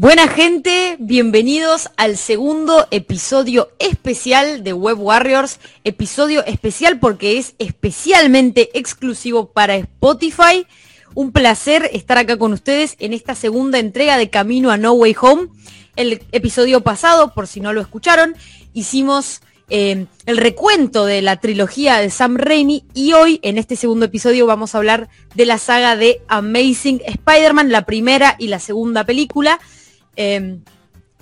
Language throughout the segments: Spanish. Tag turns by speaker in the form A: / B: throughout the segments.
A: Buena gente, bienvenidos al segundo episodio especial de Web Warriors. Episodio especial porque es especialmente exclusivo para Spotify. Un placer estar acá con ustedes en esta segunda entrega de Camino a No Way Home. El episodio pasado, por si no lo escucharon, hicimos eh, el recuento de la trilogía de Sam Raimi y hoy en este segundo episodio vamos a hablar de la saga de Amazing Spider-Man, la primera y la segunda película. Em,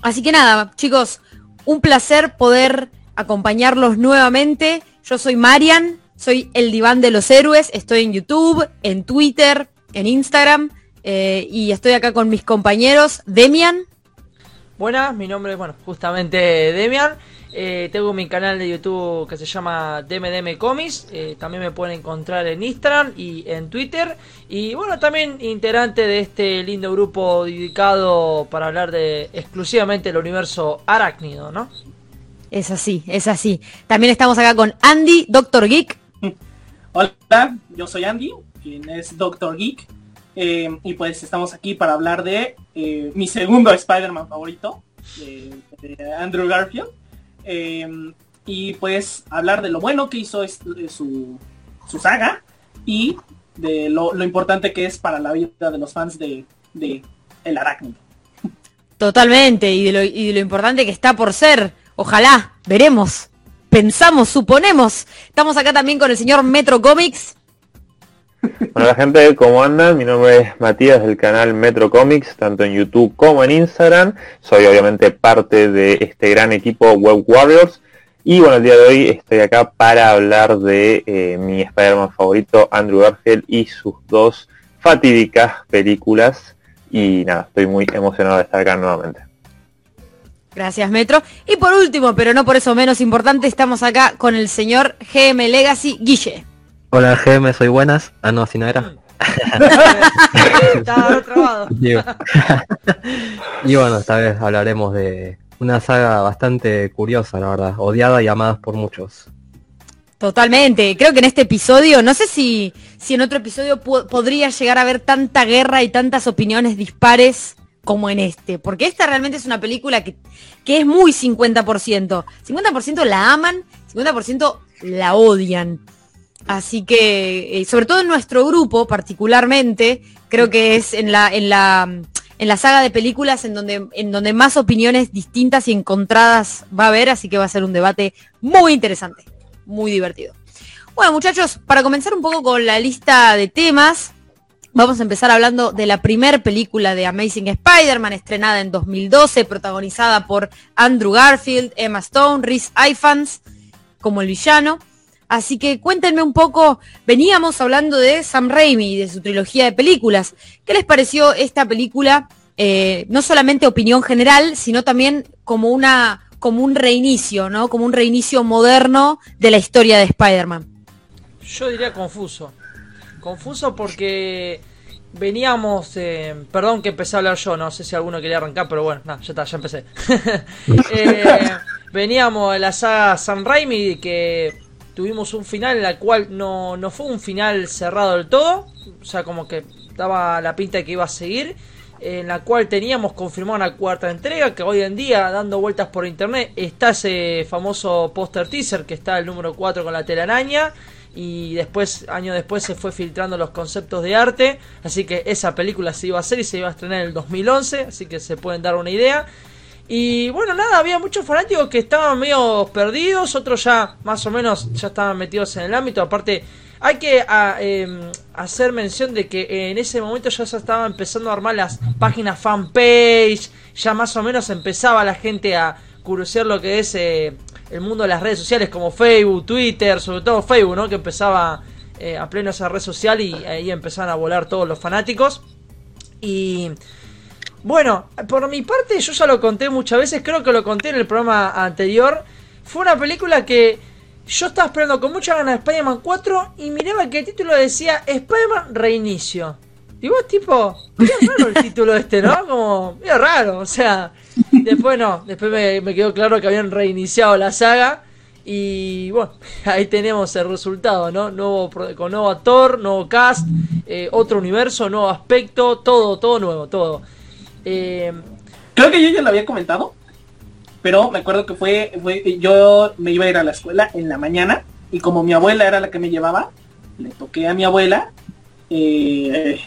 A: así que nada, chicos, un placer poder acompañarlos nuevamente. Yo soy Marian, soy el diván de los héroes, estoy en YouTube, en Twitter, en Instagram eh, y estoy acá con mis compañeros Demian.
B: Buenas, mi nombre es, bueno, justamente Demian. Eh, tengo mi canal de YouTube que se llama DMDM Comics. Eh, también me pueden encontrar en Instagram y en Twitter. Y bueno, también integrante de este lindo grupo dedicado para hablar de exclusivamente el universo arácnido, ¿no?
A: Es así, es así. También estamos acá con Andy, Doctor Geek.
C: Hola, yo soy Andy, quien es Doctor Geek. Eh, y pues estamos aquí para hablar de mi segundo Spider-Man favorito, de Andrew Garfield. Em, y pues hablar de lo bueno que hizo su, su saga y de lo, importante que es para la vida de los fans de, de El Arácnido.
A: Totalmente, y de, lo, y de lo importante que está por ser. Ojalá, veremos, pensamos, suponemos. Estamos acá también con el señor Metro Comics.
D: Hola gente, ¿cómo andan? Mi nombre es Matías del canal Metro Comics, tanto en YouTube como en Instagram. Soy obviamente parte de este gran equipo Web Warriors. Y bueno, el día de hoy estoy acá para hablar de eh, mi Spider-Man favorito, Andrew Garfield, y sus dos fatídicas películas. Y nada, estoy muy emocionado de estar acá nuevamente.
A: Gracias, Metro. Y por último, pero no por eso menos importante, estamos acá con el señor GM Legacy Guille.
E: Hola GM, soy buenas. Ah, no, así no era. y bueno, esta vez hablaremos de una saga bastante curiosa, la verdad, odiada y amada por muchos.
A: Totalmente, creo que en este episodio, no sé si, si en otro episodio podría llegar a haber tanta guerra y tantas opiniones dispares como en este, porque esta realmente es una película que, que es muy 50%. 50% la aman, 50% la odian. Así que, eh, sobre todo en nuestro grupo particularmente, creo que es en la, en la, en la saga de películas en donde, en donde más opiniones distintas y encontradas va a haber, así que va a ser un debate muy interesante, muy divertido. Bueno, muchachos, para comenzar un poco con la lista de temas, vamos a empezar hablando de la primer película de Amazing Spider-Man, estrenada en 2012, protagonizada por Andrew Garfield, Emma Stone, Rhys Ifans como el villano. Así que cuéntenme un poco, veníamos hablando de Sam Raimi y de su trilogía de películas. ¿Qué les pareció esta película? Eh, no solamente opinión general, sino también como una como un reinicio, ¿no? Como un reinicio moderno de la historia de Spider-Man.
B: Yo diría confuso. Confuso porque veníamos, eh, perdón que empecé a hablar yo, no sé si alguno quería arrancar, pero bueno, ya está, ya empecé. Eh, veníamos de la saga Sam Raimi que tuvimos un final en el cual no, no fue un final cerrado del todo, o sea, como que daba la pinta de que iba a seguir, en la cual teníamos confirmada una cuarta entrega, que hoy en día, dando vueltas por internet, está ese famoso póster teaser, que está el número 4 con la telaraña, y después, años después, se fue filtrando los conceptos de arte, así que esa película se iba a hacer y se iba a estrenar en el 2011, así que se pueden dar una idea. Y bueno, nada, había muchos fanáticos que estaban medio perdidos, otros ya más o menos ya estaban metidos en el ámbito. Aparte, hay que em, hacer mención de que en ese momento ya se estaban empezando a armar las páginas fanpage, ya más o menos empezaba la gente a curiosear lo que es eh, el mundo de las redes sociales como Facebook, Twitter, sobre todo Facebook, ¿no? Que empezaba eh, a pleno esa red social y ahí empezaban a volar todos los fanáticos. Y bueno, por mi parte, yo ya lo conté muchas veces, creo que lo conté en el programa anterior. Fue una película que yo estaba esperando con mucha ganas de Spider-Man 4 y miraba que el título decía Spider-Man Reinicio. Y vos, tipo, qué raro el título este, ¿no? Como, medio raro, o sea. Después no, después me, quedó claro que habían reiniciado la saga. Y bueno, ahí tenemos el resultado, ¿no? Nuevo, con nuevo actor, nuevo cast, eh, otro universo, nuevo aspecto, todo, todo nuevo, todo. Eh,
C: creo que yo ya lo había comentado, pero me acuerdo que fue, fue, yo me iba a ir a la escuela en la mañana y como mi abuela era la que me llevaba, le toqué a mi abuela, eh,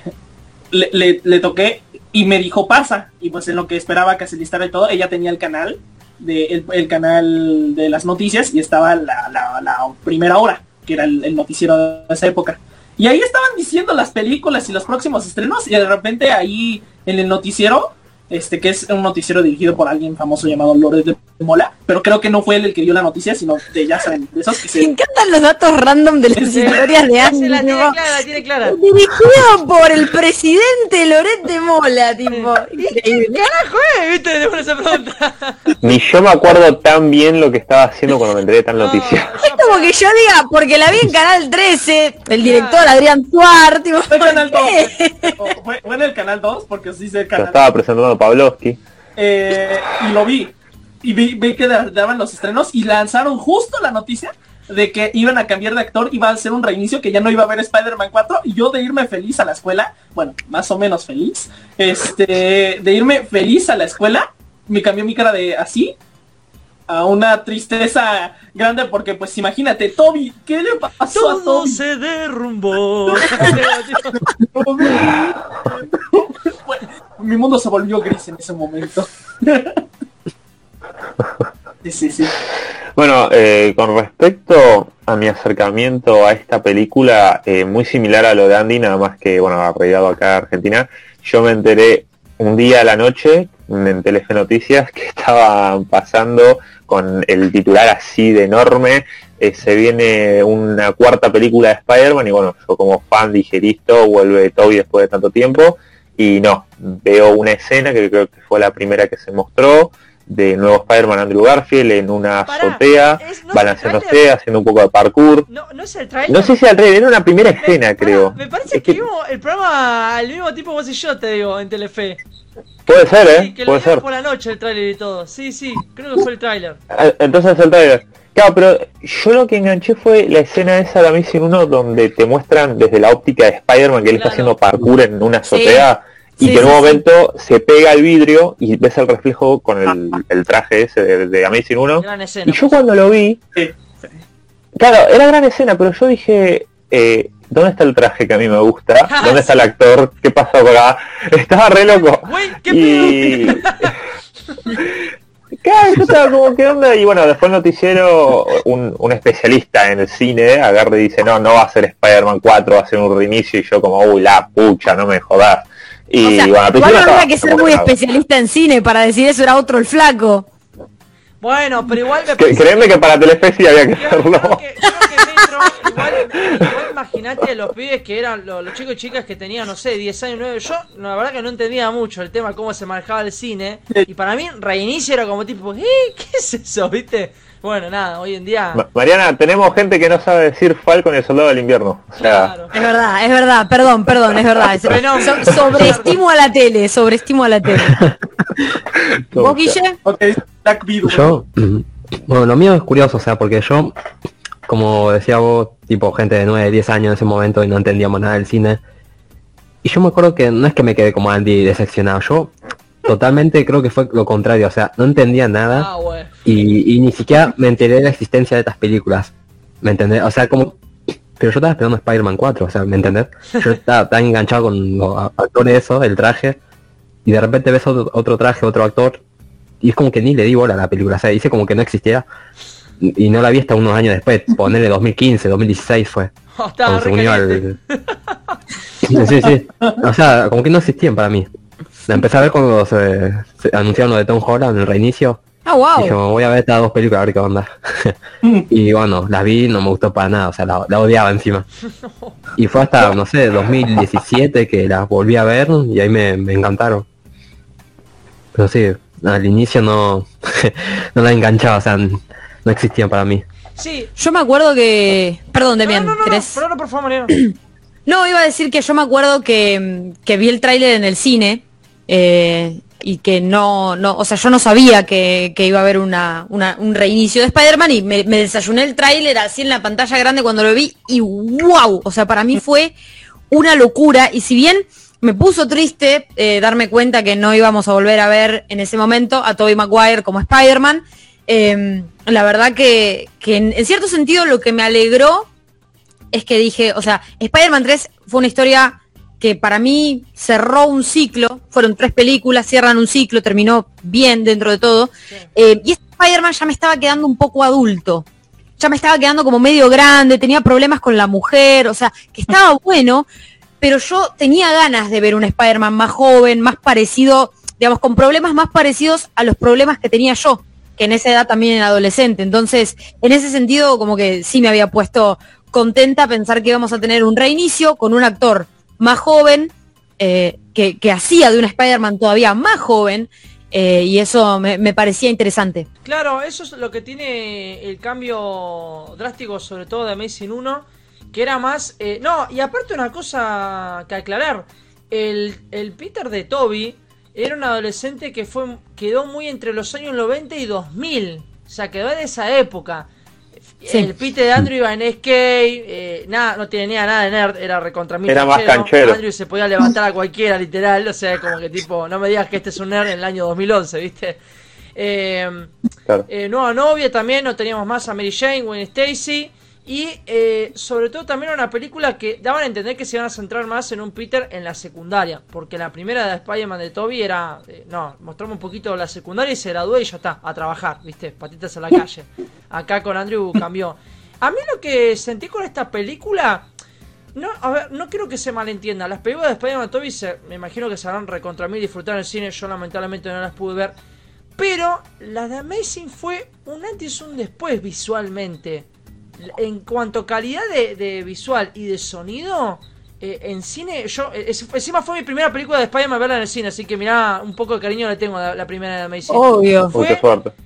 C: le, le- le toqué y me dijo pasa y pues en lo que esperaba que se listara y todo, ella tenía el canal de el, el canal de las noticias y estaba la, la- la primera hora, que era el, el noticiero de esa época. Y ahí estaban diciendo las películas y los próximos estrenos y de repente ahí en el noticiero, este que es un noticiero dirigido por alguien famoso llamado Loret de Mola, pero creo que no fue él el que dio la noticia, sino de ya saben, de esos que
A: Me
C: se...
A: encantan los datos random de las
B: Sí.
A: historias de Andy.
B: la tiene clara, la tiene clara.
A: Dirigido por el presidente Loret de Mola, tipo. Increíble.
B: Carajo, eh, viste, de esa pregunta.
D: Ni yo me acuerdo tan bien lo que estaba haciendo cuando me enteré de tal
B: No,
D: noticia.
A: Es como que yo diga, porque la vi en Canal 13, el director Adrián Suar, tipo,
C: Fue Canal 2.
A: ¿qué?
C: o Fue, fue en el canal 2, porque sí sé el
D: Lo
C: canal
D: estaba presentando Pavlovsky.
C: Eh, y lo vi. Y vi, vi que da- daban los estrenos y lanzaron justo la noticia de que iban a cambiar de actor, iba a ser un reinicio, que ya no iba a haber Spider-Man 4, y yo de irme feliz a la escuela, bueno, más o menos feliz, este, de irme feliz a la escuela, me cambió mi cara de así a una tristeza grande, porque pues imagínate, Toby, ¿qué le pasó a
B: Todo
C: Toby?
B: se derrumbó.
C: Mi mundo se volvió gris en ese momento. sí, sí.
D: Bueno, eh, con respecto a mi acercamiento a esta película, eh, muy similar a lo de Andy, nada más que, bueno, arraigado acá a Argentina, yo me enteré un día a la noche en Telefe Noticias que estaban pasando con el titular así de enorme, eh, se viene una cuarta película de Spider-Man y bueno, yo como fan dije vuelve Toby después de tanto tiempo y no, veo una escena que creo que fue la primera que se mostró de nuevo Spider-Man Andrew Garfield en una
B: Pará,
D: azotea,
B: es- ¿no
D: balanceándose, haciendo un poco de parkour.
B: No, no es el trailer.
D: No sé si al revés, era una primera
B: Me-
D: escena, creo.
B: Me parece
D: Es
B: que,
D: que-
B: vimos el programa al mismo tipo vos y yo, te digo, en Telefe.
D: Puede ser, ¿eh?
B: Sí, que lo
D: Puede
B: vimos
D: ser.
B: por la noche el tráiler y todo. Sí, sí, creo que fue el tráiler.
D: Ah, Entonces el trailer. Claro, pero yo lo que enganché fue la escena esa de Amazing 1 donde te muestran desde la óptica de Spider-Man que él está haciendo parkour en una
A: Sí.
D: Y
A: Sí,
D: que en un momento se pega al vidrio y ves el reflejo con el, el traje ese de, de Amazing 1.
B: Gran escena.
D: Y yo cuando lo vi,
C: Sí.
D: claro, era gran escena, pero yo dije, eh, ¿dónde está el traje que a mí me gusta? ¿Dónde está el actor? ¿Qué pasó acá? Estaba re loco.
B: Güey, qué
D: Y... Claro, yo estaba como, ¿qué onda? Y bueno, después el noticiero, un, un especialista en el cine agarra y dice, no, no va a ser Spider-Man 4, va a ser un reinicio, y yo como, uy, la pucha, no me jodas. Y
A: O sea,
D: bueno, al
A: igual no había que ser muy especialista en cine para decir eso era otro el flaco.
B: Bueno, pero igual me parece
D: Créeme que para Telefe sí había que
B: creo
D: hacerlo.
B: que, creo que Metro, igual, igual imagínate a los pibes que eran los, los chicos y chicas que tenían, no sé, 10 años, 9. Yo, la verdad que no entendía mucho el tema, cómo se manejaba el cine. Y para mí, reinicio era como tipo, ¿eh? ¿Qué es eso? ¿Viste? Bueno, nada, hoy en día.
D: Ma- Mariana, tenemos gente que no sabe decir Falcon el Soldado del Invierno. O sea,
B: Claro.
A: Es verdad, es verdad, perdón, perdón, es verdad. So- sobreestimo a la tele, sobreestimo a la tele. ¿Vos, Guille?
E: Yo, bueno, lo mío es curioso, o sea, porque yo, como decía vos, tipo gente de 9, 10 años en ese momento y no entendíamos nada del cine. Y yo me acuerdo que no es que me quedé como Andy decepcionado, yo totalmente creo que fue lo contrario, o sea, no entendía nada
B: Ah,
E: y, y ni siquiera me enteré de la existencia de estas películas. ¿Me entendés? O sea, como... Pero yo estaba esperando Spider-Man 4, o sea, ¿me entendés? Yo estaba tan enganchado con los actores eso, el traje, y de repente ves otro, otro traje, otro actor, y es como que ni le di bola a la película, o sea, hice como que no existiera, y no la vi hasta unos años después, ponerle 2015, 2016 fue,
B: Oh, estaba
E: se unió al... sí, sí, o sea, como que no existían para mí. La empecé a ver cuando se, se anunciaron lo de Tom Holland, el reinicio,
A: Ah, wow.
E: Dije, voy a ver estas dos películas a ver qué onda. y bueno, las vi, no me gustó para nada, o sea, la, la odiaba encima. Y fue hasta, no sé, 2017 que las volví a ver y ahí me, me encantaron. Pero sí, al inicio no, no la enganchaba, o sea, no existían para mí.
B: Sí.
A: Yo me acuerdo que... Perdón, Demian,
B: no, no, no, no, no, por favor, Mariano.
A: No, iba a decir que yo me acuerdo que, que vi el tráiler en el cine eh, y que no, no, o sea, yo no sabía que, que iba a haber una, una- un reinicio de Spider-Man y me, me desayuné el tráiler así en la pantalla grande cuando lo vi y wow, o sea, para mí fue una locura y si bien me puso triste eh, darme cuenta que no íbamos a volver a ver en ese momento a Tobey Maguire como Spider-Man. Eh, la verdad que, que en, en cierto sentido lo que me alegró es que dije, o sea, Spider-Man 3 fue una historia que para mí cerró un ciclo, fueron tres películas, cierran un ciclo, terminó bien dentro de todo, eh, y este Spider-Man ya me estaba quedando un poco adulto, ya me estaba quedando como medio grande, tenía problemas con la mujer, o sea, que estaba bueno, pero yo tenía ganas de ver un Spider-Man más joven, más parecido, digamos, con problemas más parecidos a los problemas que tenía yo, que en esa edad también era adolescente. Entonces, en ese sentido, como que sí me había puesto contenta pensar que íbamos a tener un reinicio con un actor más joven, eh, que, hacía de un Spider-Man todavía más joven, eh, y eso me, parecía interesante.
B: Claro, eso es lo que tiene el cambio drástico, sobre todo de Amazing 1, que era más... Eh, no, y aparte una cosa que aclarar, el, el Peter de Toby era un adolescente que fue quedó muy entre los años 90 y 2000, o sea, quedó en esa época. Sí. El Peter de Andrew iba en skate, eh, nada, no tenía nada de nerd, era recontra mil
D: Era más canchero.
B: Andrew se podía levantar a cualquiera, literal, o sea, como que tipo, no me digas que este es un nerd en el año 2011, ¿viste? Eh, claro. eh, nueva novia también, no teníamos más a Mary Jane, Gwen Stacy. Y eh, sobre todo también una película que daban a entender que se iban a centrar más en un Peter en la secundaria. Porque la primera de Spider-Man de Toby era, eh, no, mostramos un poquito la secundaria y se graduó y ya está, a trabajar, viste, patitas a la calle. Acá con Andrew cambió. A mí lo que sentí con esta película, no, a ver, no quiero que se malentienda. Las películas de Spider-Man de Toby se, me imagino que se harán recontra mí disfrutar en el cine. Yo lamentablemente no las pude ver. Pero la de Amazing fue un antes y un después visualmente en cuanto a calidad de, de visual y de sonido, eh, en cine, yo, eh, encima fue mi primera película de Spider-Man verla en el cine, así que mirá, un poco de cariño le tengo a la, la primera de Amazing.
A: Obvio.
B: Fue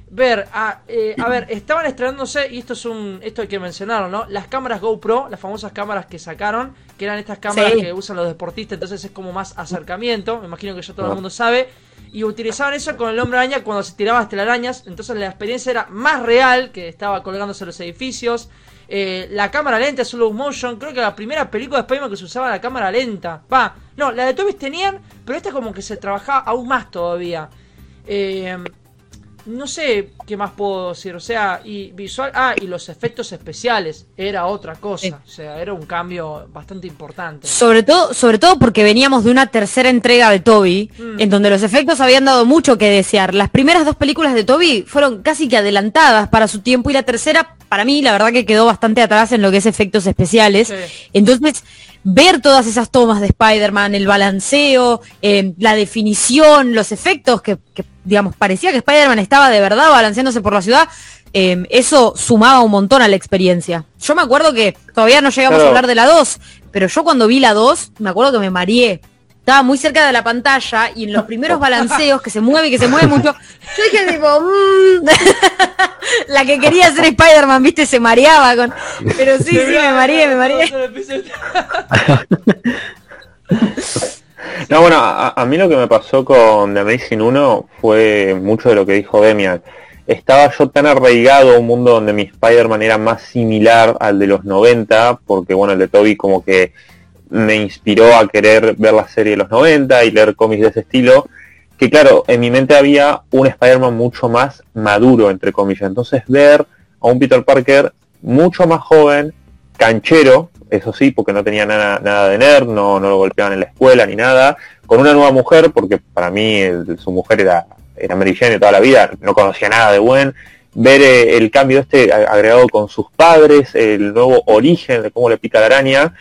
B: ver, a, eh, a ver, estaban estrenándose, y esto es un, esto hay que mencionarlo, ¿no? Las cámaras GoPro, las famosas cámaras que sacaron, que eran estas cámaras sí. que usan los deportistas, entonces es como más acercamiento, me imagino que ya todo el mundo sabe y utilizaban eso con el hombre araña cuando se tiraba hasta telarañas. Entonces la experiencia era más real, que estaba colgándose los edificios. Eh, la cámara lenta, slow motion. Creo que la primera película de Spider-Man que se usaba la cámara lenta. Va, no, la de Toby tenían, pero esta como que se trabajaba aún más todavía. Eh, no sé qué más puedo decir, o sea, y visual, ah, y los efectos especiales era otra cosa, o sea, era un cambio bastante importante.
A: Sobre todo, sobre todo porque veníamos de una tercera entrega de Toby, mm. en donde los efectos habían dado mucho que desear. Las primeras dos películas de Toby fueron casi que adelantadas para su tiempo y la tercera, para mí, la verdad que quedó bastante atrás en lo que es efectos especiales. Sí. Entonces, ver todas esas tomas de Spider-Man, el balanceo, eh, la definición, los efectos que, que digamos, parecía que Spider-Man estaba de verdad balanceándose por la ciudad, eh, eso sumaba un montón a la experiencia. Yo me acuerdo que todavía no llegamos claro. a hablar de la 2, pero yo cuando vi la 2, me acuerdo que me mareé. Estaba muy cerca de la pantalla y en los primeros balanceos que se mueve y que se mueve mucho, yo dije tipo, mmm, la que quería ser Spider-Man, viste, se mareaba con... Pero sí, sí, me mareé, me mareé.
D: No, bueno, a, a, mí lo que me pasó con The Amazing 1 fue mucho de lo que dijo Demian. Estaba yo tan arraigado a un mundo donde mi Spider-Man era más similar al de los 90, porque bueno, el de Toby como que me inspiró a querer ver la serie de los 90 y leer cómics de ese estilo, que claro, en mi mente había un Spider-Man mucho más maduro, entre comillas. Entonces ver a un Peter Parker mucho más joven, canchero, eso sí, porque no tenía nada, nada de nerd, no, no lo golpeaban en la escuela ni nada, con una nueva mujer, porque para mí su mujer era, era Mary toda la vida, no conocía nada de Gwen, ver eh, el cambio este agregado con sus padres, el nuevo origen de cómo le pica la araña,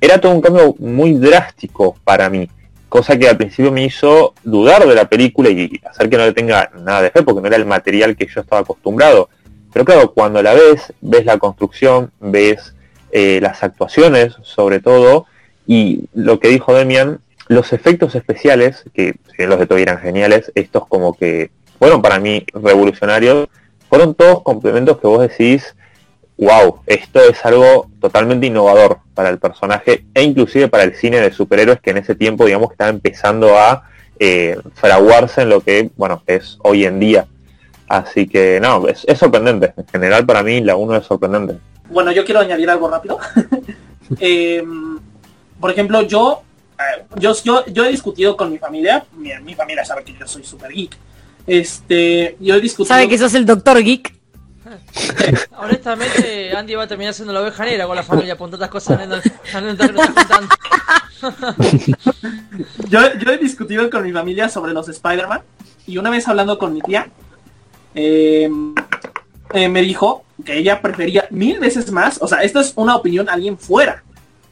D: era todo un cambio muy drástico para mí, cosa que al principio me hizo dudar de la película y hacer que no le tenga nada de fe, porque no era el material que yo estaba acostumbrado. Pero claro, cuando la ves, ves la construcción, ves eh, las actuaciones sobre todo, y lo que dijo Demian, los efectos especiales, que si los de Toby eran geniales, estos como que fueron para mí revolucionarios, fueron todos complementos que vos decís, wow, esto es algo totalmente innovador para el personaje e inclusive para el cine de superhéroes que en ese tiempo digamos estaba empezando a eh, fraguarse en lo que, bueno, es hoy en día. Así que no, es, es sorprendente. En general para mí la 1 es sorprendente.
C: Bueno, yo quiero añadir algo rápido. eh, por ejemplo, yo eh, yo, yo, yo he discutido con mi familia, mi, mi familia sabe que yo soy super geek. Este, yo he discutido...
A: ¿Sabe que sos el doctor geek?
B: Honestamente, Andy va a terminar siendo la oveja negra con la familia por tantas cosas
C: yo, yo he discutido con mi familia sobre los Spider-Man y una vez hablando con mi tía, eh, eh, me dijo que ella prefería mil veces más, o sea, esto es una opinión alguien fuera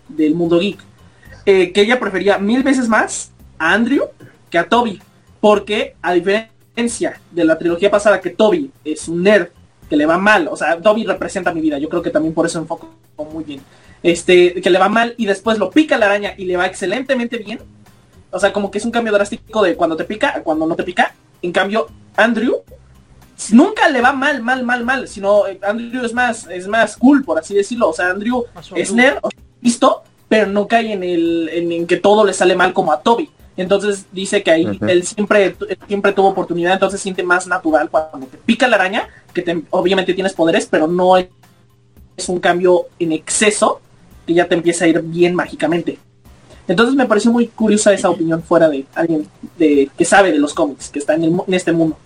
C: del mundo geek, eh, que ella prefería mil veces más a Andrew que a Toby, porque a diferencia de la trilogía pasada que Toby es un nerd que le va mal, o sea, Toby representa mi vida, yo creo que también por eso enfoco muy bien, este, que le va mal y después lo pica la araña y le va excelentemente bien, o sea, como que es un cambio drástico de cuando te pica a cuando no te pica, en cambio, Andrew nunca le va mal, mal, mal, mal, sino eh, Andrew es más, es más cool, por así decirlo. O sea, Andrew es nerd, listo, pero no cae en el, en, que todo le sale mal como a Toby. Entonces dice que ahí él siempre, siempre tuvo oportunidad, entonces siente más natural cuando te pica la araña, que te, obviamente tienes poderes, pero no es un cambio en exceso que ya te empieza a ir bien mágicamente. Entonces me pareció muy curiosa esa opinión fuera de alguien de, que sabe de los cómics, que está en, en este mundo.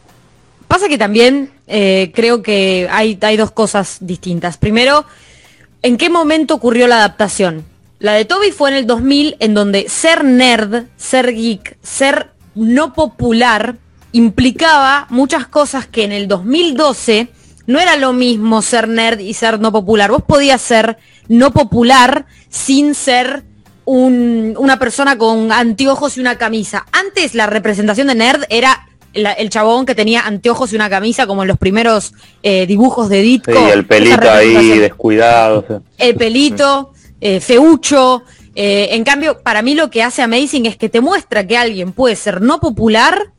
A: Pasa que también eh, creo que hay, hay dos cosas distintas. Primero, ¿en qué momento ocurrió la adaptación? La de Toby fue en el 2000, en donde ser nerd, ser geek, ser no popular, implicaba muchas cosas que en el 2012 no era lo mismo ser nerd y ser no popular. Vos podías ser no popular sin ser una persona con anteojos y una camisa. Antes la representación de nerd era el chabón que tenía anteojos y una camisa como en los primeros eh, dibujos de Ditko.
D: Sí, el pelito ahí descuidado.
A: El pelito, eh, feucho. Eh, en cambio, para mí lo que hace Amazing es que te muestra que alguien puede ser no popular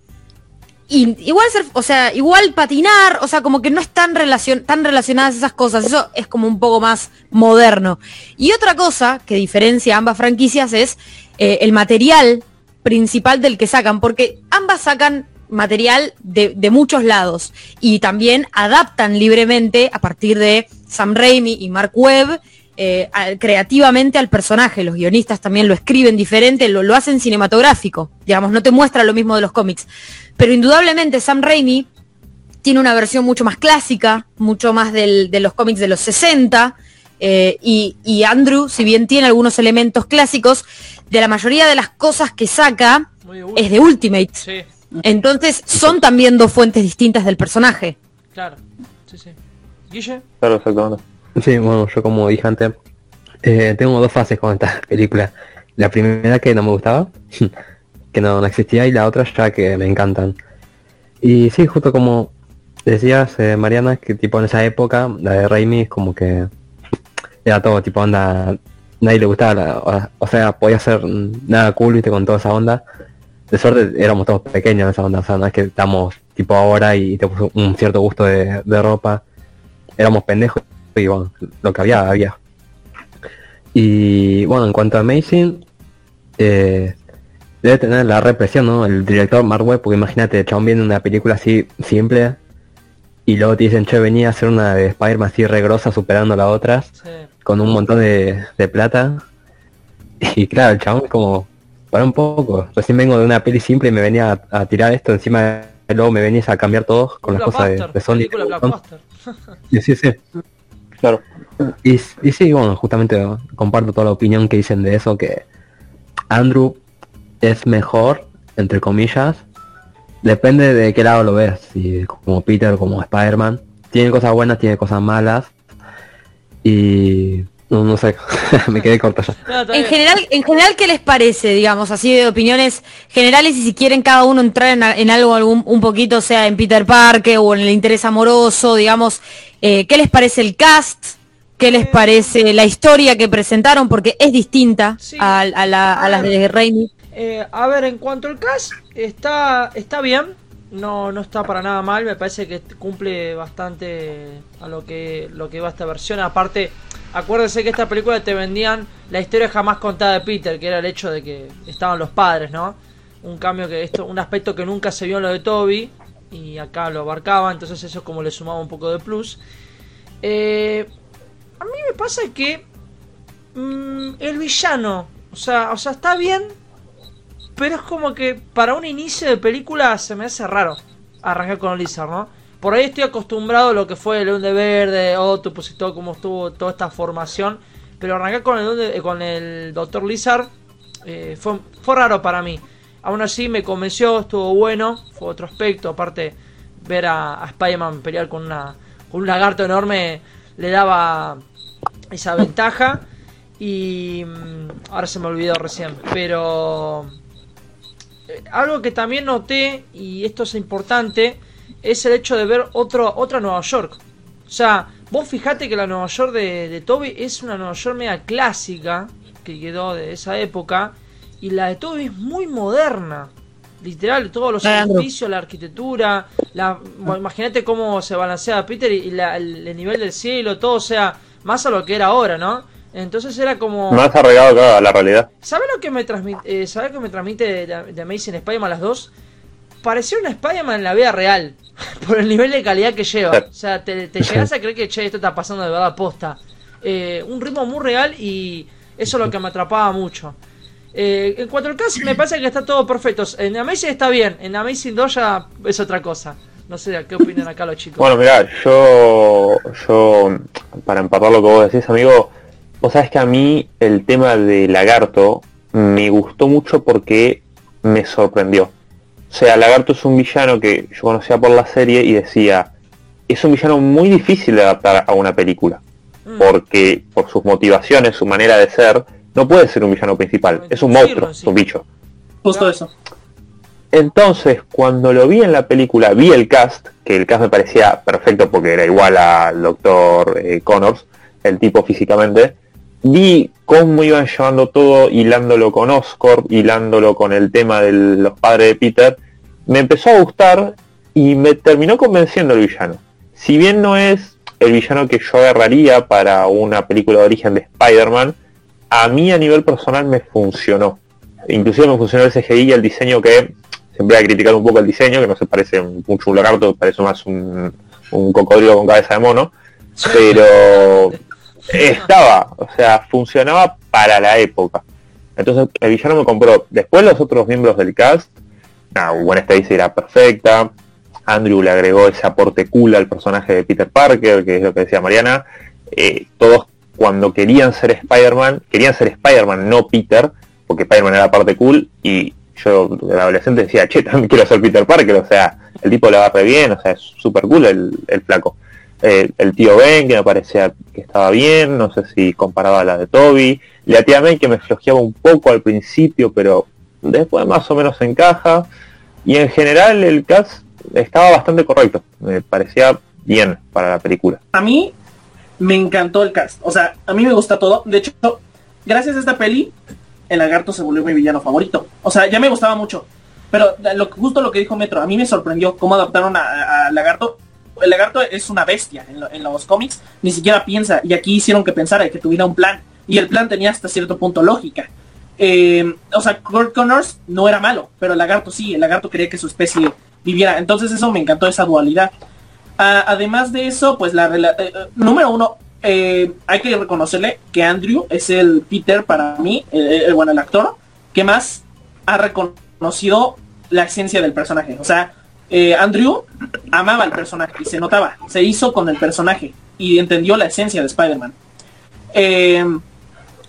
A: y igual ser, o sea, igual patinar, o sea, como que no están relacion, tan relacionadas esas cosas. Eso es como un poco más moderno. Y otra cosa que diferencia ambas franquicias es el material principal del que sacan, porque ambas sacan material de, muchos lados y también adaptan libremente a partir de Sam Raimi y Mark Webb eh, creativamente al personaje. Los guionistas también lo escriben diferente, lo, lo hacen cinematográfico, digamos, no te muestra lo mismo de los cómics. Pero indudablemente Sam Raimi tiene una versión mucho más clásica, mucho más de los cómics de los 60, eh, y, Andrew, si bien tiene algunos elementos clásicos, de la mayoría de las cosas que saca es de Ultimate. Sí. Entonces son también dos fuentes distintas del personaje.
B: Claro, sí, sí. ¿Guille?
E: Claro, exactamente. Sí, bueno, yo como dije antes, eh, tengo dos fases con esta película. La primera que no me gustaba, que no, existía, y la otra ya que me encantan. Y sí, justo como decías, eh, Mariana, que tipo en esa época, la de Raimi es como que era todo, tipo onda, nadie le gustaba, o, sea, podía ser nada cool, viste, con toda esa onda de suerte éramos todos pequeños en esa onda, o sea, no es que estamos tipo ahora y te puso un cierto gusto de, ropa. Éramos pendejos y bueno, lo que había, había. Y bueno, en cuanto a Amazing, eh, debe tener la represión, ¿no? El director Mark Webb, porque imagínate, chabón viendo una película así simple y luego te dicen, che, venía a hacer una de Spider-Man así regrosa superando a la otra, con un montón de, de plata. Y claro, el chabón es como, para un poco. Recién vengo de una peli simple y me venía a, tirar esto encima y luego me venís a cambiar todo con las cosas de, de Sony. y sí, sí. Claro. Y, y sí, bueno, justamente comparto toda la opinión que dicen de eso, que Andrew es mejor, entre comillas. Depende de qué lado lo ves, si como Peter o como Spider-Man. Tiene cosas buenas, tiene cosas malas. Y no, no sé, me quedé corta
A: ya. en general, en general, ¿qué les parece, digamos, así de opiniones generales y si quieren cada uno entrar en, algo algún, un poquito, sea en Peter Parker o en el interés amoroso, digamos, eh, ¿qué les parece el cast? ¿Qué les parece la historia que presentaron? Porque es distinta a, la, a, las de Raimi.
B: Eh, a ver, en cuanto al cast, está, está bien, no, no está para nada mal, me parece que cumple bastante a lo que, lo que va esta versión. Aparte, acuérdense que esta película te vendían la historia jamás contada de Peter, que era el hecho de que estaban los padres, ¿no? Un cambio que esto, un aspecto que nunca se vio en lo de Toby y acá lo abarcaba, entonces eso como le sumaba un poco de plus. Eh, a mí me pasa que mm, el villano, o sea, o sea, está bien, pero es como que para un inicio de película se me hace raro arrancar con Lizard, ¿no? Por ahí estoy acostumbrado a lo que fue el León de Verde, Octopus y todo como estuvo toda esta formación. Pero arrancar con el, eh, con el Dr. Lizard eh, fue, raro para mí. Aún así me convenció, estuvo bueno, fue otro aspecto. Aparte, ver a, a Spider-Man pelear con, una, con un lagarto enorme le daba esa ventaja. Y mm, ahora se me olvidó recién. Pero algo que también noté, y esto es importante, es el hecho de ver otro, otra Nueva York. O sea, vos fijate que la Nueva York de, de Toby es una Nueva York media clásica, que quedó de esa época, y la de Toby es muy moderna. Literal, todos los edificios, la arquitectura, la, bueno, imagínate cómo se balancea Peter y la- el, el nivel del cielo, todo, o sea, más a lo que era ahora, ¿no? Entonces era como...
D: Más arraigado claro, a la realidad.
B: ¿Sabes lo que me transmite, eh, ¿sabes lo que me transmite de, de Amazing Spider-Man las dos? Parecía una Spider-Man en la vida real, por el nivel de calidad que lleva.
D: Sí.
B: O sea, te, te llegas a creer que, che, esto está pasando de verdad posta. Eh, un ritmo muy real y eso es lo que me atrapaba mucho. Eh, en cuanto al cast, me parece que está todo perfecto. En Amazing está bien, en Amazing 2 ya es otra cosa. No sé, ¿qué opinan acá los chicos?
D: Bueno, mirá, yo, yo, para empatar lo que vos decís, amigo, vos sabés que a mí el tema de Lagarto me gustó mucho porque me sorprendió. O sea, Lagarto es un villano que yo conocía por la serie y decía, es un villano muy difícil de adaptar a una película.
B: Mm.
D: Porque por sus motivaciones, su manera de ser, no puede ser un villano principal. Es un monstruo, es un bicho.
C: Justo eso.
D: Entonces, cuando lo vi en la película, vi el cast, que el cast me parecía perfecto porque era igual al Dr. eh, Connors, el tipo físicamente. Vi cómo iban llevando todo, hilándolo con Oscorp, hilándolo con el tema de los padres de Peter. Me empezó a gustar y me terminó convenciendo el villano. Si bien no es el villano que yo agarraría para una película de origen de Spider-Man, a mí a nivel personal me funcionó. Inclusive me funcionó el CGI y el diseño que siempre voy a criticar un poco el diseño, que no se parece mucho a un lagarto, parece más un, un cocodrilo con cabeza de mono, pero estaba, o sea, funcionaba para la época. Entonces el villano me compró. Después los otros miembros del cast, nada, Gwen Stacy era perfecta, Andrew le agregó ese aporte cool al personaje de Peter Parker, que es lo que decía Mariana. Eh, todos cuando querían ser Spider-Man, querían ser Spider-Man, no Peter, porque Spider-Man era la parte cool, y yo de adolescente decía, che, también quiero ser Peter Parker, o sea, el tipo le va re bien, o sea, es súper cool el flaco. Eh, el tío Ben, que me parecía que estaba bien, no sé si comparaba a la de Toby. La tía May, que me flojeaba un poco al principio, pero después más o menos encaja. Y en general el cast estaba bastante correcto, me parecía bien para la película.
C: A mí me encantó el cast. O sea, a mí me gusta todo. De hecho, gracias a esta peli, el lagarto se volvió mi villano favorito. O sea, ya me gustaba mucho. Pero lo, justo lo que dijo Metro, a mí me sorprendió cómo adaptaron a, a Lagarto. El lagarto es una bestia en, lo- en los cómics, ni siquiera piensa. Y aquí hicieron que pensara y que tuviera un plan. Y el plan tenía hasta cierto punto lógica. Eh, o sea, Kurt Connors no era malo, pero el lagarto sí. El lagarto quería que su especie viviera. Entonces eso me encantó, esa dualidad. Ah, además de eso, pues la eh, eh, número uno, eh, hay que reconocerle que Andrew es el Peter para mí, bueno, el actor, que más ha reconocido la esencia del personaje. O sea, eh, Andrew amaba al personaje y se notaba, se hizo con el personaje y entendió la esencia de Spider-Man. Eh,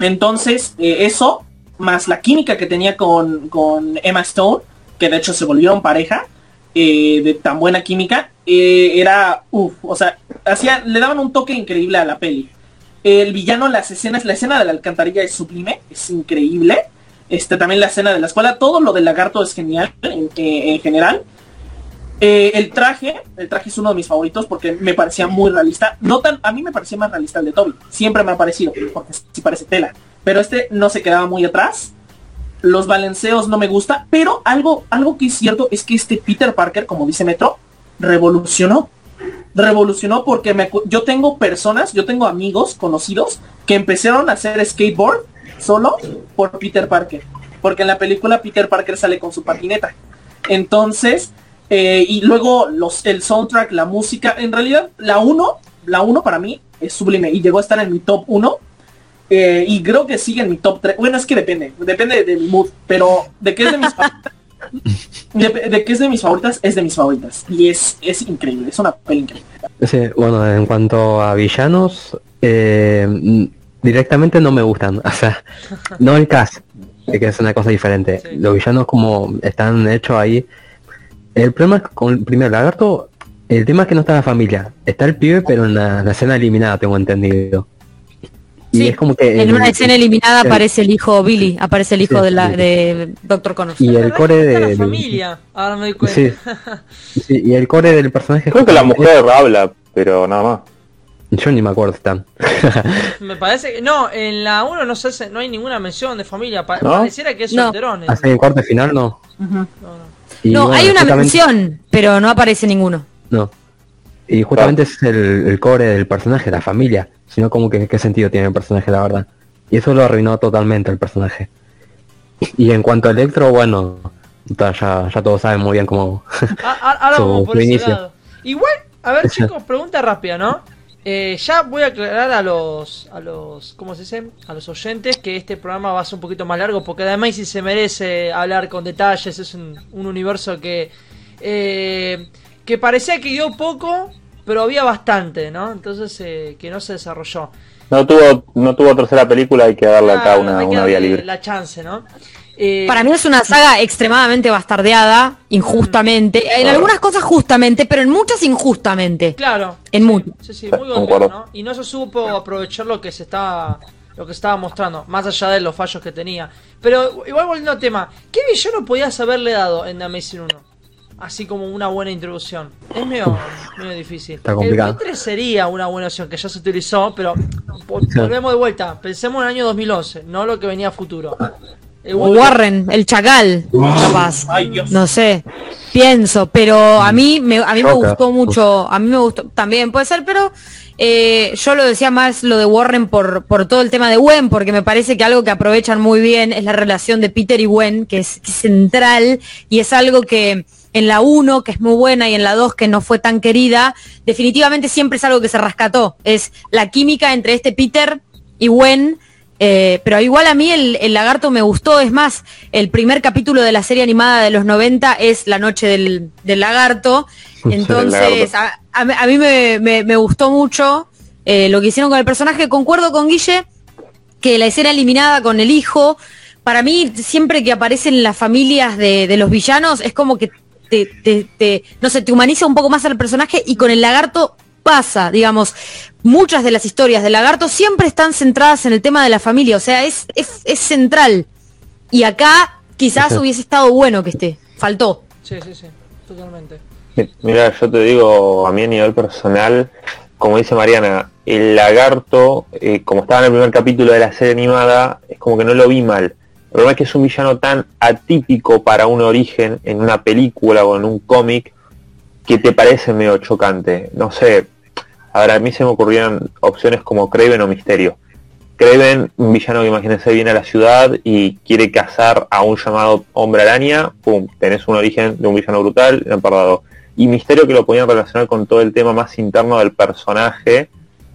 C: entonces, eh, eso, más la química que tenía con, con Emma Stone, que de hecho se volvieron pareja, eh, de tan buena química, era, uff, o sea, hacía, le daban un toque increíble a la peli. El villano, las escenas, la escena de la alcantarilla es sublime, es increíble. Este, también la escena de la escuela, todo lo del lagarto es genial en, en general. Eh, el traje, el traje es uno de mis favoritos porque me parecía muy realista. No tan, a mí me parecía más realista el de Toby. Siempre me ha parecido, porque sí parece tela. Pero este no se quedaba muy atrás. Los balanceos no me gusta. Pero algo, algo que es cierto es que este Peter Parker, como dice Metro, revolucionó. Revolucionó porque me yo tengo personas, yo tengo amigos conocidos que empezaron a hacer skateboard solo por Peter Parker. Porque en la película Peter Parker sale con su patineta. Entonces, eh, y luego los, el soundtrack, la música, en realidad la 1, la 1 para mí es sublime y llegó a estar en mi top 1. Eh, y creo que sigue en mi top 3. Bueno, es que depende, depende de, mi mood, pero de qué es de mis favoritas. De, de qué es de mis favoritas, es de mis favoritas. Y es, es increíble, es una peli increíble.
E: Sí, bueno, en cuanto a villanos, eh, mm, directamente no me gustan. O sea, no el cast, que es una cosa diferente.
B: Sí.
E: Los villanos como están hechos ahí. El problema es con el primer lagarto, el tema es que no está la familia. Está el pibe, pero en la, la escena eliminada, tengo entendido. Y
A: Sí,
E: es como que...
A: En
E: el-
A: una escena eliminada
E: el-
A: aparece el hijo Billy, aparece el hijo
E: Sí,
A: de, la, de Doctor Connor.
E: Y el core de...
B: la familia. Ahora me doy cuenta.
E: Sí. Sí, y el core del personaje...
D: Creo que la mujer habla, pero nada más.
E: Yo ni me acuerdo tan.
B: Me parece que no, en la 1 no sé, no hay ninguna mención de familia. Pa-
D: ¿No?
B: Pareciera que es
A: No.
B: solterones.
E: Hasta en el corte final no.
B: No, no.
E: Y
A: no,
E: bueno,
A: hay una mención, pero no aparece ninguno.
E: No. Y justamente es el, el core del personaje, la familia. Sino como que qué sentido tiene el personaje, la verdad. Y eso lo arruinó totalmente el personaje. Y en cuanto a Electro, bueno, ya, ya todos saben muy bien cómo...
B: Ah, ah, Ahora
E: Su-
B: vamos por
E: su
B: ese
E: inicio.
B: lado. Igual, a ver chicos, pregunta rápida, ¿no? Eh, ya voy a aclarar a los, a los, ¿cómo se dice? A los oyentes que este programa va a ser un poquito más largo porque además si se merece hablar con detalles, es un, un universo que, eh, que parecía que dio poco, pero había bastante, ¿no? Entonces, eh, que no se desarrolló.
D: No tuvo, no tuvo tercera película, hay que darle acá
B: Ah,
D: una, una vía libre.
B: La chance, ¿no? Eh,
A: Para mí es una saga extremadamente bastardeada, injustamente. En
D: Claro.
A: algunas cosas justamente, pero en muchas injustamente.
B: Claro.
A: En
B: sí,
A: mucho.
B: Sí, sí, muy golpeado, ¿no? Y no se supo aprovechar lo que se estaba lo que estaba mostrando, más allá de los fallos que tenía. Pero igual volviendo al tema, ¿qué villano podías haberle dado en The Amazing 1? Así como una buena introducción. Es medio, medio difícil.
E: Está complicado.
B: El Buitre sería una buena opción que ya se utilizó, pero vol- volvemos de vuelta. Pensemos en el año 2011, no lo que venía a futuro. El Buitre-
A: Warren, el chacal, capaz.
C: Ay.
A: No sé, pienso, pero a mí me, a mí me gustó mucho, a mí me gustó, también puede ser, pero eh, yo lo decía más lo de Warren por, por todo el tema de Gwen, porque me parece que algo que aprovechan muy bien es la relación de Peter y Gwen, que es, que es central y es algo que en la 1, que es muy buena, y en la 2, que no fue tan querida, definitivamente siempre es algo que se rescató, es la química entre este Peter y Gwen, eh, pero igual a mí el, el lagarto me gustó, es más, el primer capítulo de la serie animada de los 90 es La Noche del, del Lagarto, entonces a, a mí- a mí me, me- me gustó mucho eh, lo que hicieron con el personaje, concuerdo con Guille que la escena eliminada con el hijo, para mí siempre que aparecen las familias de, de los villanos es como que te, te- te- no sé, te humaniza un poco más al personaje y con el lagarto pasa, digamos, muchas de las historias del lagarto siempre están centradas en el tema de la familia, o sea, es, es, es central. Y acá quizás hubiese estado bueno que esté, faltó.
B: Sí, sí, sí, totalmente.
D: Mira, yo te digo, a mí a nivel personal, como dice Mariana, el lagarto, eh, como estaba en el primer capítulo de la serie animada, es como que no lo vi mal. El problema es que es un villano tan atípico para un origen en una película o en un cómic que te parece medio chocante. No sé, ahora a mí se me ocurrieron opciones como Kraven o Misterio. Kraven, un villano que imagínense viene a la ciudad y quiere cazar a un llamado hombre araña, pum, tenés un origen de un villano brutal, empardado. Y Misterio que lo podían relacionar con todo el tema más interno del personaje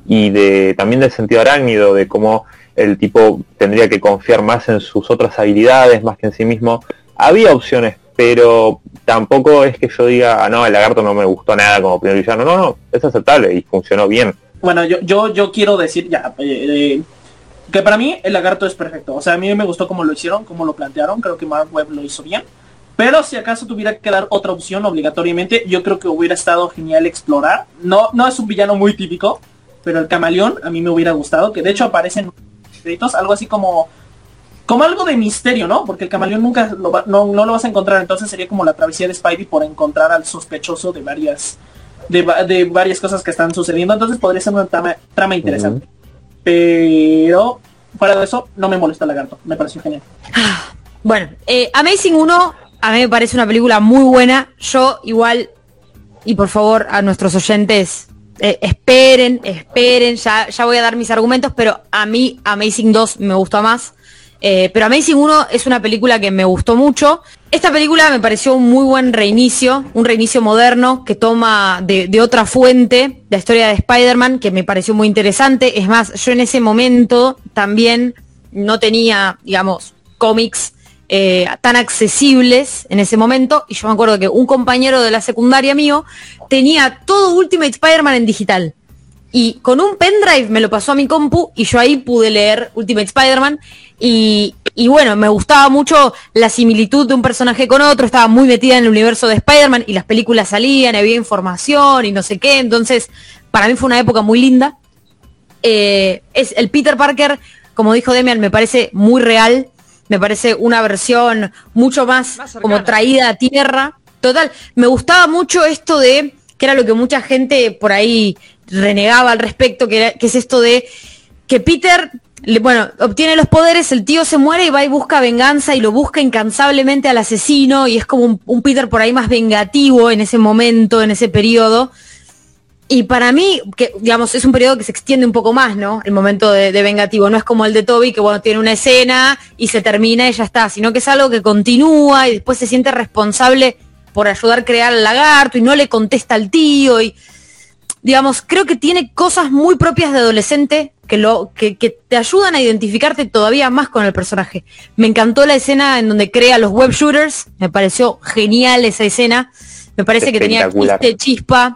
D: y de también del sentido arácnido, de cómo el tipo tendría que confiar más en sus otras habilidades, más que en sí mismo. Había opciones, pero tampoco es que yo diga, ah, no, el lagarto no me gustó nada como primer villano. No, no, es aceptable y funcionó bien.
C: Bueno, yo, yo, yo quiero decir ya eh, eh, que para mí el lagarto es perfecto. O sea, a mí me gustó cómo lo hicieron, cómo lo plantearon. Creo que Mark Webb lo hizo bien. Pero si acaso tuviera que dar otra opción obligatoriamente, yo creo que hubiera estado genial explorar. No, no es un villano muy típico, pero el camaleón a mí me hubiera gustado. Que de hecho aparecen créditos, algo así como como algo de misterio, ¿no? Porque el camaleón nunca lo va- no, no lo vas a encontrar, entonces sería como la travesía de Spidey por encontrar al sospechoso de varias de, va- de varias cosas que están sucediendo, entonces podría ser una trama, trama interesante. Pero fuera de eso, no me molesta el lagarto, me pareció genial.
A: Bueno, eh, Amazing 1 a mí me parece una película muy buena. Yo igual, y por favor a nuestros oyentes, eh, esperen, esperen, ya, ya voy a dar mis argumentos, pero a mí Amazing 2 me gusta más. Eh, pero Amazing 1 es una película que me gustó mucho. Esta película me pareció un muy buen reinicio, un reinicio moderno que toma de, otra fuente la historia de Spider-Man, que me pareció muy interesante. Es más, yo en ese momento también no tenía, digamos, cómics eh, tan accesibles en ese momento. Y yo me acuerdo que un compañero de la secundaria mío tenía todo Ultimate Spider-Man en digital. Y con un pendrive me lo pasó a mi compu y yo ahí pude leer Ultimate Spider-Man. Y, y bueno, me gustaba mucho la similitud de un personaje con otro, estaba muy metida en el universo de Spider-Man y las películas salían, había información y no sé qué. Entonces, para mí fue una época muy linda. Eh, es el Peter Parker, como dijo Demian, me parece muy real. Me parece una versión mucho más,
B: Más
A: como traída a tierra. Total, me gustaba mucho esto de, que era lo que mucha gente por ahí renegaba al respecto, que, era- que es esto de que Peter, bueno, obtiene los poderes, el tío se muere y va y busca venganza y lo busca incansablemente al asesino y es como un, un Peter por ahí más vengativo en ese momento, en ese periodo. Y para mí, que digamos, es un periodo que se extiende un poco más, ¿no? El momento de, de vengativo. No es como el de Toby, que bueno, tiene una escena y se termina y ya está, sino que es algo que continúa y después se siente responsable por ayudar a crear al lagarto y no le contesta al tío y digamos, creo que tiene cosas muy propias de adolescente que, lo, que, que te ayudan a identificarte todavía más con el personaje. Me encantó la escena en donde crea los web shooters, me pareció genial esa escena, me parece que tenía chiste, chispa,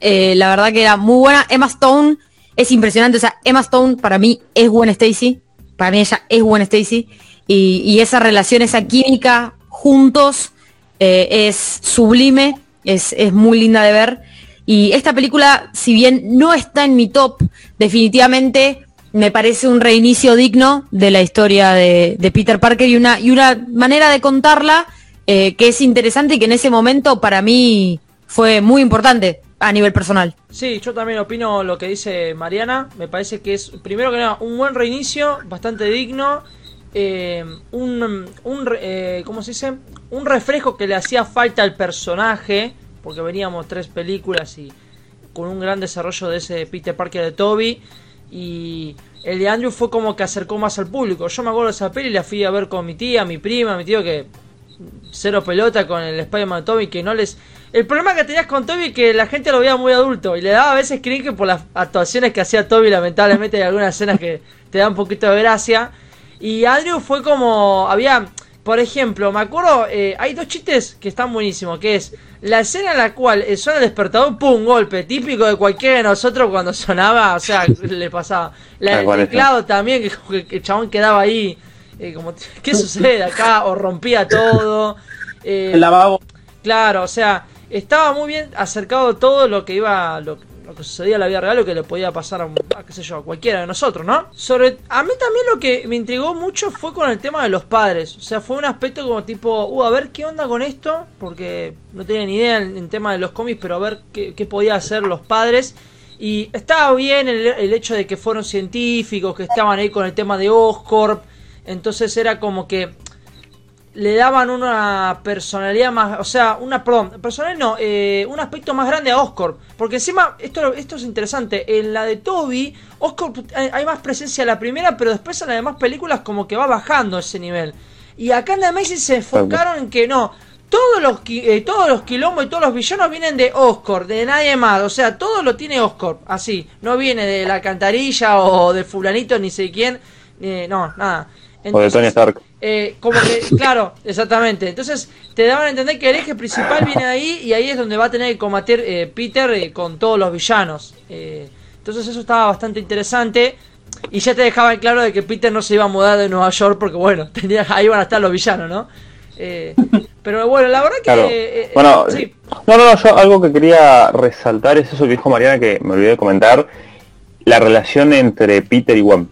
A: eh, la verdad que era muy buena. Emma Stone es impresionante, o sea, Emma Stone para mí es Gwen Stacy, para mí ella es Gwen Stacy, y, y esa relación, esa química juntos eh, es sublime, es, es muy linda de ver. Y esta película, si bien no está en mi top, definitivamente me parece un reinicio digno de la historia de, Peter Parker y una, y una manera de contarla eh, que es interesante y que en ese momento para mí fue muy importante a nivel personal.
B: Sí, yo también opino lo que dice Mariana. Me parece que es, primero que nada, un buen reinicio, bastante digno. eh, un, un eh, ¿cómo se dice? Un refresco que le hacía falta al personaje, porque veníamos tres películas y con un gran desarrollo de ese Peter Parker de Toby. Y el de Andrew fue como que acercó más al público. Yo me acuerdo de esa peli y la fui a ver con mi tía, mi prima, mi tío que cero pelota con el Spider-Man de Toby que no les... El problema que tenías con Toby es que la gente lo veía muy adulto y le daba a veces cringe por las actuaciones que hacía Toby, lamentablemente hay algunas escenas que te dan un poquito de gracia. Y Andrew fue como... Había... Por ejemplo, me acuerdo, eh, hay dos chistes que están buenísimos, que es la escena en la cual eh, suena el despertador, pum, golpe, típico de cualquiera de nosotros cuando sonaba, o sea, le pasaba. La
D: Tal
B: del teclado también, que el chabón quedaba ahí, eh, como, ¿qué sucede acá? O rompía todo. eh,
C: El lavabo.
B: Claro, o sea, estaba muy bien acercado todo lo que iba, lo, lo que sucedía en la vida real, lo que le podía pasar a, qué sé yo, a cualquiera de nosotros, ¿no? Sobre, a mí también lo que me intrigó mucho fue con el tema de los padres, o sea, fue un aspecto como tipo, uh, a ver qué onda con esto, porque no tenía ni idea en, en tema de los cómics, pero a ver qué, qué podía hacer los padres. Y estaba bien el hecho de que fueron científicos, que estaban ahí con el tema de Oscorp, entonces era como que le daban una personalidad más, o sea, una, perdón, personalidad no, eh, un aspecto más grande a Oscorp, porque encima, esto, esto es interesante, en la de Toby, Oscorp hay, hay más presencia en la primera, pero después en las demás películas como que va bajando ese nivel. Y acá en The Amazing se enfocaron en que no, todos los, eh, todos los quilombos y todos los villanos vienen de Oscorp, de nadie más, o sea, todo lo tiene Oscorp, así, no viene de la cantarilla o de fulanito ni sé quién, eh, no, nada.
D: O de Tony Stark.
B: eh, como que, claro, exactamente. Entonces te daban a entender que el eje principal viene de ahí y ahí es donde va a tener que combatir eh, Peter eh, con todos los villanos. Eh, entonces eso estaba bastante interesante y ya te dejaban claro de que Peter no se iba a mudar de Nueva York porque bueno, tenía, ahí van a estar los villanos, ¿no? Eh, pero bueno, la verdad que...
D: Claro. Bueno,
B: sí.
D: no, no, no, yo algo que quería resaltar es eso que dijo Mariana que me olvidé de comentar, la relación entre Peter y Gwen.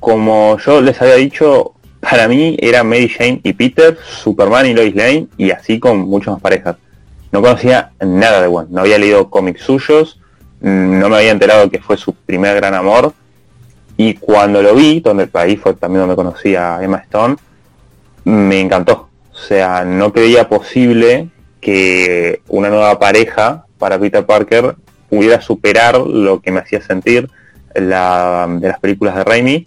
D: Como yo les había dicho, para mí era Mary Jane y Peter, Superman y Lois Lane, y así con muchas más parejas. No conocía nada de Gwen, no había leído cómics suyos, mm, no me había enterado que fue su primer gran amor, y cuando lo vi, donde ahí fue también donde conocí a Emma Stone, me encantó. O sea, no creía posible que una nueva pareja para Peter Parker pudiera superar lo que me hacía sentir de las películas de Raimi.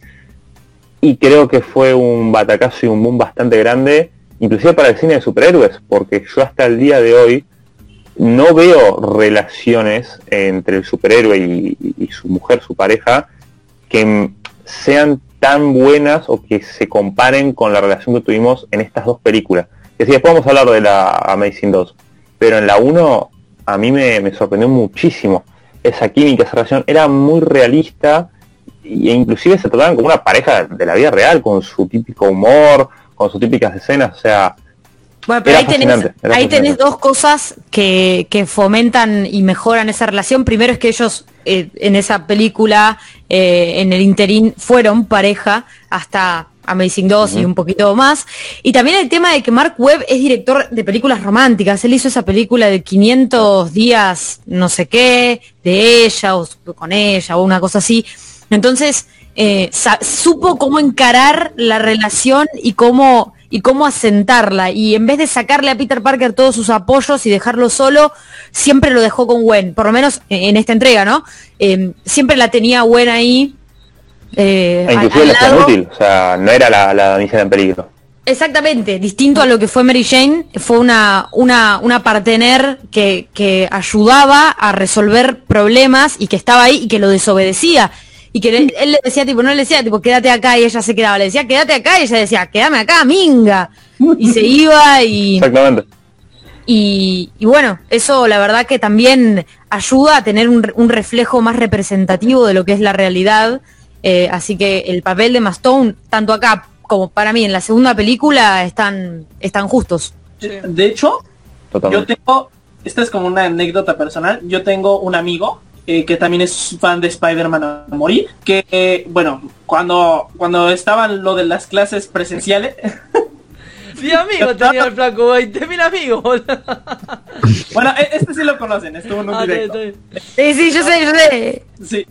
D: Y creo que fue un batacazo y un boom bastante grande, inclusive para el cine de superhéroes, porque yo hasta el día de hoy no veo relaciones entre el superhéroe y, su mujer, su pareja, que sean tan buenas o que se comparen con la relación que tuvimos en estas dos películas. Que si después vamos a hablar de la Amazing 2, pero en la 1 a mí me, me sorprendió muchísimo esa química, esa relación, era muy realista e inclusive se trataban como una pareja de la vida real, con su típico humor, con sus típicas escenas, o sea,
A: bueno, pero ahí tenés, ahí tenés dos cosas que, que, fomentan y mejoran esa relación. Primero es que ellos eh, en esa película, eh, en el interín, fueron pareja hasta Amazing 2 y un poquito más. Y también el tema de que Mark Webb es director de películas románticas. Él hizo esa película de 500 días, no sé qué, de ella o con ella o una cosa así. Entonces, eh, supo cómo encarar la relación y cómo y cómo asentarla. Y en vez de sacarle a Peter Parker todos sus apoyos y dejarlo solo, siempre lo dejó con Gwen, por lo menos en esta entrega, ¿no? Eh, siempre la tenía Gwen ahí.
D: Eh, e inclusive la útil, o sea, no era la, la en peligro.
A: Exactamente, distinto a lo que fue Mary Jane, fue una, una, una partener que, que ayudaba a resolver problemas y que estaba ahí y que lo desobedecía y que él, le decía, tipo, no le decía, tipo, quédate acá y ella se quedaba, le decía, quédate acá y ella decía, quédame acá, minga. Y se iba y...
D: Exactamente.
A: Y, y, bueno, eso la verdad que también ayuda a tener un, un reflejo más representativo de lo que es la realidad. Eh, así que el papel de Mastone, tanto acá como para mí en la segunda película, están, están justos.
C: De hecho, yo tengo, esta es como una anécdota personal, yo tengo un amigo eh, que también es fan de Spider-Man a morir, que, eh, bueno, cuando, cuando estaban lo de las clases presenciales...
B: Mi amigo tenía el flaco 20, mil amigos.
C: bueno, e, este sí lo conocen, estuvo en un ah, directo.
A: Sí, sí, yo sé, yo sé.
C: Sí.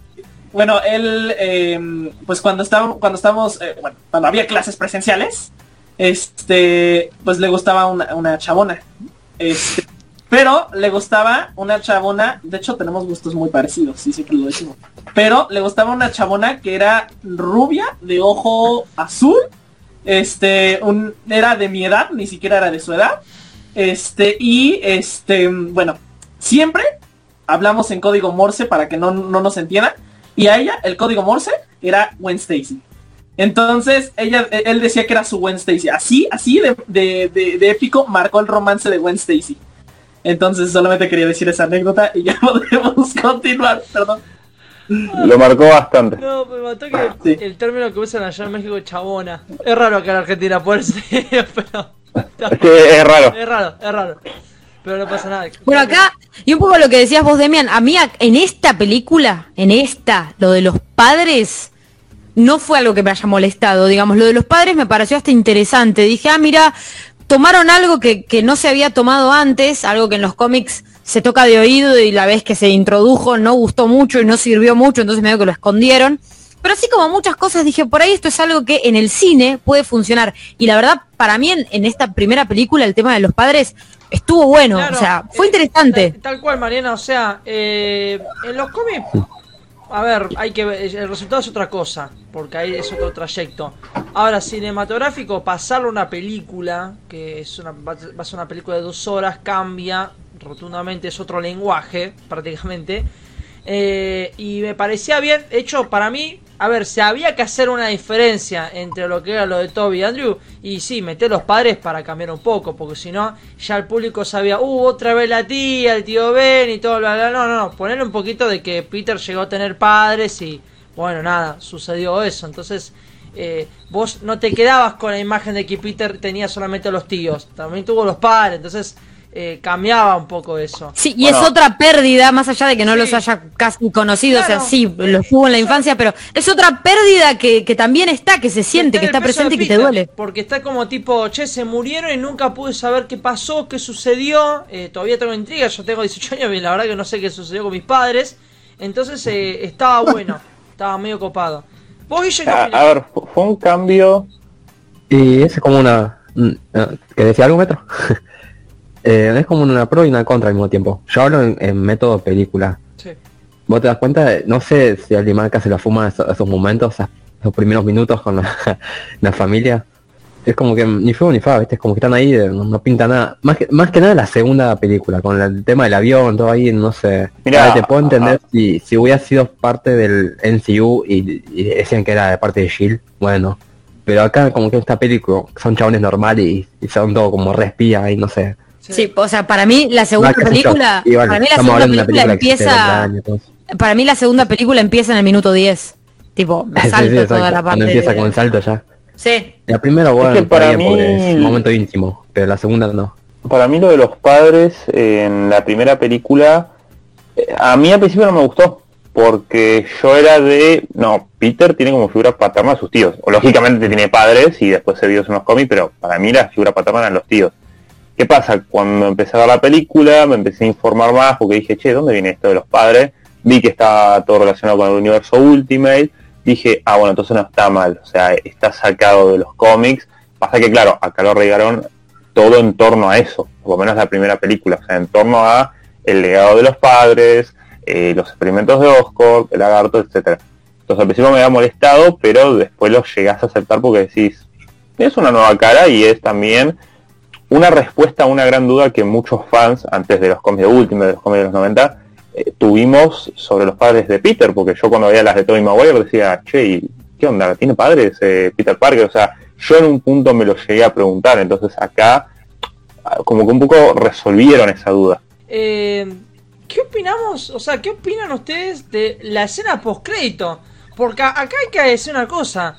C: Bueno, él, em, pues cuando estábamos, cuando estábamos, eh, bueno, cuando había clases presenciales, este, pues le gustaba una, una chabona. Este, pero le gustaba una chabona, de hecho tenemos gustos muy parecidos, sí, siempre lo decimos. Pero le gustaba una chabona que era rubia, de ojo azul, este, era de mi edad, ni siquiera era de su edad. Este, y este, bueno, siempre hablamos en código Morse para que no, nos entiendan. Y a ella, el código Morse era Stacy. Entonces, ella, él decía que era su Stacy. Así, así de, épico marcó el romance de Stacy. Entonces solamente quería decir esa anécdota y ya podemos continuar, perdón.
D: Lo marcó bastante.
B: No, me mató que el término que usan allá en México chabona. Es raro que en Argentina puede ser, pero.
D: Es que es raro.
B: Es raro, es raro. Pero no pasa nada.
A: Bueno, acá, y un poco lo que decías vos, Demian, a mí en esta película, en esta, lo de los padres, no fue algo que me haya molestado, digamos, lo de los padres me pareció hasta interesante. Dije, ah, mira, tomaron algo que, que, no se había tomado antes, algo que en los cómics se toca de oído y la vez que se introdujo no gustó mucho y no sirvió mucho, entonces medio que lo escondieron. Pero así como muchas cosas dije, por ahí esto es algo que en el cine puede funcionar. Y la verdad, para mí en, esta primera película el tema de los padres estuvo bueno, o sea, fue eh, interesante.
B: Tal, cual, Mariana, o sea, eh, en los cómics a ver, hay que el resultado es otra cosa, porque ahí es otro trayecto. Ahora, cinematográfico, pasarlo a una película, que es una, va a ser una película de dos horas, cambia rotundamente, es otro lenguaje, prácticamente. Eh, y me parecía bien, hecho para mí, a ver, se había que hacer una diferencia entre lo que era lo de Toby y Andrew. Y sí, meter los padres para cambiar un poco, porque si no, ya el público sabía, uh, otra vez la tía, el tío Ben y todo, bla, bla. No, no, no, un poquito de que Peter llegó a tener padres y, bueno, nada, sucedió eso. Entonces, eh, vos no te quedabas con la imagen de que Peter tenía solamente los tíos, también tuvo los padres. Entonces, eh, cambiaba un poco eso.
A: Sí, y es otra pérdida, más allá de que no los haya casi conocido, o sea, sí, los tuvo en la infancia, pero es otra pérdida que, también está, que se siente, que está presente y que te duele.
B: Porque está como tipo, che, se murieron y nunca pude saber qué pasó, qué sucedió, eh, todavía tengo intriga, yo tengo 18 años y la verdad que no sé qué sucedió con mis padres, entonces eh, estaba bueno, estaba medio copado.
D: ¿Vos, a, a ver, fue un cambio...
E: Y es como una... Mm, ¿Que decía algo, Metro? Eh, es como una pro y una contra al mismo tiempo. Yo hablo en, método película. Sí. Vos te das cuenta, no sé si Alimarca se la fuma esos, esos momentos, los primeros minutos con la, la familia. Es como que ni fuego ni fa, ¿viste? Es como que están ahí, eh, no, no pinta nada. Más que, más que nada la segunda película, con el tema del avión, todo ahí, no sé.
D: Mirá,
E: Ah, te puedo entender
D: ajá.
E: si, si hubiera sido parte del NCU y, y decían que era de parte de Shield, bueno. Pero acá como que esta película son chabones normales y, y son todo como respía y no sé.
A: Sí, o sea, para mí la segunda película,
E: bueno,
A: para mí la segunda película
E: que
A: empieza,
E: 20 años, entonces.
A: para mí la segunda película empieza en el minuto 10. Tipo, me salto
E: sí,
A: toda la
E: Cuando
A: parte.
E: empieza
A: de-
E: con el salto ya.
A: Sí,
E: La primera, bueno,
D: que
E: está
D: para mí-
E: es un momento íntimo, pero la segunda no.
D: Para mí lo de los padres en la primera película, eh, a mí al principio no me gustó, porque yo era de, no, Peter tiene como figura paterna a sus tíos, o lógicamente tiene padres y después se vio en los cómics, pero para mí la figura paterna eran los tíos. ¿Qué pasa? Cuando empecé a ver la película me empecé a informar más porque dije, che, ¿dónde viene esto de los padres? Vi que estaba todo relacionado con el universo Ultimate, dije, ah, bueno, entonces no está mal, o sea, está sacado de los cómics. Pasa que, claro, acá lo arreglaron todo en torno a eso, por lo menos la primera película, o sea, en torno a el legado de los padres, eh, los experimentos de Oscorp, el lagarto, etcétera. Entonces al principio me había molestado, pero después lo llegás a aceptar porque decís, es una nueva cara y es también una respuesta a una gran duda que muchos fans, antes de los cómics de Ultimate, de los cómics de los 90, eh, tuvimos sobre los padres de Peter, porque yo cuando veía las de Tobey Maguire decía, che, ¿y ¿qué onda? ¿Tiene padres eh, Peter Parker? O sea, yo en un punto me lo llegué a preguntar, entonces acá ah, como que un poco resolvieron esa duda.
B: Eh, ¿Qué opinamos? O sea, ¿qué opinan ustedes de la escena post-crédito? Porque a- acá hay que decir una cosa.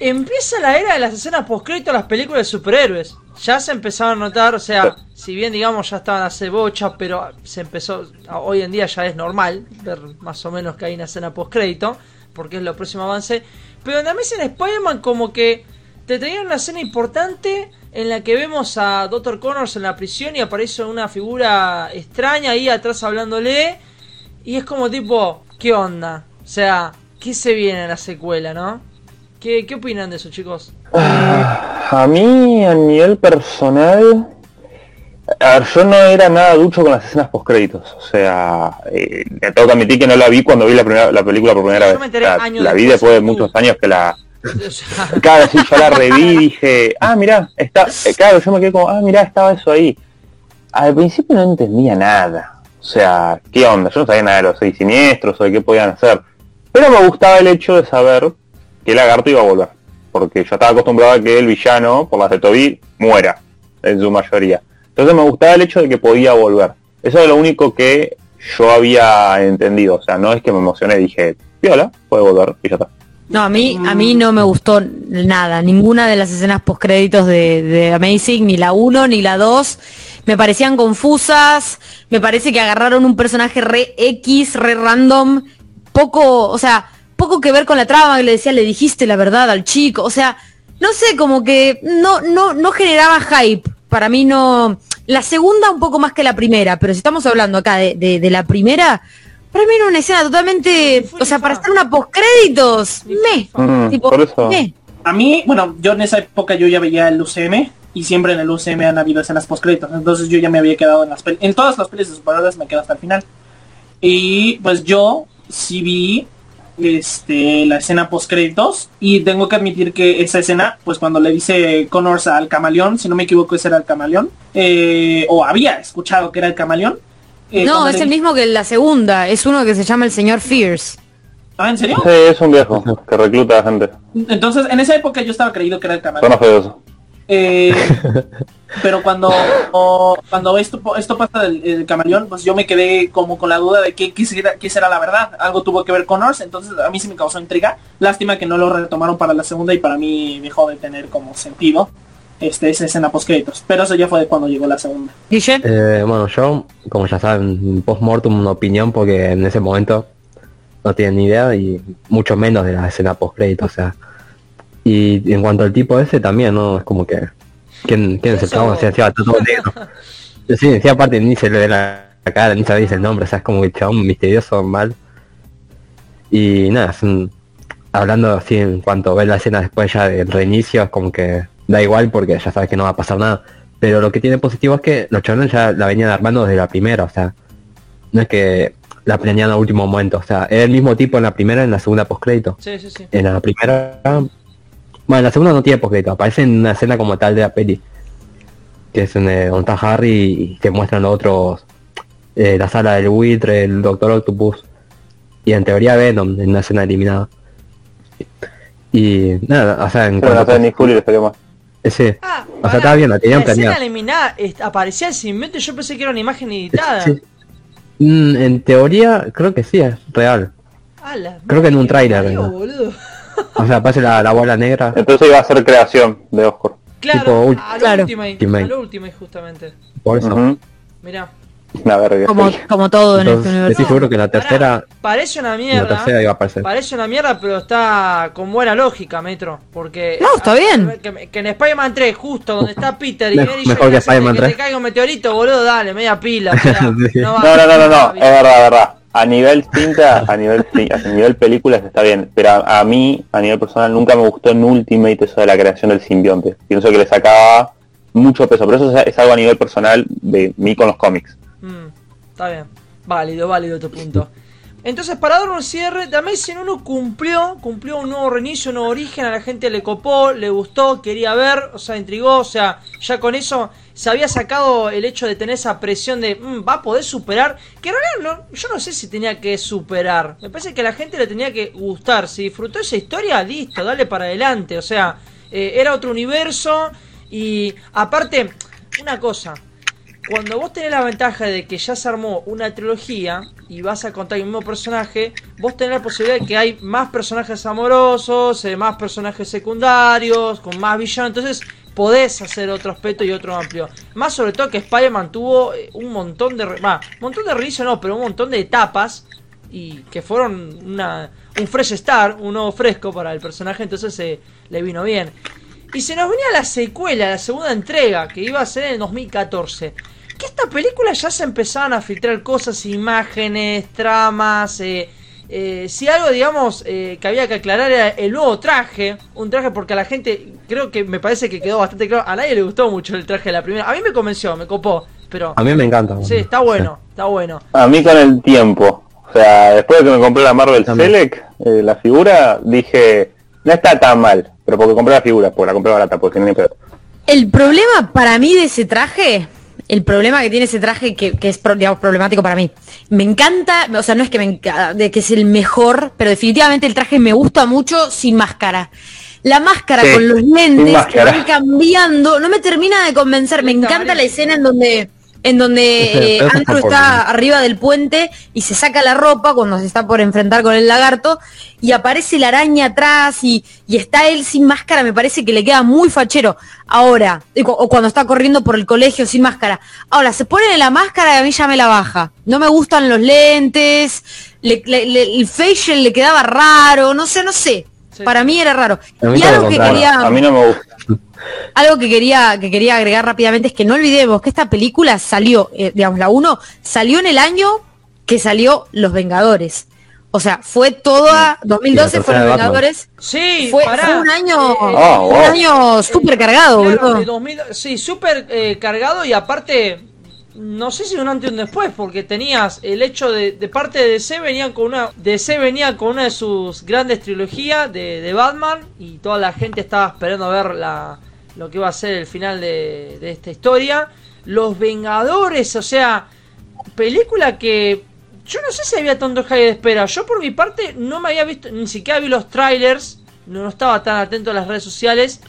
B: Empieza la era de las escenas post-crédito de las películas de superhéroes. Ya se empezaron a notar, o sea, si bien digamos ya estaban hace bocha, pero se empezó, hoy en día ya es normal ver más o menos que hay una escena post-crédito, porque es lo próximo avance. Pero en Amazing Spider-Man como que te tenían una escena importante en la que vemos a Dr. Connors en la prisión y aparece una figura extraña ahí atrás hablándole. Y es como tipo, ¿qué onda? O sea, ¿qué se viene en la secuela, no? ¿Qué, qué opinan de eso, chicos?
D: A mí, a nivel personal, a ver, yo no era nada ducho con las escenas post créditos. O sea, eh, tengo que admitir que no la vi cuando vi la, primera, la película por primera
B: Yo
D: vez.
B: años
D: la vi
B: después
D: de muchos años que la... Claro, sí, yo la reví y dije, ah, mirá, está... eh, claro, yo me quedé como, ah, mirá, estaba eso ahí. Al principio no entendía nada. O sea, ¿qué onda? Yo no sabía nada de los seis siniestros o de qué podían hacer. Pero me gustaba el hecho de saber que Lagarto iba a volver. Porque yo estaba acostumbrado a que el villano, por las de Toby, muera, en su mayoría. Entonces me gustaba el hecho de que podía volver. Eso es lo único que yo había entendido. O sea, no es que me emocioné, dije, viola, puede volver y ya está.
A: No, a mí, a mí no me gustó nada, ninguna de las escenas postcréditos de, de Amazing, ni la 1 ni la 2. Me parecían confusas, me parece que agarraron un personaje re X, re random, poco, o sea, poco que ver con la trama, que le decía, le dijiste la verdad al chico, o sea, no sé, como que no, no, no generaba hype. Para mí no. La segunda un poco más que la primera, pero si estamos hablando acá de, de- de la primera, para mí era una escena totalmente. O sea, para hacer una postcréditos, me.
D: Mm,
A: tipo,
D: por eso.
A: me.
C: A mí, bueno, yo en esa época yo ya veía el UCM y siempre en el UCM han habido escenas postcréditos. Entonces yo ya me había quedado en las en todas las pelis de superhéroes me quedo hasta el final. Y pues yo sí vi este la escena postcréditos y tengo que admitir que esa escena, pues cuando le dice Connors al camaleón, si no me equivoco ese era el camaleón, eh, o había escuchado que era el camaleón. eh,
A: No, es
C: le
A: el mismo que la segunda. Es uno que se llama el señor Fierce.
C: Ah, ¿en serio?
D: Sí, es un viejo que recluta a gente.
C: Entonces en esa época yo estaba creído que era el camaleón.
D: Suena feo eso.
C: Eh, pero cuando o- cuando esto esto pasa del el camaleón, pues yo me quedé como con la duda de qué, qué, será, qué será la verdad. Algo tuvo que ver con Ors, entonces a mí sí me causó intriga. Lástima que no lo retomaron para la segunda y para mí dejó de tener como sentido este esa escena post créditos. Pero eso ya fue cuando llegó la segunda.
A: ¿Dice?
E: Eh, bueno, yo, como ya saben, post-mortem una opinión porque en ese momento no tienen ni idea y mucho menos de la escena post-crédito, o sea. Y en cuanto al tipo ese también, ¿no? Es como que... ¿Quién, quién es el
B: Eso-
E: chabón? O sea, encima está todo negro. Sí, encima aparte ni se le ve la, cara, ni se dice el nombre, o sea, es como que el chabón misterioso, mal. Y nada, es un- hablando así en cuanto ves la escena después ya del reinicio, es como que da igual porque ya sabes que no va a pasar nada. Pero lo que tiene positivo es que los chavales ya la venían armando desde la primera, o sea, no es que la planean al último momento. O sea, era el mismo tipo en la primera y en la segunda postcrédito.
B: Sí, sí, sí.
E: En la primera... Bueno, en la segunda no tiene postcrédito, aparece en una escena como tal de la peli. Que es en eh, donde está Harry y te muestran los otros... eh, la sala del buitre, el Doctor Octopus. Y en teoría Venom en una escena eliminada. Y nada, o sea, en
D: Pero no
E: cuanto
D: ni Julio más.
E: ese,
B: Ah,
E: o sea, estaba bien, la tenían
B: la escena eliminada aparecía el simbionte, yo pensé que era una imagen editada.
E: Sí. Mm, en teoría, creo que sí, es real. Creo que en un tráiler, ¿no? O sea, aparece la, la bola negra.
D: Entonces iba a ser creación de Oscar.
B: Claro,
E: Tipo,
B: a lo
A: Claro.
B: Ultimate,
E: Ultimate.
B: a lo Ultimate justamente.
E: Por eso.
D: Ujú.
B: Mirá.
D: Una verga.
A: Como, como todo en este universo.
E: estoy seguro que la
B: Pará,
E: tercera,
B: parece una
E: la
B: mierda.
E: tercera iba a aparecer.
B: Parece una mierda, pero está con buena lógica, Metro. Porque.
A: No, está bien.
B: Que, que en Spider-Man 3, justo donde está Peter y
E: Me-
B: Mary
E: mejor que Spider-Man
B: que
E: 3.
B: te caiga un meteorito, boludo, dale, media pila. o sea,
E: Sí.
B: no, va-
D: No, no, no, no, no, es verdad, es verdad. A nivel cinta, a nivel, a nivel películas está bien, pero a, mí, a nivel personal, nunca me gustó en Ultimate eso de la creación del simbionte. Pienso que le sacaba mucho peso, pero eso es, es algo a nivel personal de mí con los cómics.
B: Mm, está bien. Válido, válido tu punto. Entonces, para dar un cierre, The Amazing 1 cumplió, cumplió un nuevo reinicio, un nuevo origen, a la gente le copó, le gustó, quería ver, o sea, intrigó, o sea, ya con eso se había sacado el hecho de tener esa presión de, "Mm, va a poder superar, que en realidad no, yo no sé si tenía que superar, me parece que a la gente le tenía que gustar, si disfrutó esa historia, listo, dale para adelante, o sea, eh, era otro universo y aparte, una cosa, cuando vos tenés la ventaja de que ya se armó una trilogía y vas a contar el mismo personaje, vos tenés la posibilidad de que hay más personajes amorosos, eh, más personajes secundarios, con más villanos, entonces podés hacer otro aspecto y otro amplio. Más sobre todo que Spider-Man tuvo eh, un montón de... un montón de reinicio no, pero un montón de etapas y que fueron una, un fresh start, un nuevo fresco para el personaje, entonces eh, le vino bien. Y se nos venía la secuela, la segunda entrega, que iba a ser en el 2014. Que esta película ya se empezaban a filtrar cosas, imágenes, tramas. Eh, eh, si algo, digamos, eh, que había que aclarar era el nuevo traje. Un traje porque a la gente, creo que me parece que quedó bastante claro. A nadie le gustó mucho el traje de la primera. A mí me convenció, me copó. Pero
E: A mí me encanta.
B: sí, está bueno, está bueno.
D: A mí con el tiempo, o sea, después de que me compré la Marvel
E: También.
D: Select, eh, la figura, dije, no está tan mal, pero porque compré la figura, porque la compré barata, porque no ni pedo.
A: El problema para mí de ese traje, el problema que tiene ese traje que, que es digamos, problemático para mí. Me encanta, o sea, no es que me enca- de que es el mejor, pero definitivamente el traje me gusta mucho sin máscara. La máscara
D: Sí,
A: con los lentes que van cambiando, no me termina de convencer. Me encanta la escena en donde en donde eh, Andrew está arriba del puente y se saca la ropa cuando se está por enfrentar con el lagarto y aparece la araña atrás y, y está él sin máscara, me parece que le queda muy fachero. Ahora, o cuando está corriendo por el colegio sin máscara. Ahora, se pone la máscara y a mí ya me la baja. No me gustan los lentes, le- le- le- el facial le quedaba raro, no sé, no sé.
B: Sí.
A: Para mí era raro. Y algo que quería...
D: A mí no me gusta.
A: Algo que quería, que quería agregar rápidamente es que no olvidemos que esta película salió, eh, digamos, la 1, salió en el año que salió Los Vengadores. O sea, fue toda, 2012
E: tercera
A: fueron Los
E: Batman.
A: porque tenías el hecho de, de parte de DC venían con una DC venía con una de sus grandes trilogías de, de Batman y toda la gente estaba esperando a ver la, lo que iba a ser el final de, de esta historia. Los Vengadores, o sea, película que yo no sé si había tanto hype de espera. Yo por mi parte no me había visto, ni siquiera vi los trailers, no, estaba tan atento a las redes sociales.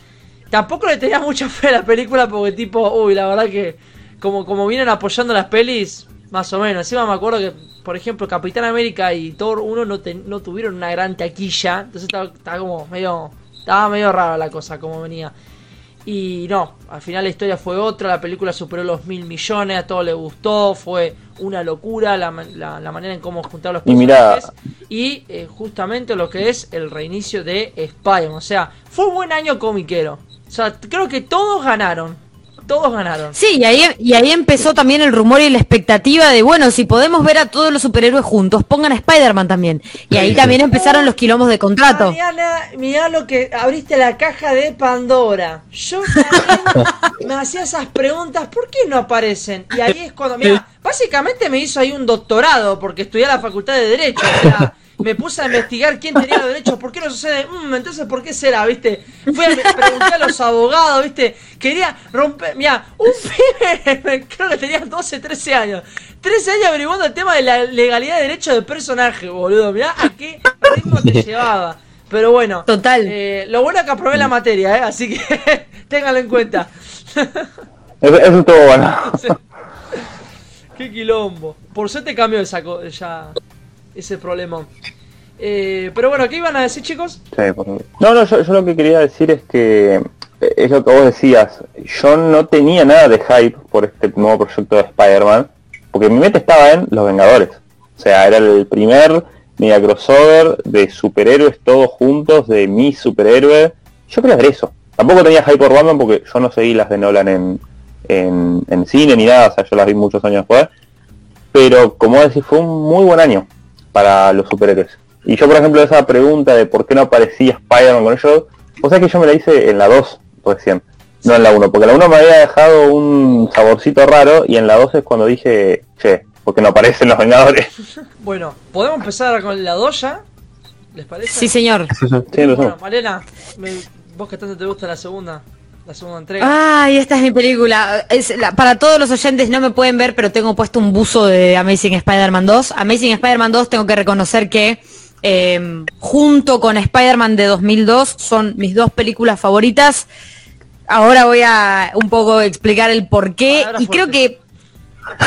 A: Tampoco le tenía mucha fe a la película porque tipo, uy, la verdad que como, como vienen apoyando las pelis, más o menos. Encima me acuerdo que, por ejemplo, Capitán América y Thor 1 no, ten- no tuvieron una gran taquilla. Entonces estaba, estaba como medio, estaba medio rara la cosa como venía. Y no, al final la historia fue otra, la película superó los mil millones, a todos les gustó, fue una locura la, la- la manera en cómo juntar los
D: Y
B: personajes. Y eh, justamente lo que es el reinicio de Spider-Man. O sea, fue un buen año comiquero. O sea, creo que todos ganaron. Todos ganaron.
A: Sí, y ahí, y ahí empezó también el rumor y la expectativa de, bueno, si podemos ver a todos los superhéroes juntos, pongan a Spider-Man también. Y ahí también empezaron los quilombos de contrato.
B: Mariana, mirá lo que abriste la caja de Pandora. Yo también me hacía esas preguntas, ¿por qué no aparecen? Y ahí es cuando, mira, básicamente me hizo ahí un doctorado porque estudié a la facultad de Derecho. O sea, me puse a investigar quién tenía los derechos, por qué no sucede, mm, entonces por qué será, viste. Fui a preguntar a los abogados, viste. Quería romper, mira, un pibe, creo que tenía 12, 13 años. 13 años averiguando el tema de la legalidad de derecho de personaje, boludo. Mirá a qué ritmo te llevaba. Pero bueno,
A: Total.
B: eh, lo bueno es que aprobé la materia, ¿eh? así que téngalo en cuenta.
D: Eso, eso estuvo bueno.
B: Qué quilombo. Por suerte cambió esa co- ya ese problema. Eh, pero bueno, ¿qué iban a decir chicos?
D: No, no, yo, yo lo que quería decir es que eh, es lo que vos decías. Yo no tenía nada de hype por este nuevo proyecto de Spider-Man, porque mi mente estaba en Los Vengadores. O sea, era el primer mega crossover de superhéroes todos juntos, de mi superhéroe. Yo quería ver eso. Tampoco tenía hype por Batman porque yo no seguí las de Nolan en, en, en cine ni nada, o sea, yo las vi muchos años después. Pero como decís, fue un muy buen año para los superhéroes. Y yo, por ejemplo, esa pregunta de por qué no aparecía Spider-Man con ellos, o sea que yo me la hice en la 2 recién, no en la 1, porque la 1 me había dejado un saborcito raro y en la 2 es cuando dije, che, ¿por qué no aparecen los Vengadores?
B: Bueno, podemos empezar con la doya. ¿Les parece?
A: Sí, señor.
D: Sí,
B: Bueno, me- vos que tanto te gusta la segunda, la segunda entrega.
A: Ay, esta es mi película. Es la- para todos los oyentes no me pueden ver, pero tengo puesto un buzo de Amazing Spider-Man 2. Amazing Spider-Man 2 tengo que reconocer que eh, junto con Spider-Man de 2002 son mis dos películas favoritas. Ahora voy a un poco explicar el por qué y creo que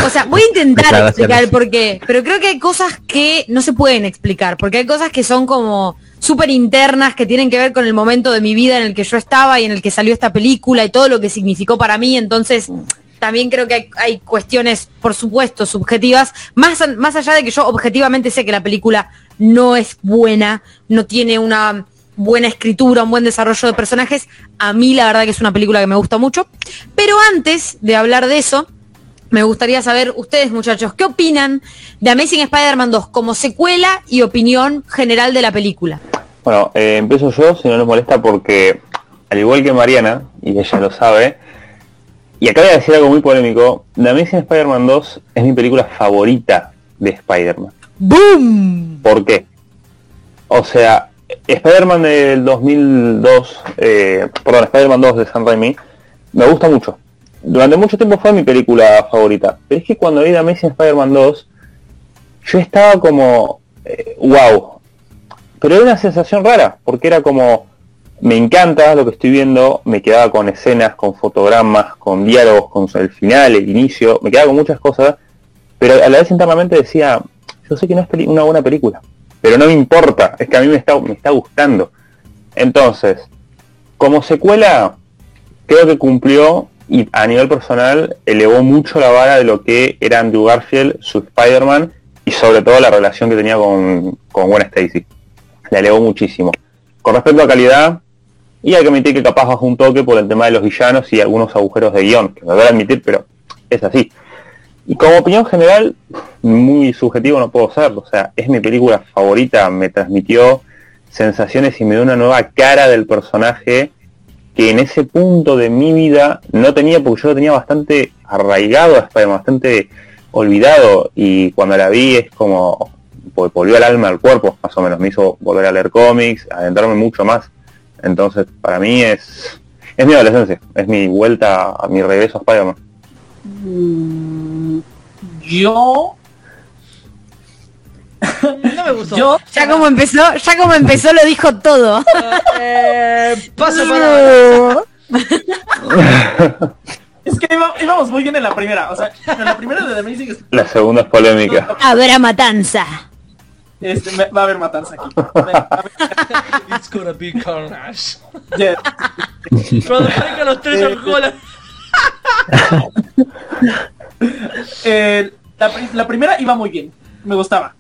A: o sea, voy a intentar explicar el por qué, pero creo que hay cosas que no se pueden explicar, porque hay cosas que son como súper internas, que tienen que ver con el momento de mi vida en el que yo estaba y en el que salió esta película y todo lo que significó para mí, entonces también creo que hay, hay cuestiones, por supuesto, subjetivas, más, más allá de que yo objetivamente sé que la película no es buena, no tiene una buena escritura, un buen desarrollo de personajes, a mí la verdad que es una película que me gusta mucho, pero antes de hablar de eso, me gustaría saber, ustedes muchachos, ¿qué opinan de Amazing Spider-Man 2 como secuela y opinión general de la película?
D: Bueno, eh, empiezo yo, si no les molesta, porque al igual que Mariana, y ella lo sabe, y acá voy a decir algo muy polémico, The Amazing Spider-Man 2 es mi película favorita de Spider-Man.
A: ¡Boom!
D: ¿Por qué? O sea, Spider-Man del 2002, eh, perdón, Spider-Man 2 de San Raimi, me gusta mucho. Durante mucho tiempo fue mi película favorita. Pero es que cuando vi The Amazing Spider-Man 2, yo estaba como, eh, wow. Pero era una sensación rara, porque era como, me encanta lo que estoy viendo, me quedaba con escenas, con fotogramas, con diálogos, con el final, el inicio, me quedaba con muchas cosas, pero a la vez internamente decía, yo sé que no es una buena película, pero no me importa, es que a mí me está, me está gustando. Entonces, como secuela, creo que cumplió y a nivel personal elevó mucho la vara de lo que era Andrew Garfield, su Spider-Man y sobre todo la relación que tenía con, con Gwen Stacy. La elevó muchísimo. Con respecto a calidad, y hay que admitir que capaz bajó un toque por el tema de los villanos y algunos agujeros de guion, que me voy a admitir, pero es así. Y como opinión general, muy subjetivo no puedo ser, o sea, es mi película favorita, me transmitió sensaciones y me dio una nueva cara del personaje que en ese punto de mi vida no tenía, porque yo lo tenía bastante arraigado a Spider-Man, bastante olvidado, y cuando la vi es como, pues volvió el alma al cuerpo, más o menos, me hizo volver a leer cómics, adentrarme mucho más, entonces para mí es, es mi adolescencia, es mi vuelta, a mi regreso a Spider-Man.
C: Mm, Yo,
B: No me gustó.
C: yo,
A: Ya como empezó, ya como empezó lo dijo todo.
B: Eh, paso para...
C: es que iba- íbamos muy bien en la primera, o sea, en la primera de The Amazing Spider-
D: La segunda es polémica.
A: Habrá matanza.
C: este, me- va a haber matanza aquí. Va a haber-
B: It's gonna be carnage.
C: yeah.
B: Cuando vengan los tres al cola.
C: Eh, la, pri- la primera iba muy bien, me gustaba.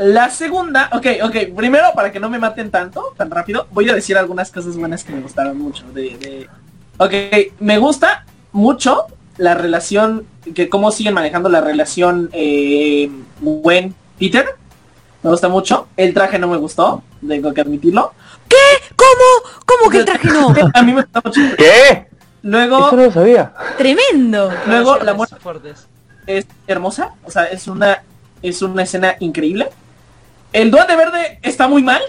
C: La segunda, ok, ok, primero para que no me maten tanto, tan rápido, voy a decir algunas cosas buenas que me gustaron mucho. De, de- Ok, me gusta mucho la relación, que cómo siguen manejando la relación eh, Gwen Peter. Me gusta mucho. El traje no me gustó, tengo que admitirlo.
A: ¿Qué? ¿Cómo? ¿Cómo que el traje no?
C: A mí me gusta mucho.
D: ¿Qué?
C: Luego,
D: Eso no lo sabía.
A: Tremendo.
C: luego la muerte es hermosa, o sea, es una es una escena increíble. El Duende Verde está muy mal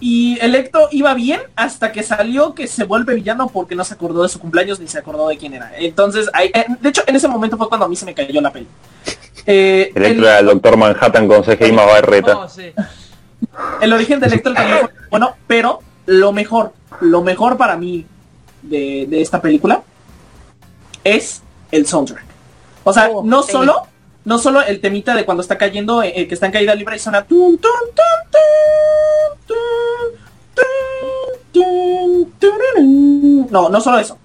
C: y Electro iba bien hasta que salió que se vuelve villano porque no se acordó de su cumpleaños ni se acordó de quién era. Entonces, ahí- eh, de hecho, en ese momento fue cuando a mí se me cayó la peli. Eh,
D: Electro
C: el,
D: era el Doctor Manhattan con CGI más barreta.
B: Oh, sí.
C: el origen de Electro también fue bueno, pero lo mejor, lo mejor para mí de, de esta película es el soundtrack. O sea,
A: Oh,
C: no
A: sí.
C: solo, no solo el temita de cuando está cayendo, eh, eh, que está en caída libre y suena tun, tun, tururú. No, no solo eso.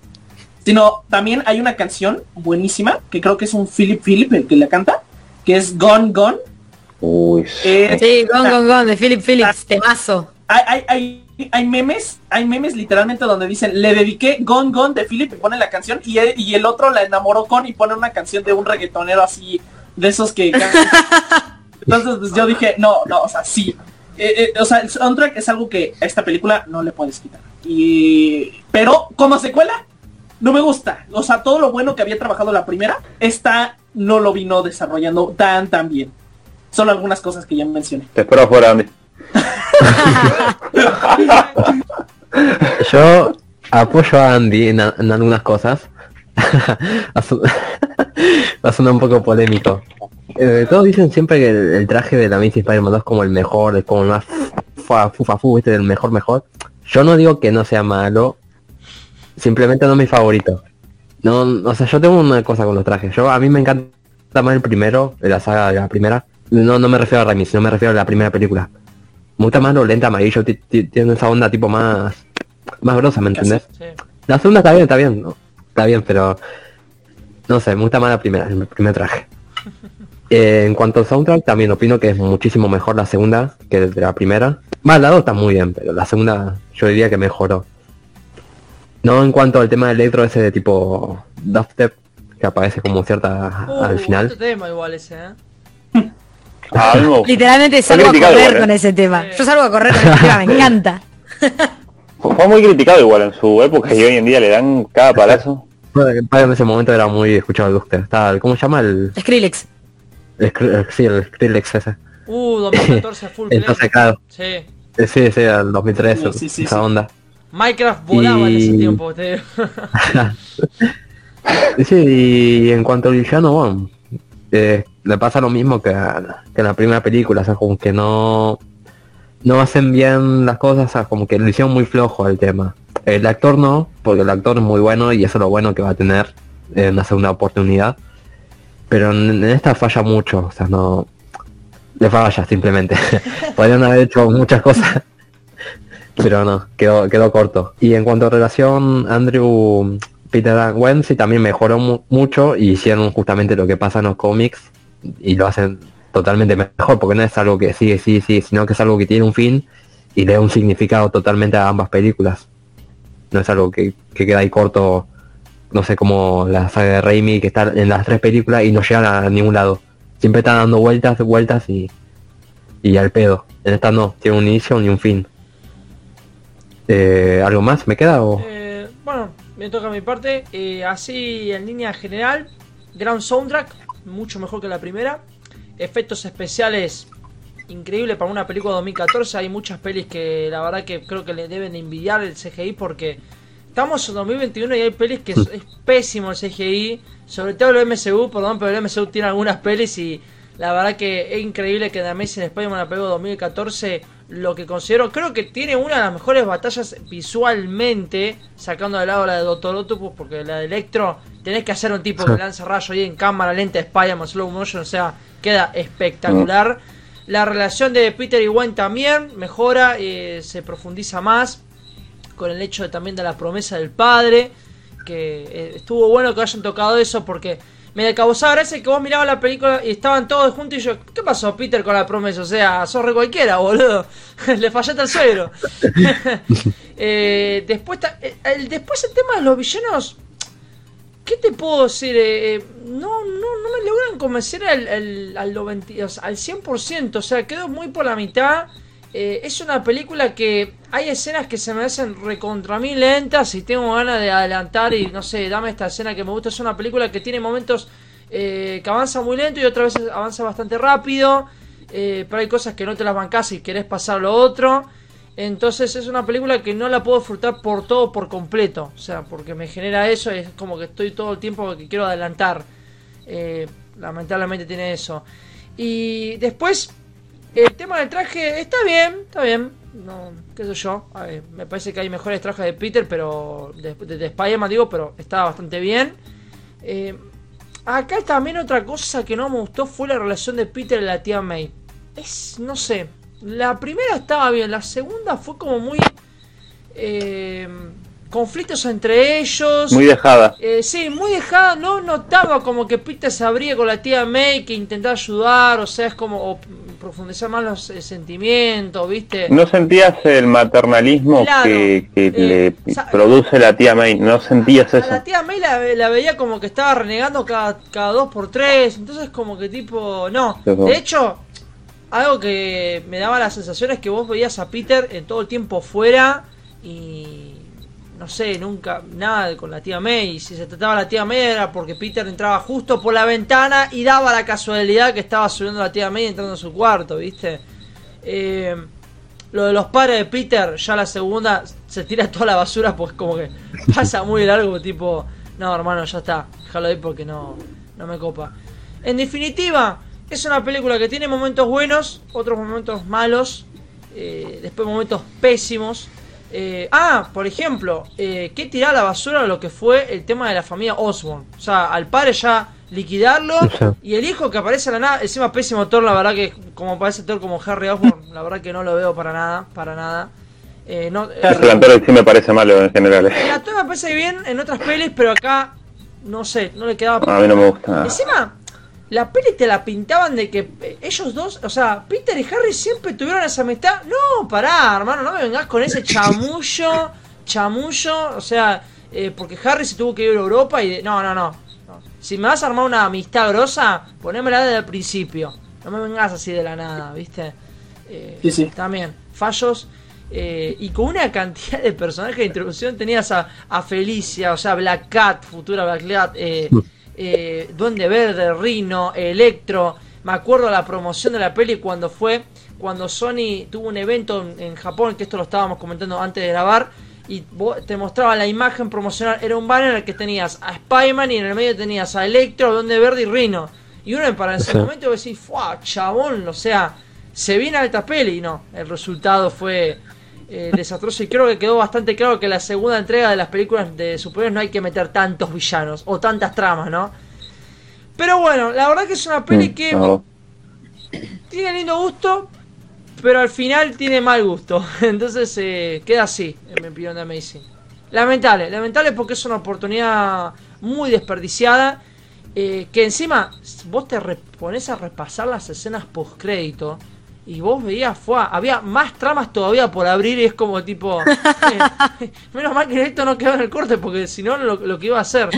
C: Sino también hay una canción buenísima, que creo que es un Philip Philip el que la canta, que es Gone Gone.
D: Uy,
C: Eh,
A: Sí, Gone Gone Gone de Philip Phillips, temazo.
C: hay, hay, hay, hay memes, hay memes literalmente donde dicen, le dediqué Gone Gone de Philip y pone la canción y, y el otro la enamoró con y pone una canción de un reggaetonero así, de esos que... Entonces pues, yo dije, no, no, o sea, sí. Eh, eh, o sea, el soundtrack es algo que a esta película no le puedes quitar. Y... Pero como secuela, no me gusta. O sea, todo lo bueno que había trabajado la primera, esta no lo vino desarrollando tan, tan bien. Solo algunas cosas que ya mencioné.
D: te espero afuera, Andy.
E: Yo apoyo a Andy en, a- en algunas cosas. Va a sonar un poco polémico. Eh, todos dicen siempre que el, el traje de la Amazing Spider-Man 2 es como el mejor, es como el más fa- fufafu, ¿viste? El mejor, mejor. Yo no digo que no sea malo, simplemente no es mi favorito. No, o sea, yo tengo una cosa con los trajes. Yo a mí me encanta más el primero, de la saga de la primera. No, no me refiero a Raimi, sino me refiero a la primera película. Me gusta más lo lenta amarillo, ti- ti- tiene esa onda tipo más más grosa, ¿me entendés? La segunda está bien, está bien, ¿no? Está bien, pero no sé, me gusta más la primera, el primer traje. Eh, en cuanto al soundtrack, también opino que es muchísimo mejor la segunda que la primera. Más la dos está muy bien, pero la segunda yo diría que mejoró. No en cuanto al tema del electro ese de tipo dubstep, que aparece como cierta
B: Uh,
E: al final.
B: tema igual ese, ¿eh?
D: Ah.
A: Literalmente salgo a correr
D: igual, ¿eh?
A: con ese tema.
B: Sí.
A: Yo salgo a correr con ese tema, me encanta.
D: Fue muy criticado igual en su época y hoy en día le dan cada palazo.
E: En ese momento era muy escuchado el dubstep. Está, ¿Cómo se llama el,
A: Skrillex.
E: el, el- sí, el Skrillex ese?
B: Uh, 2014 full play.
E: Entonces, claro,
B: Sí.
E: eh, sí, sí, el 2013,
C: Sí, sí, sí,
E: esa
C: sí.
E: onda.
B: Minecraft volaba en ese tiempo, te.
E: Sí, y en cuanto al villano, bueno, eh, le pasa lo mismo que, en la primera película, o sea, como que no, no hacen bien las cosas, o sea, como que lo hicieron muy flojo el tema. El actor no, porque el actor es muy bueno y eso es lo bueno que va a tener en una segunda oportunidad. Pero en, esta falla mucho, o sea, no... Le falla simplemente. Podrían haber hecho muchas cosas. Pero no, quedó, quedó corto. Y en cuanto a relación, Andrew Peter sí también mejoró mu- mucho y hicieron justamente lo que pasa en los cómics y lo hacen totalmente mejor porque no es algo que sigue, sí, sí, sino que es algo que tiene un fin y le da un significado totalmente a ambas películas. No es algo que, que queda ahí corto, no sé, como la saga de Raimi que está en las tres películas y no llegan a ningún lado. Siempre están dando vueltas, vueltas y, y al pedo. En esta no, tiene un inicio ni un fin. Eh, ¿Algo más me queda o...?
B: Eh, bueno, me toca mi parte. Eh, así en línea general, gran soundtrack, mucho mejor que la primera. Efectos especiales increíble para una película de 2014. Hay muchas pelis que la verdad que creo que le deben de envidiar el CGI porque estamos en 2021 y hay pelis que es, es pésimo el CGI. Sobre todo el MCU, perdón, pero el MCU tiene algunas pelis y la verdad que es increíble que The Amazing Spider-Man, la película de 2014, lo que considero, creo que tiene una de las mejores batallas visualmente, sacando de lado la de Doctor Octopus, porque la de Electro, tenés que hacer un tipo que lanza rayo ahí en cámara lenta, Spider-Man, slow motion, o sea, queda espectacular. La relación de Peter y Gwen también mejora, eh, se profundiza más con el hecho de, también de la promesa del padre, que eh, estuvo bueno que hayan tocado eso porque me causaba gracia que vos mirabas la película y estaban todos juntos y yo, ¿qué pasó Peter con la promesa? O sea, sos re cualquiera, boludo. Le fallaste al suegro. Eh, después, eh, el, después el tema de los villanos ¿Qué te puedo decir? Eh, eh, no, no, no me logran convencer al, al, al, 90, o sea, al 100%. O sea, quedo muy por la mitad. Eh, es una película que hay escenas que se me hacen recontra mí lentas y tengo ganas de adelantar y no sé, dame esta escena que me gusta. Es una película que tiene momentos eh, que avanza muy lento y otras veces avanza bastante rápido. Eh, pero hay cosas que no te las bancas y querés pasar lo otro. Entonces es una película que no la puedo disfrutar por todo, por completo. O sea, porque me genera eso, es como que estoy todo el tiempo que quiero adelantar. lamentablemente tiene eso. Y después el tema del traje está bien, está bien. No, qué sé yo. me parece que hay mejores trajes de Peter, pero. De, de, Spider-Man digo, pero está bastante bien. Eh, acá también otra cosa que no me gustó fue la relación de Peter y la tía May. Es, no sé. La primera estaba bien, la segunda fue como muy. Eh, conflictos entre ellos.
D: Muy dejada.
B: Eh, sí, muy dejada. No notaba como que Peter se abría con la tía May que intentaba ayudar, o sea, es como profundizar más los eh, sentimientos, ¿viste?
D: ¿No sentías el maternalismo que, que eh, le produce la tía May? ¿No sentías eso?
B: la tía May la, veía como que estaba renegando cada, cada dos por tres, entonces como que tipo, no. De hecho, algo que me daba la sensación es que vos veías a Peter en todo el tiempo fuera y no sé, nunca, nada con la tía May. Si se trataba la tía May era porque Peter entraba justo por la ventana y daba la casualidad que estaba subiendo la tía May entrando en su cuarto, ¿viste? Eh, lo de los padres de Peter, ya la segunda se tira toda la basura, pues como que pasa muy largo, tipo, no, hermano, ya está, déjalo ahí porque no, no me copa. En definitiva, es una película que tiene momentos buenos, otros momentos malos, eh, después momentos pésimos. Eh, ah, por ejemplo, eh, que tirar a la basura lo que fue el tema de la familia Osborn. O sea, al padre ya liquidarlo y el hijo que aparece a la nada, encima pésimo Thor, la verdad que como aparece Thor como Harry Osborn, la verdad que no lo veo para nada, para nada.
D: Eh, no, el actor sí me parece malo en general.
B: El actor me parece bien en otras pelis, pero acá no sé, no le quedaba.
D: A mí no me gusta.
B: Encima, la peli te la pintaban de que eh, ellos dos, o sea, Peter y Harry siempre tuvieron esa amistad. No, pará, hermano, no me vengas con ese chamullo, chamullo, o sea, eh, porque Harry se tuvo que ir a Europa y... no, no, no, Si me vas a armar una amistad grosa, ponémela desde el principio. No me vengas así de la nada, ¿viste?
C: Eh, sí, sí.
B: También, fallos. y con una cantidad de personajes de introducción tenías a, a Felicia, o sea, Black Cat, futura Black Cat, eh, eh, Duende Verde, Rino, Electro. Me acuerdo la promoción de la peli cuando fue, cuando Sony tuvo un evento en, Japón, que esto lo estábamos comentando antes de grabar, y te mostraba la imagen promocional, era un banner en el que tenías a Spider-Man y en el medio tenías a Electro, Duende Verde y Rino. Y uno para ese momento decís, ¡fuah, chabón! O sea, se viene a esta peli y no, el resultado fue eh, desastroso y creo que quedó bastante claro que la segunda entrega de las películas de superhéroes no hay que meter tantos villanos o tantas tramas, ¿no? Pero bueno, la verdad que es una peli mm, que tiene lindo gusto, pero al final tiene mal gusto. Entonces eh, queda así, en mi opinión de Amazing. Lamentable, lamentable porque es una oportunidad muy desperdiciada. Eh, que encima vos te pones a repasar las escenas post crédito y vos veías, fue, había más tramas todavía por abrir y es como tipo, eh, menos mal que esto no quedó en el corte porque si no lo, que iba a hacer.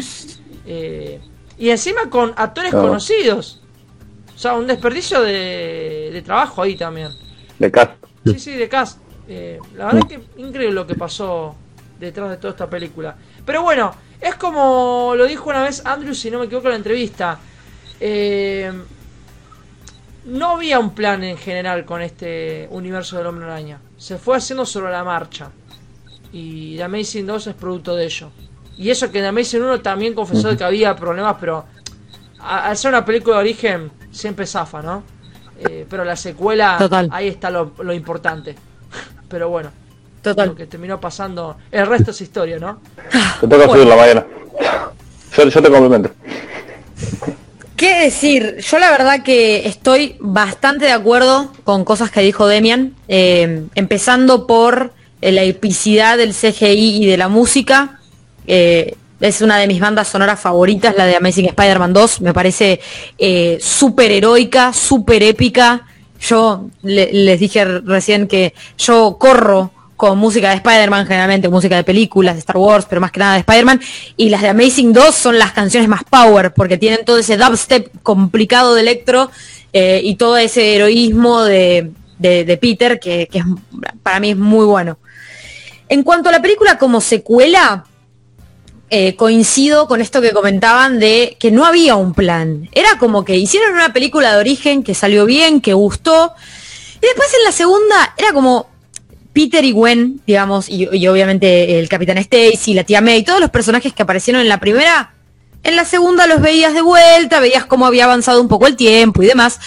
B: Eh, y encima con actores conocidos. O sea, un desperdicio de, trabajo ahí también.
D: De cast.
B: Sí, sí, de cast. Eh, la verdad es que increíble lo que pasó detrás de toda esta película. Pero bueno, es como lo dijo una vez Andrew, si no me equivoco en la entrevista. Eh, no había un plan en general con este universo del Hombre Araña. Se fue haciendo sobre la marcha. Y The Amazing 2 es producto de ello. Y eso que The Amazing 1 también confesó que había problemas, pero al ser una película de origen, siempre zafa, ¿no? Eh, pero la secuela, ahí está lo, importante. pero bueno, Total. lo que terminó pasando, el resto es historia, ¿no?
D: Te toca subir la mañana. Yo, yo te complemento.
A: ¿Qué decir? Yo la verdad que estoy bastante de acuerdo con cosas que dijo Demian, eh, empezando por eh, la epicidad del CGI y de la música. Eh, es una de mis bandas sonoras favoritas, la de Amazing Spider-Man 2. Me parece súper heroica, súper épica. Yo les dije recién que yo corro con música de Spider-Man, generalmente música de películas, de Star Wars, pero más que nada de Spider-Man. Y las de Amazing 2 son las canciones más power, porque tienen todo ese dubstep complicado de electro eh, y todo ese heroísmo de, Peter, que, que es, para mí es muy bueno. En cuanto a la película como secuela, eh, coincido con esto que comentaban de que no había un plan. Era como que hicieron una película de origen que salió bien, que gustó. Y después en la segunda era como, Peter y Gwen, digamos, y, obviamente el Capitán Stacy, la tía May, todos los personajes que aparecieron en la primera, en la segunda los veías de vuelta, veías cómo había avanzado un poco el tiempo y demás.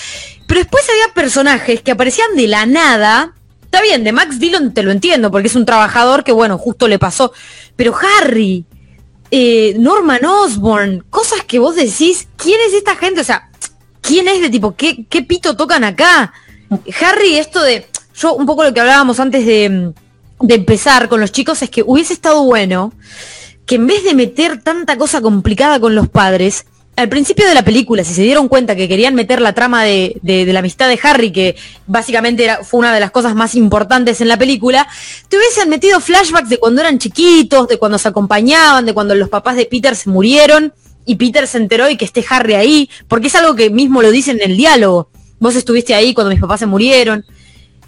A: Pero después había personajes que aparecían de la nada. Está bien, de Max Dillon te lo entiendo, porque es un trabajador que, bueno, justo le pasó. Pero Harry, eh, Norman Osborn, cosas que vos decís, ¿quién es esta gente? O sea, ¿quién es de tipo, qué, qué pito tocan acá? Harry, esto de, yo un poco lo que hablábamos antes de, empezar con los chicos es que hubiese estado bueno que en vez de meter tanta cosa complicada con los padres, al principio de la película, si se dieron cuenta que querían meter la trama de, la amistad de Harry, que básicamente fue una de las cosas más importantes en la película, te hubiesen metido flashbacks de cuando eran chiquitos, de cuando se acompañaban, de cuando los papás de Peter se murieron y Peter se enteró y que esté Harry ahí, porque es algo que mismo lo dicen en el diálogo. Vos estuviste ahí cuando mis papás se murieron.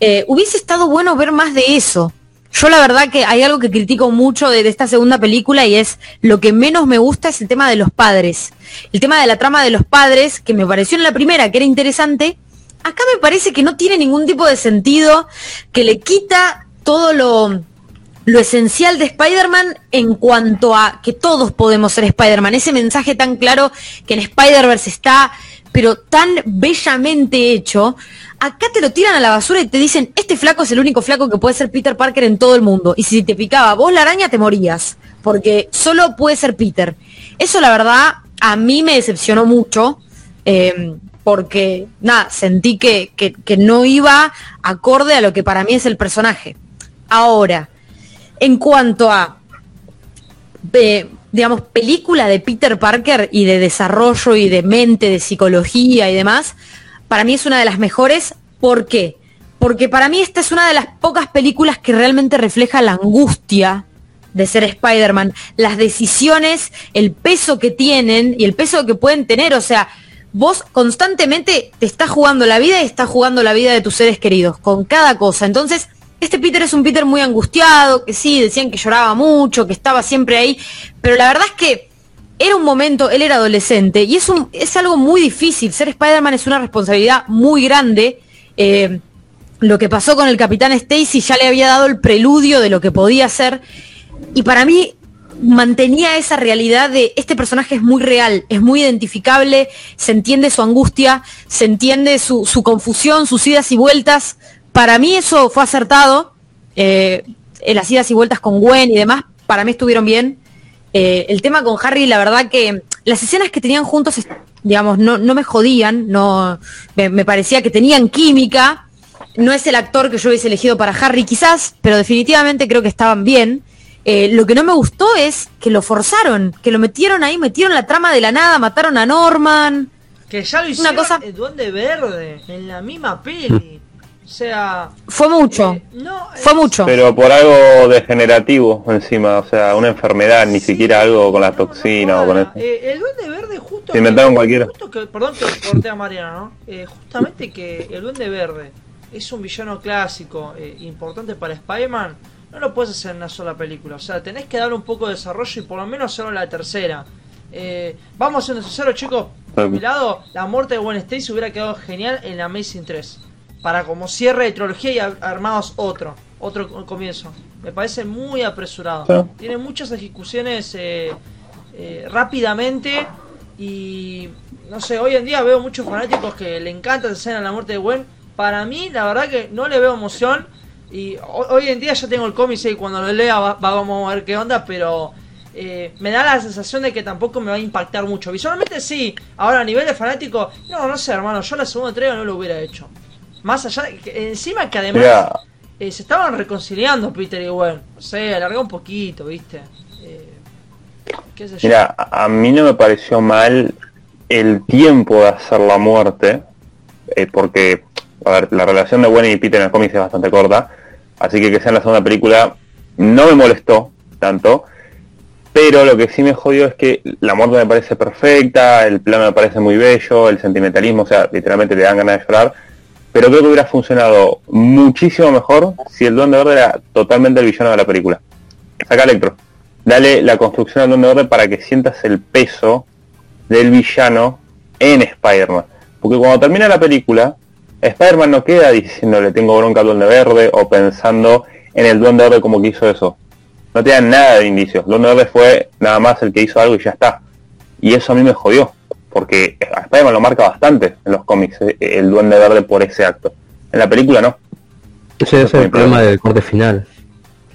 A: Eh, hubiese estado bueno ver más de eso. Yo la verdad que hay algo que critico mucho de, esta segunda película y es lo que menos me gusta es el tema de los padres. El tema de la trama de los padres, que me pareció en la primera que era interesante, acá me parece que no tiene ningún tipo de sentido, que le quita todo lo, lo esencial de Spider-Man en cuanto a que todos podemos ser Spider-Man. Ese mensaje tan claro que en Spider-Verse está, pero tan bellamente hecho, acá te lo tiran a la basura y te dicen, este flaco es el único flaco que puede ser Peter Parker en todo el mundo. Y si te picaba vos la araña, te morías, porque solo puede ser Peter. Eso la verdad a mí me decepcionó mucho, em, porque nada, sentí que, que, no iba acorde a lo que para mí es el personaje. Ahora, en cuanto a... Digamos, película de Peter Parker y de desarrollo y de mente, de psicología y demás, para mí es una de las mejores. ¿Por qué? Porque para mí esta es una de las pocas películas que realmente refleja la angustia de ser Spider-Man, las decisiones, el peso que tienen y el peso que pueden tener. O sea, vos constantemente te estás jugando la vida y estás jugando la vida de tus seres queridos, con cada cosa. Entonces, este Peter es un Peter muy angustiado, que sí, decían que lloraba mucho, que estaba siempre ahí, pero la verdad es que era un momento, él era adolescente y es, un, es algo muy difícil. Ser Spider-Man es una responsabilidad muy grande. Eh, lo que pasó con el Capitán Stacy ya le había dado el preludio de lo que podía ser. Y para mí mantenía esa realidad de este personaje es muy real, es muy identificable, se entiende su angustia, se entiende su, confusión, sus idas y vueltas. Para mí eso fue acertado. Eh, las idas y vueltas con Gwen y demás, para mí estuvieron bien. Eh, el tema con Harry, la verdad que las escenas que tenían juntos, digamos, no, no me jodían, no, me, parecía que tenían química. No es el actor que yo hubiese elegido para Harry quizás, pero definitivamente creo que estaban bien. Eh, lo que no me gustó es que lo forzaron, que lo metieron ahí, metieron la trama de la nada, mataron a Norman.
B: Que ya lo hicieron Una cosa... el Duende Verde, en la misma peli. O sea...
A: Fue mucho. Eh, no, fue mucho.
D: Pero por algo degenerativo encima, o sea, una enfermedad, ni siquiera algo con la toxina o con eso.
B: Eh, el Duende Verde justo...
D: Se inventaron cualquiera.
B: perdón que corté a Mariana, ¿no? Eh, justamente que el Duende Verde es un villano clásico importante para Spider-Man, no lo puedes hacer en una sola película. O sea, tenés que darle un poco de desarrollo y por lo menos hacerlo en la tercera. vamos a ser sinceros, chicos. Por mi lado, la muerte de Gwen Stacy hubiera quedado genial en la Amazing 3 para como cierre de trilogía y armados otro, otro comienzo. Me parece muy apresurado. Tiene muchas ejecuciones eh, eh, rápidamente y no sé, hoy en día veo muchos fanáticos que le encanta esa escena de la muerte de Gwen. Para mí, la verdad que no le veo emoción. Y hoy en día ya tengo el cómic y cuando lo lea va, vamos a ver qué onda, pero eh, me da la sensación de que tampoco me va a impactar mucho. Visualmente sí, ahora a nivel de fanático, no, no sé hermano, yo la segunda entrega no lo hubiera hecho. Más allá, de, encima que además eh, se estaban reconciliando Peter y Gwen. O sea, alargó un poquito, ¿viste? Eh,
D: Mira, a mí no me pareció mal el tiempo de hacer la muerte, eh, porque, a ver, la relación de Gwen y Peter en el cómic es bastante corta, Así que que sea en la segunda película no me molestó tanto. Pero lo que sí me jodió es que la muerte me parece perfecta, el plano me parece muy bello, el sentimentalismo, o sea, literalmente te dan ganas de llorar. Pero creo que hubiera funcionado muchísimo mejor si el Duende Verde era totalmente el villano de la película. Saca Electro. Dale la construcción al Duende Verde para que sientas el peso del villano en Spider-Man. Porque cuando termina la película, Spider-Man no queda diciendo le tengo bronca al Duende Verde o pensando en el Duende Verde como que hizo eso. No te dan nada de indicios. Duende Verde fue nada más el que hizo algo y ya está. Y eso a mí me jodió. Porque a Spider-Man lo marca bastante en los cómics, eh, el Duende Verde por ese acto. En la película no.
E: Ese, ese es el problema del corte final.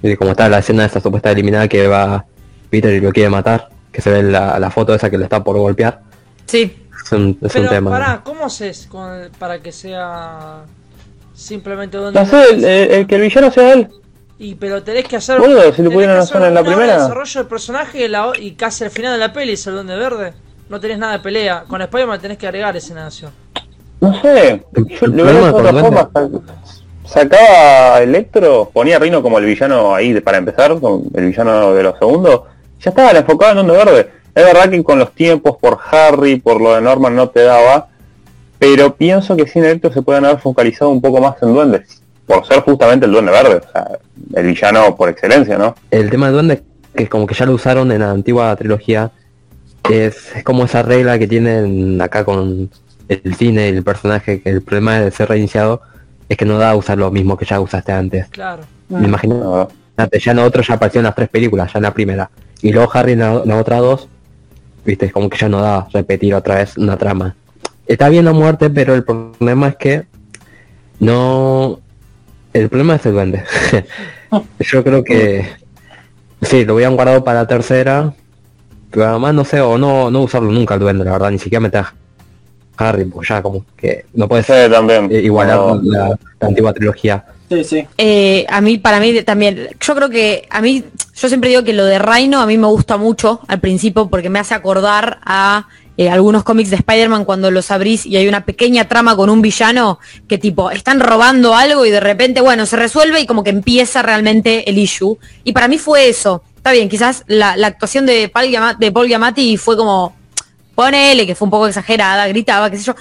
E: Y como está la escena de esa supuesta eliminada que va Peter y lo quiere matar, que se ve la, la foto esa que le está por golpear.
A: Sí.
E: Es un, es un
B: Pero,
E: tema.
B: pará, ¿cómo haces con- para que sea simplemente donde
D: No sé, el, el- el que el villano sea él.
B: Y pero tenés que hacer.
D: Boludo, si lo
B: que
D: hacer en la
B: de
D: primera.
B: desarrollo del personaje y, la- y casi al final de la peli es el Duende Verde. No tenés nada de pelea. Con Spider-Man tenés que agregar escena de acción.
D: No sé,
E: El
D: yo hecho
E: con
D: otra forma. sa- Sacaba Electro, ponía a Rino como el villano ahí de- para empezar, con el villano de los segundos. Ya estaba, le enfocaba en Duende Verde. Es verdad que con los tiempos, por Harry, por lo de Norman no te daba, pero pienso que sin Electro se pueden haber focalizado un poco más en Duendes, por ser justamente el Duende Verde, o sea, el villano por excelencia, ¿no?
E: El tema de duende, que es como que ya lo usaron en la antigua trilogía, es, es como esa regla que tienen acá con el cine y el personaje, que el problema de ser reiniciado es que no da a usar lo mismo que ya usaste antes.
B: Claro.
E: Me imagino,
D: No,
E: ya en otro ya apareció en las tres películas, ya en la primera. Y luego Harry en la, la otra dos, viste, es como que ya no da repetir otra vez una trama. Está bien la muerte, pero el problema es que no... El problema es el duende. Yo creo que... Sí, lo hubieran guardado para la tercera, pero además no sé, o no, no usarlo nunca el duende, la verdad, ni siquiera meter a Harry, pues ya como que no puede ser
D: Sí, también.
E: eh, igualar
D: No.
E: la, la antigua trilogía.
C: Sí, sí.
A: Eh, a mí, para mí también, yo creo que a mí, yo siempre digo que lo de Rhino a mí me gusta mucho al principio porque me hace acordar a eh, algunos cómics de Spider-Man cuando los abrís y hay una pequeña trama con un villano que tipo, están robando algo y de repente, bueno, se resuelve y como que empieza realmente el issue. Y para mí fue eso. Está bien, quizás la, la actuación de Paul, Giama- de Paul Giamatti fue como, ponele, que fue un poco exagerada, gritaba, qué sé yo.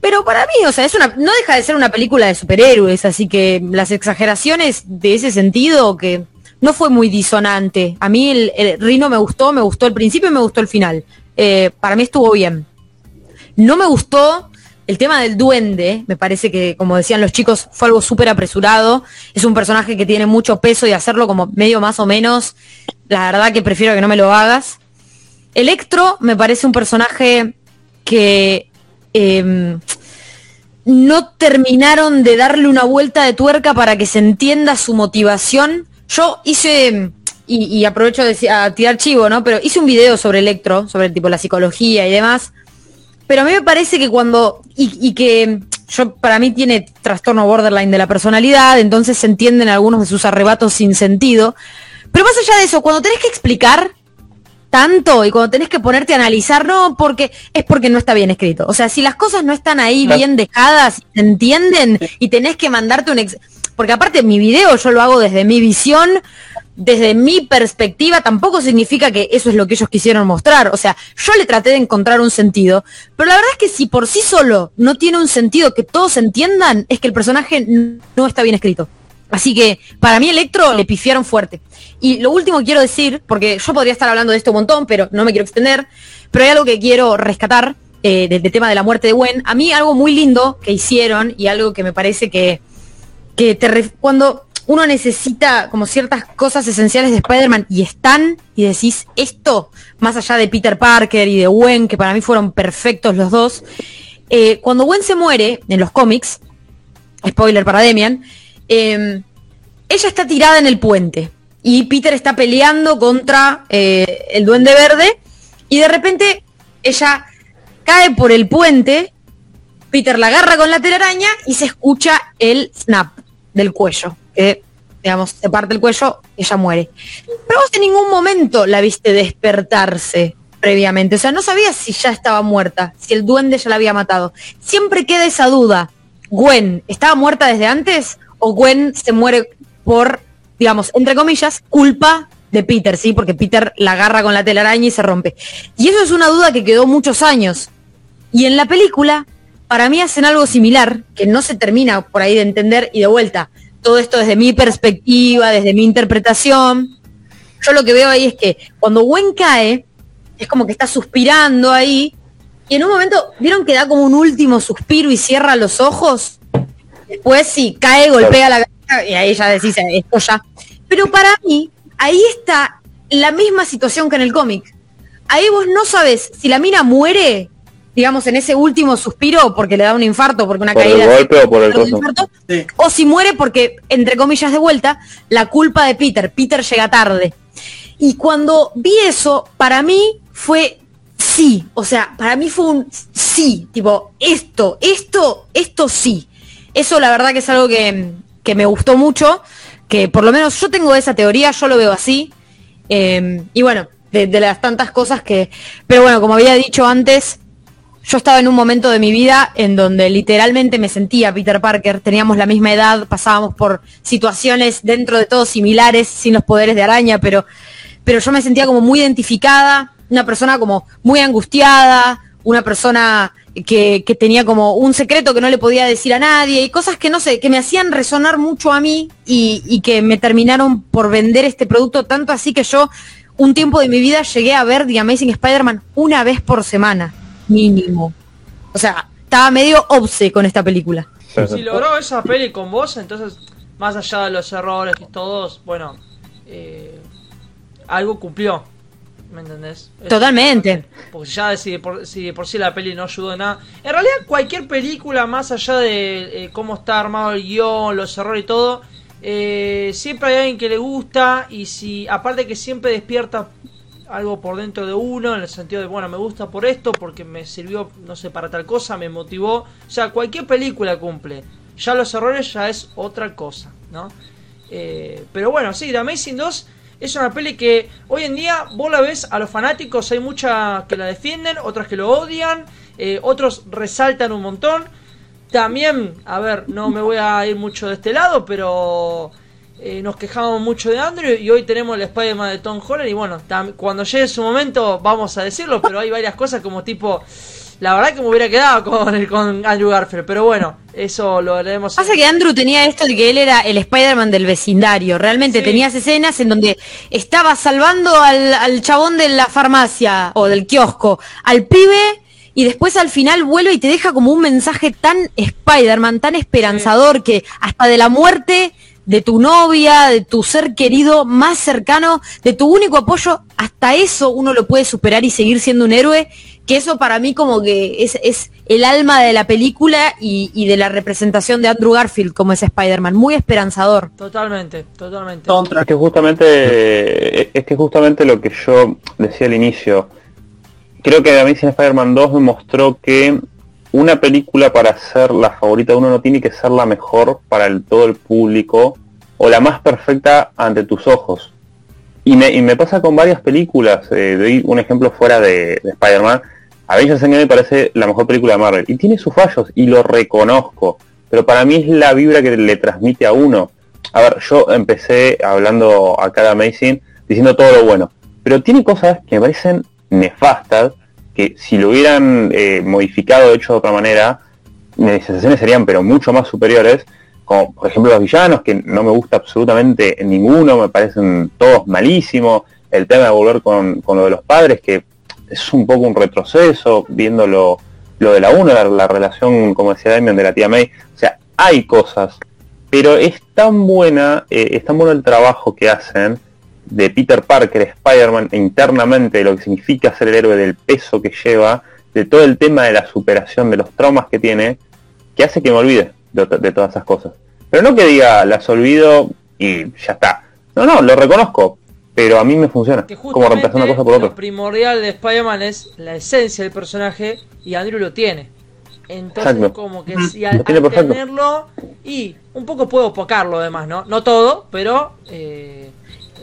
A: Pero para mí, o sea, es no deja de ser una película de superhéroes, así que las exageraciones de ese sentido que no fue muy disonante. A mí el, el Rino me gustó, me gustó el principio y me gustó el final. Eh, para mí estuvo bien. No me gustó el tema del duende, me parece que, como decían los chicos, fue algo súper apresurado. Es un personaje que tiene mucho peso y hacerlo como medio más o menos, la verdad que prefiero que no me lo hagas. Electro me parece un personaje que eh, no terminaron de darle una vuelta de tuerca para que se entienda su motivación. Yo hice, y, aprovecho de, a tirar chivo, ¿no? Pero hice un video sobre Electro, sobre tipo la psicología y demás. Pero a mí me parece que cuando, y, y que yo, para mí tiene trastorno borderline de la personalidad, entonces se entienden algunos de sus arrebatos sin sentido. Pero más allá de eso, cuando tenés que explicar tanto y cuando tenés que ponerte a analizar, no, porque es porque no está bien escrito. O sea, si las cosas no están ahí
D: Claro.
A: bien dejadas, se entienden y tenés que mandarte un... ex- porque aparte mi video yo lo hago desde mi visión, desde mi perspectiva, tampoco significa que eso es lo que ellos quisieron mostrar. O sea, yo le traté de encontrar un sentido, pero la verdad es que si por sí solo no tiene un sentido que todos entiendan, es que el personaje no está bien escrito. Así que para mí Electro le pifiaron fuerte. Y lo último que quiero decir, porque yo podría estar hablando de esto un montón, pero no me quiero extender, pero hay algo que quiero rescatar eh, del del tema de la muerte de Gwen. A mí algo muy lindo que hicieron y algo que me parece que, que te cuando uno necesita como ciertas cosas esenciales de Spider-Man y están y decís esto, más allá de Peter Parker y de Gwen, que para mí fueron perfectos los dos, eh, cuando Gwen se muere en los cómics, spoiler para Demian, eh, ella está tirada en el puente y Peter está peleando contra eh, el duende verde y de repente ella cae por el puente, Peter la agarra con la telaraña y se escucha el snap del cuello, que digamos, se parte el cuello, ella muere. Pero vos en ningún momento la viste despertarse previamente, o sea, no sabías si ya estaba muerta, si el duende ya la había matado. Siempre queda esa duda. Gwen, ¿estaba muerta desde antes? ¿O Gwen se muere por, digamos, entre comillas, culpa de Peter, ¿sí? Porque Peter la agarra con la telaraña y se rompe. Y eso es una duda que quedó muchos años. Y en la película, para mí hacen algo similar, que no se termina por ahí de entender y de vuelta. Todo esto desde mi perspectiva, desde mi interpretación. Yo lo que veo ahí es que cuando Gwen cae, es como que está suspirando ahí, y en un momento, ¿vieron que da como un último suspiro y cierra los ojos? Después sí, cae, golpea la cabeza y ahí ya decís, esto ya. Pero para mí, ahí está la misma situación que en el cómic. Ahí vos no sabes si la mina muere, digamos, en ese último suspiro porque le da un infarto, porque una
D: Por el
A: caída...
D: o por el coso.
A: infarto,
C: Sí.
A: o si muere porque, entre comillas de vuelta, la culpa de Peter. Peter llega tarde. Y cuando vi eso, para mí fue sí. O sea, para mí fue un sí. Tipo, esto, esto, esto sí. Eso la verdad que es algo que, que me gustó mucho. Que por lo menos yo tengo esa teoría, yo lo veo así. Eh, y bueno, de, de las tantas cosas que... Pero bueno, como había dicho antes, yo estaba en un momento de mi vida en donde literalmente me sentía Peter Parker, teníamos la misma edad, pasábamos por situaciones dentro de todo similares, sin los poderes de araña, pero, pero yo me sentía como muy identificada, una persona como muy angustiada, una persona que, que tenía como un secreto que no le podía decir a nadie y cosas que no sé, que me hacían resonar mucho a mí y, y que me terminaron por vender este producto tanto así que yo un tiempo de mi vida llegué a ver The Amazing Spider-Man una vez por semana, mínimo. O sea, estaba medio obse con esta película.
B: Si logró esa peli con vos, entonces, más allá de los errores y todos, bueno, eh, algo cumplió. ¿Me entendés?
A: Totalmente.
B: Porque ya si de por, si de por sí la peli no ayudó en nada. En realidad, cualquier película, más allá de eh, cómo está armado el guion, los errores y todo, eh, siempre hay alguien que le gusta. Y si, aparte que siempre despierta algo por dentro de uno, en el sentido de, bueno, me gusta por esto, porque me sirvió, no sé, para tal cosa, me motivó. O sea, cualquier película cumple. Ya los errores ya es otra cosa, ¿no? Eh, pero bueno, sí, The Amazing 2 es una peli que hoy en día vos la ves a los fanáticos, hay muchas que la defienden, otras que lo odian, eh, otros resaltan un montón. También, a ver, no me voy a ir mucho de este lado, pero eh, nos quejamos mucho de Andrew y hoy tenemos el Spider-Man de Tom Holland y bueno, cuando llegue su momento vamos a decirlo, pero hay varias cosas como tipo... La verdad que me hubiera quedado con, el- con Andrew Garfield, pero bueno, eso lo haremos.
A: Pasa que Andrew tenía esto de que él era el Spider-Man del vecindario. Realmente
B: Sí.
A: tenías escenas en donde estaba salvando al, al chabón de la farmacia o del kiosco, al pibe, y después al final vuelve y te deja como un mensaje tan Spider-Man, tan esperanzador, que hasta de la muerte de tu novia, de tu ser querido más cercano, de tu único apoyo, hasta eso uno lo puede superar y seguir siendo un héroe, que eso para mí como que es, es el alma de la película y, y de la representación de Andrew Garfield como ese Spider-Man, muy esperanzador.
B: Totalmente, totalmente.
D: Es que justamente es que justamente lo que yo decía al inicio. Creo que The Amazing Spider-Man 2 me mostró que una película para ser la favorita de uno no tiene que ser la mejor para todo el público o la más perfecta ante tus ojos. Y me, pasa con varias películas. eh, doy un ejemplo fuera de, de Spider-Man. Avengers Endgame me parece la mejor película de Marvel. Y tiene sus fallos y lo reconozco. Pero para mí es la vibra que le transmite a uno. A ver, yo empecé hablando acá de Amazing diciendo todo lo bueno. Pero tiene cosas que me parecen nefastas. Que si lo hubieran eh, modificado, hecho de otra manera, mis sensaciones serían pero mucho más superiores. Como por ejemplo los villanos, que no me gusta absolutamente ninguno, me parecen todos malísimos. El tema de volver con, con lo de los padres, que es un poco un retroceso, viendo lo, lo de la 1, la, la relación, como decía Damien, de la tía May. O sea, hay cosas, pero es tan buena, eh, es tan bueno el trabajo que hacen de Peter Parker, Spider-Man, internamente, de lo que significa ser el héroe, del peso que lleva, de todo el tema de la superación, de los traumas que tiene, que hace que me olvide de, de todas esas cosas. Pero no que diga, las olvido y ya está. No, no, lo reconozco, pero a mí me funciona.
B: Que
D: Como reemplazar una cosa por
B: lo
D: otra.
B: primordial de Spider-Man es la esencia del personaje y Andrew lo tiene. Entonces,
D: Exacto.
B: como que si al,
D: Lo tiene
B: al tenerlo, y un poco puedo pocarlo además, ¿no? No todo, pero eh,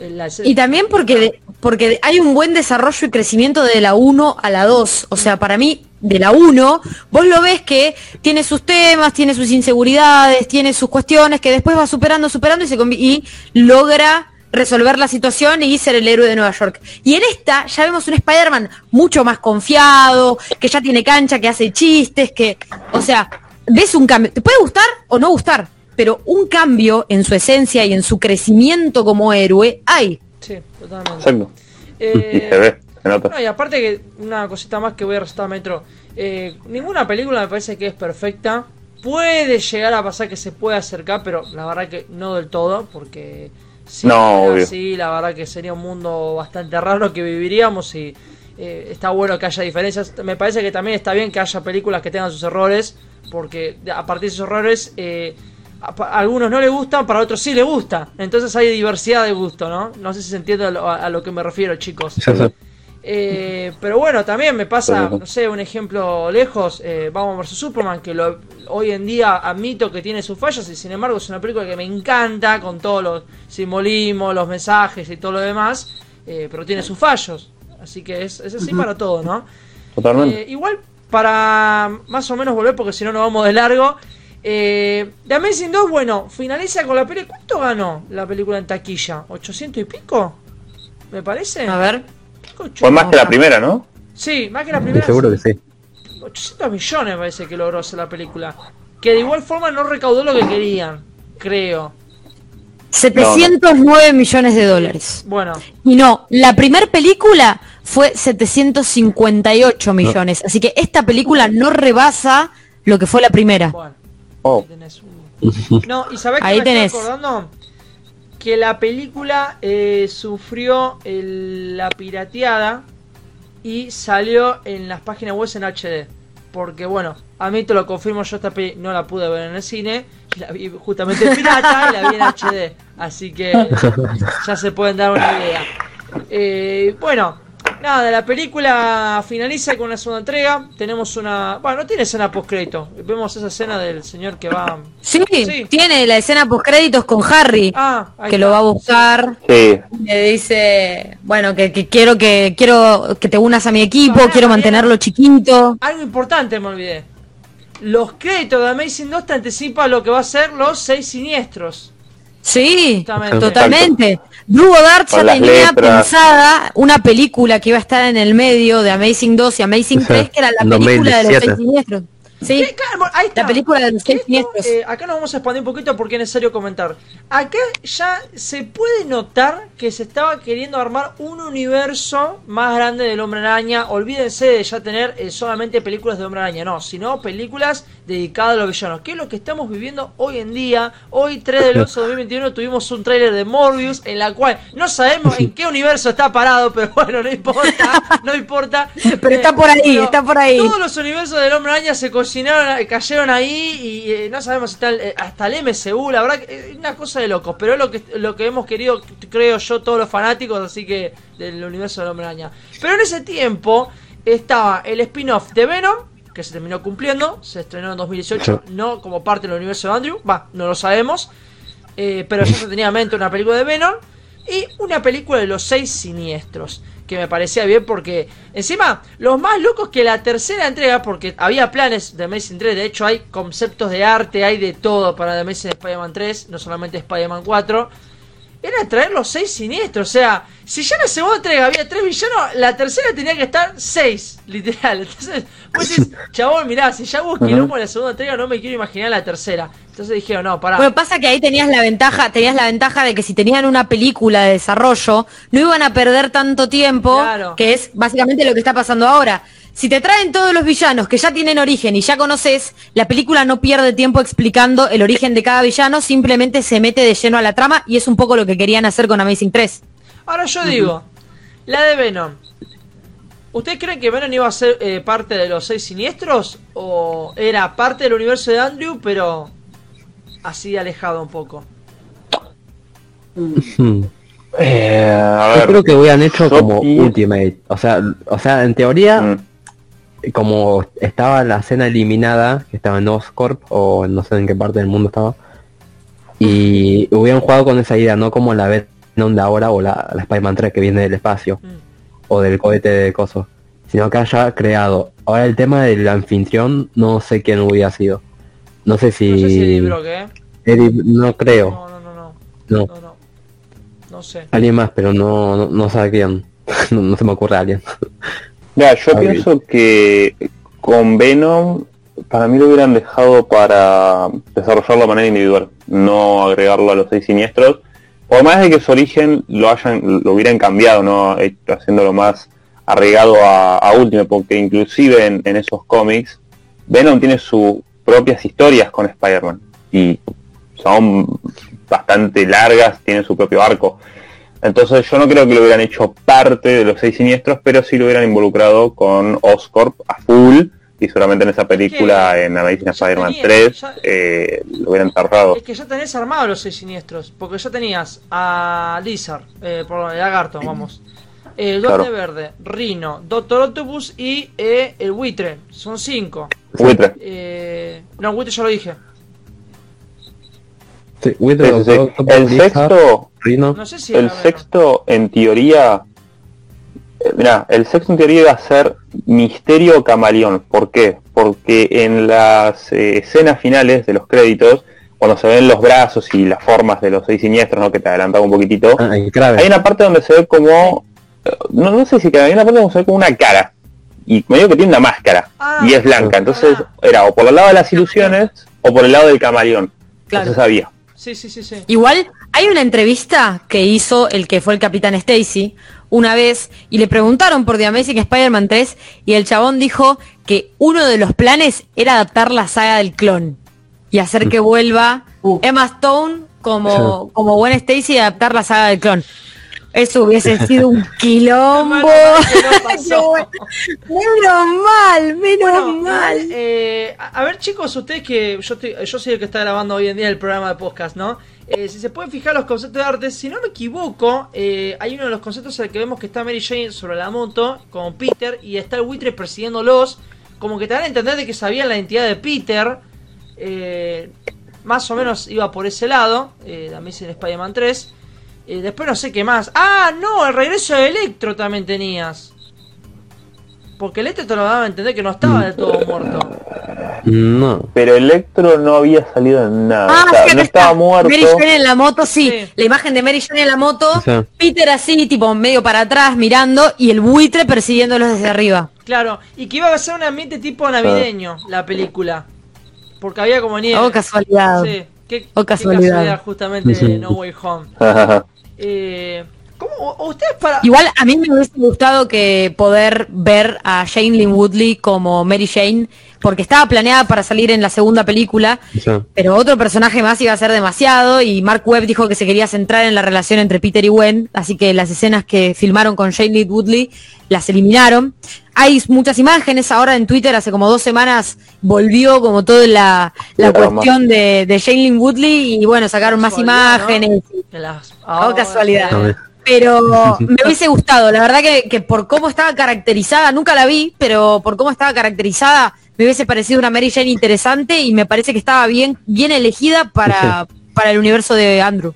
B: la
A: Y también porque, porque hay un buen desarrollo y crecimiento de la 1 a la 2. O sea, para mí, de la 1, vos lo ves que tiene sus temas, tiene sus inseguridades, tiene sus cuestiones, que después va superando, superando y, se y logra resolver la situación y ser el héroe de Nueva York. Y en esta ya vemos un Spider-Man mucho más confiado, que ya tiene cancha, que hace chistes, que, o sea, ves un cambio. Te puede gustar o no gustar, pero un cambio en su esencia y en su crecimiento como héroe hay.
B: Sí, totalmente.
D: Exacto.
B: Eh,
D: Y se ve, se nota.
B: No, y aparte que una cosita más que voy a resaltar Metro, eh, ninguna película me parece que es perfecta. Puede llegar a pasar que se puede acercar, pero la verdad que no del todo, porque si
D: No,
B: así, la verdad que sería un mundo bastante raro que viviríamos y eh, está bueno que haya diferencias. Me parece que también está bien que haya películas que tengan sus errores, porque a partir de esos errores eh, a, algunos no les gustan, para otros sí les gusta. Entonces hay diversidad de gusto, ¿no? No sé si se entiende a lo, a- a lo que me refiero, chicos. Eh, pero bueno, también me pasa, no sé, un ejemplo lejos, eh, Batman vs Superman, que lo, hoy en día admito que tiene sus fallos y sin embargo es una película que me encanta con todos los simbolismos, los mensajes y todo lo demás, eh, pero tiene sus fallos. Así que es, es así para todo, ¿no?
D: Totalmente.
B: Eh, igual, para más o menos volver, porque si no nos vamos de largo. Eh, The Amazing 2, bueno, finaliza con la película. ¿Cuánto ganó la película en taquilla? ¿800 y pico? ¿Me parece?
A: A ver.
D: Fue más que la primera, ¿no?
B: Sí, más que la primera.
E: Seguro que sí.
B: 800 millones me parece que logró hacer la película. Que de igual forma no recaudó lo que querían, creo.
A: 709 millones de dólares.
B: Bueno,
A: Y no, la primer película fue 758 millones. Así que esta película no rebasa lo que fue la primera.
B: bueno.
D: Oh,
B: Ahí tenés un- No, y sabés que
A: Ahí
B: me
A: tenés.
B: estoy acordando que la película eh, sufrió el- la pirateada y salió en las páginas web en HD. Porque bueno, a mí te lo confirmo, yo esta peli no la pude ver en el cine, la vi justamente pirata y la vi en HD. Así que ya se pueden dar una idea. Eh, bueno, nada, la película finaliza con una segunda entrega. Tenemos una. Bueno, no tiene escena post crédito. Vemos esa escena del señor que va.
A: Sí,
B: Sí.
A: tiene la escena post créditos con Harry,
B: Ah,
A: que
B: está.
A: lo va a buscar.
D: sí.
A: Le dice, bueno, que, que quiero que quiero que te unas a mi equipo,
B: Pará,
A: quiero mantenerlo chiquito.
B: Algo importante me olvidé. Los créditos de Amazing 2 te anticipan lo que va a ser los seis siniestros.
A: Sí,
B: Justamente.
A: totalmente. Drew Goddard ya tenía
D: letras.
A: pensada una película que iba a estar en el medio de Amazing 2 y Amazing
E: Sí,
A: 3, que era la película de los
E: 2017.
A: seis siniestros. Sí,
B: Sí, claro, ahí está.
A: la película de los seis siniestros.
B: eh, acá nos vamos a expandir un poquito porque es necesario comentar. Acá ya se puede notar que se estaba queriendo armar un universo más grande del Hombre Araña. Olvídense de ya tener eh, solamente películas de Hombre Araña, no, sino películas dedicadas a los villanos. Que es lo que estamos viviendo hoy en día. Hoy, 3 de 11 de 2021, tuvimos un tráiler de Morbius en la cual no sabemos en qué universo está parado, pero bueno, no importa, no importa.
A: Pero está por ahí,
B: pero
A: está por ahí.
B: Todos los universos del Hombre Araña se cocinaron, eh, cayeron ahí y eh, no sabemos si está el- eh, hasta el MCU, la verdad que es una cosa de locos, pero es lo que lo que hemos querido, creo yo, todos los fanáticos, así que del universo del Hombre Araña. Pero en ese tiempo estaba el spin-off de Venom, que se terminó cumpliendo, se estrenó en 2018, no como parte del universo de Andrew, va, no lo sabemos, eh, pero ya se tenía en mente una película de Venom y una película de los seis siniestros. Que me parecía bien porque, encima, los más locos que la tercera entrega, porque había planes de Amazing 3, de hecho hay conceptos de arte, hay de todo para The Amazing Spider-Man 3, no solamente Spider-Man 4, era traer los seis siniestros. O sea, si ya en la segunda entrega había tres villanos, la tercera tenía que estar seis, literal. Entonces, pues decís, chabón, mirá, si ya hubo quilombo en la segunda entrega, no me quiero imaginar la tercera. Entonces dijeron, no, pará.
A: Bueno, pasa que ahí tenías la ventaja, tenías la ventaja de que si tenían una película de desarrollo, no iban a perder tanto tiempo,
B: Claro.
A: que es básicamente lo que está pasando ahora. Si te traen todos los villanos que ya tienen origen y ya conoces, la película no pierde tiempo explicando el origen de cada villano, simplemente se mete de lleno a la trama y es un poco lo que querían hacer con Amazing 3.
B: Ahora yo digo, la de Venom. ¿Ustedes creen que Venom iba a ser eh, parte de los seis siniestros? ¿O era parte del universo de Andrew, pero así alejado un poco?
E: Hmm.
D: Eh, a
E: Yo creo que hubieran hecho como Ultimate. O sea, o sea, en teoría,
D: Mm,
E: como estaba la escena eliminada, que estaba en Oscorp, o no sé en qué parte del mundo estaba, y hubieran jugado con esa idea, no como la Venom de ahora o la, la Spider-Man 3 que viene del espacio,
B: Mm.
E: o del cohete de coso, sino que haya creado. Ahora el tema del anfitrión, no sé quién hubiera sido. No sé si...
B: No sé si Eddie ¿eh?
E: Eddie- no creo.
B: No, no, no, no.
E: No.
B: No, no. No sé.
E: Alguien más, pero no, no, no sé quién. no, no se me ocurre alguien.
D: Ya, yo pienso que con Venom, para mí lo hubieran dejado para desarrollarlo de manera individual, no agregarlo a los seis siniestros. Por más de que su origen lo hayan, lo hubieran cambiado, no Eh, haciéndolo más arraigado a, a Ultimate, porque inclusive en, en esos cómics, Venom tiene sus propias historias con Spider-Man y son bastante largas, tienen su propio arco. Entonces yo no creo que lo hubieran hecho parte de los seis siniestros, pero sí lo hubieran involucrado con Oscorp a full y seguramente en esa película,
B: que
D: en Amazing Spider-Man
B: tenía-
D: 3,
B: ya-
D: eh, lo hubieran tardado.
B: Es que ya tenés armados los seis siniestros. Porque ya tenías a Lizard, eh, perdón, el lagarto, vamos. El Duende
D: Claro.
B: Verde, Rino, Doctor Octopus y eh, el buitre. Son cinco.
D: Buitre.
B: Eh, no, buitre ya lo dije.
E: Sí. Doctor
D: El sexto,
E: Rhino.
B: No sé si
D: el sexto en teoría, eh, mira, el sexto en teoría iba a ser Misterio Camaleón. ¿Por qué? Porque en las eh, escenas finales de los créditos, cuando se ven los brazos y las formas de los seis siniestros, ¿no? que te adelantaba un poquitito,
E: Ah,
D: hay una parte donde se ve como, eh, no, no sé si que hay una parte donde se ve como una cara. Y medio que tiene una máscara
B: Ah,
D: y es blanca. Entonces era o por el lado de las ilusiones o por el lado del camaleón.
A: Claro.
D: No se sabía.
B: Sí, sí, sí, sí.
A: Igual hay una entrevista que hizo el que fue el capitán Stacy una vez y le preguntaron por The Amazing Spider-Man 3 y el chabón dijo que uno de los planes era adaptar la saga del clon y hacer que vuelva
C: Uh.
A: Emma Stone como, como Gwen Stacy y adaptar la saga del clon. Eso hubiese sido un quilombo.
B: Menos mal no
A: menos mal, menos
B: Bueno,
A: mal.
B: eh, a ver chicos, ustedes que yo, estoy- yo soy el que está grabando hoy en día el programa de podcast, ¿no? Eh, si se pueden fijar los conceptos de arte, si no me equivoco, eh, hay uno de los conceptos en el que vemos que está Mary Jane sobre la moto con Peter y está el buitre persiguiéndolos, como que te dan a entender de que sabían la identidad de Peter, eh, más o menos iba por ese lado, eh, la Amazing Spider-Man 3. Eh, después no sé qué más. Ah, no, el regreso de Electro también tenías. Porque Electro te lo daba a entender que no estaba del todo muerto.
E: No.
D: Pero Electro no había salido en nada.
A: Ah,
D: o sea,
A: sí, acá
D: no
A: está.
D: estaba muerto.
A: Mary Jane en la moto, sí.
B: Sí.
A: La imagen de Mary Jane en la moto.
E: O sea.
A: Peter así, tipo medio para atrás, mirando. Y el buitre persiguiéndolos desde arriba.
B: Claro, y que iba a ser un ambiente tipo navideño la película. Porque había como nieve.
A: Oh, casualidad.
B: Sí, qué,
A: Oh,
B: qué
A: casualidad.
B: justamente
E: Sí.
B: de No Way Home. Eh, ¿Cómo o- ustedes para
A: Igual a mí me hubiese gustado que poder ver a Jane Lynn Woodley como Mary Jane, porque estaba planeada para salir en la segunda película, pero otro personaje más iba a ser demasiado y Mark Webb dijo que se quería centrar en la relación entre Peter y Gwen, así que las escenas que filmaron con Jane Lynn Woodley las eliminaron. Hay muchas imágenes, ahora en Twitter hace como dos semanas volvió como toda la, la cuestión de, de Jane Lynn Woodley y bueno, sacaron más
B: ¿no?
A: imágenes.
B: de las
A: Oh, casualidad. Pero me hubiese gustado, la verdad que, que por cómo estaba caracterizada, nunca la vi, pero por cómo estaba caracterizada, me hubiese parecido una Mary Jane interesante y me parece que estaba bien, bien elegida para, para el universo de Andrew.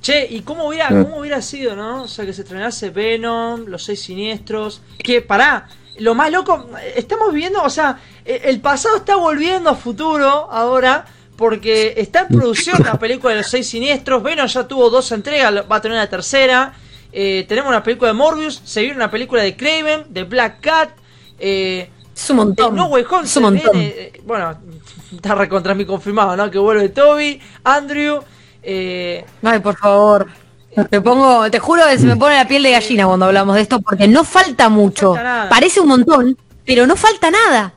B: Che, ¿y cómo hubiera,
D: Mm.
B: cómo hubiera sido, no? O sea, que se estrenase Venom, Los Seis Siniestros. Que, pará, lo más loco, estamos viviendo, o sea, e- el pasado está volviendo a futuro ahora. Porque está en producción la película de los seis siniestros. Venom ya tuvo dos entregas, va a tener la tercera. Eh, tenemos una película de Morbius. Se viene una película de Craven, de Black Cat. Eh,
A: Es un montón.
B: No Way Home
A: es
B: se
A: un montón.
B: viene, eh, bueno, está recontra mí confirmado, ¿no? Que vuelve Toby, Andrew. Eh,
A: Ay, por favor. Te pongo, te juro que se me pone la piel de gallina cuando hablamos de esto, porque no falta mucho. Parece un montón, pero no falta nada.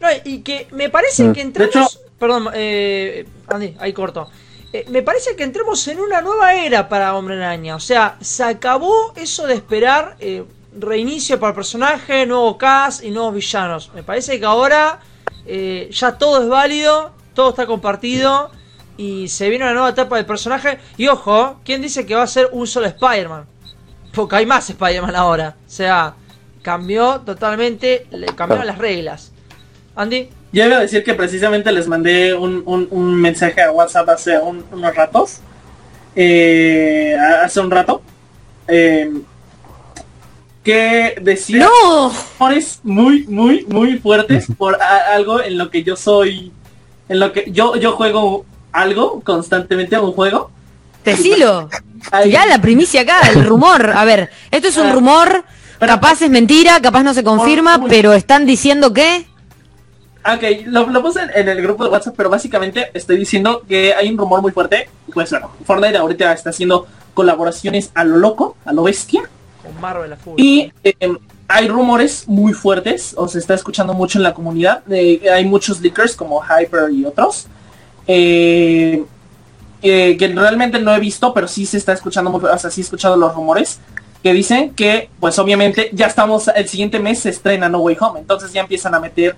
B: No, y que me parece
D: Mm.
B: que.
C: De hecho-
B: perdón, eh, Andy, ahí corto. Eh, me parece que entremos en una nueva era para Hombre Araña. O sea, se acabó eso de esperar eh, reinicio para el personaje, nuevo cast y nuevos villanos. Me parece que ahora eh, ya todo es válido, todo está compartido y se viene una nueva etapa del personaje. Y ojo, ¿quién dice que va a ser un solo Spider-Man? Porque hay más Spider-Man ahora. O sea, cambió totalmente, le cambiaron las reglas. Andy.
C: Yo iba a decir que precisamente les mandé un, un- un mensaje a WhatsApp hace un- unos ratos. eh, hace un rato. eh, que decía
A: ¡No!
C: muy, muy, muy fuertes por a- algo en lo que yo soy, en lo que yo, yo juego algo constantemente un juego.
A: Decilo. Ya la primicia acá, el rumor. A ver, esto es un rumor, capaz es mentira, capaz no se confirma, pero están diciendo que...
C: Ok, lo, lo puse en, en el grupo de WhatsApp, pero básicamente estoy diciendo que hay un rumor muy fuerte. Pues bueno, Fortnite ahorita está haciendo colaboraciones a lo loco, a lo bestia.
B: Con Marvel a full.
C: Y eh, hay rumores muy fuertes, o se está escuchando mucho en la comunidad. eh, hay muchos leakers como Hyper y otros. Eh, que realmente no he visto, pero sí se está escuchando, o sea, sí he escuchado los rumores que dicen que, pues obviamente, ya estamos, el siguiente mes se estrena No Way Home, entonces ya empiezan a meter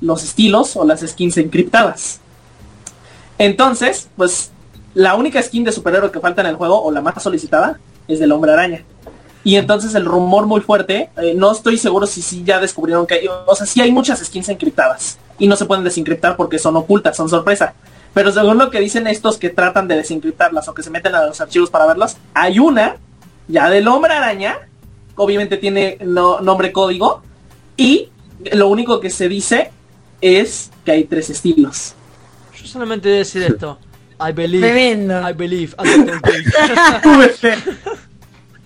C: los estilos o las skins encriptadas. Entonces, pues, la única skin de superhéroe que falta en el juego, o la más solicitada, es del Hombre Araña. Y entonces el rumor muy fuerte, eh, no estoy seguro si sí ya descubrieron que hay, o sea, sí hay muchas skins encriptadas y no se pueden desencriptar porque son ocultas, son sorpresa. Pero según lo que dicen estos que tratan de desencriptarlas o que se meten a los archivos para verlas, hay una ya del hombre araña, obviamente tiene no- nombre código y lo único que se dice es que hay tres estilos.
B: Yo solamente voy a decir esto. I believe.
A: Tremendo.
B: I believe. I.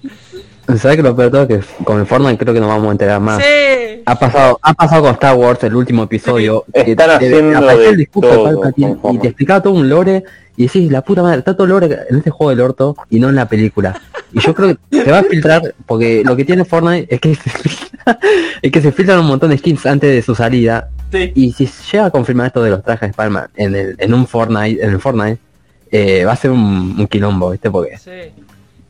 E: ¿Sabes que lo peor de todo? Que con el Fortnite creo que nos vamos a enterar más.
B: sí.
E: Ha pasado, ha pasado con Star Wars el último episodio.
D: Sí.
E: que
D: Están haciendo
E: apareció
D: de
E: el discurso de
D: todo
E: Palpatine
D: con Fortnite.
E: y te explicaba todo un lore y decís, la puta madre, está todo lore en este juego del orto y no en la película. Y yo creo que se va a filtrar, porque lo que tiene Fortnite es que se filtra- es que se filtran un montón de skins antes de su salida.
C: Sí.
E: Y si llega a confirmar esto de los trajes de Spider-Man en, el, en un Fortnite, en el Fortnite, eh, va a ser un, un quilombo, ¿viste? Porque
B: Sí.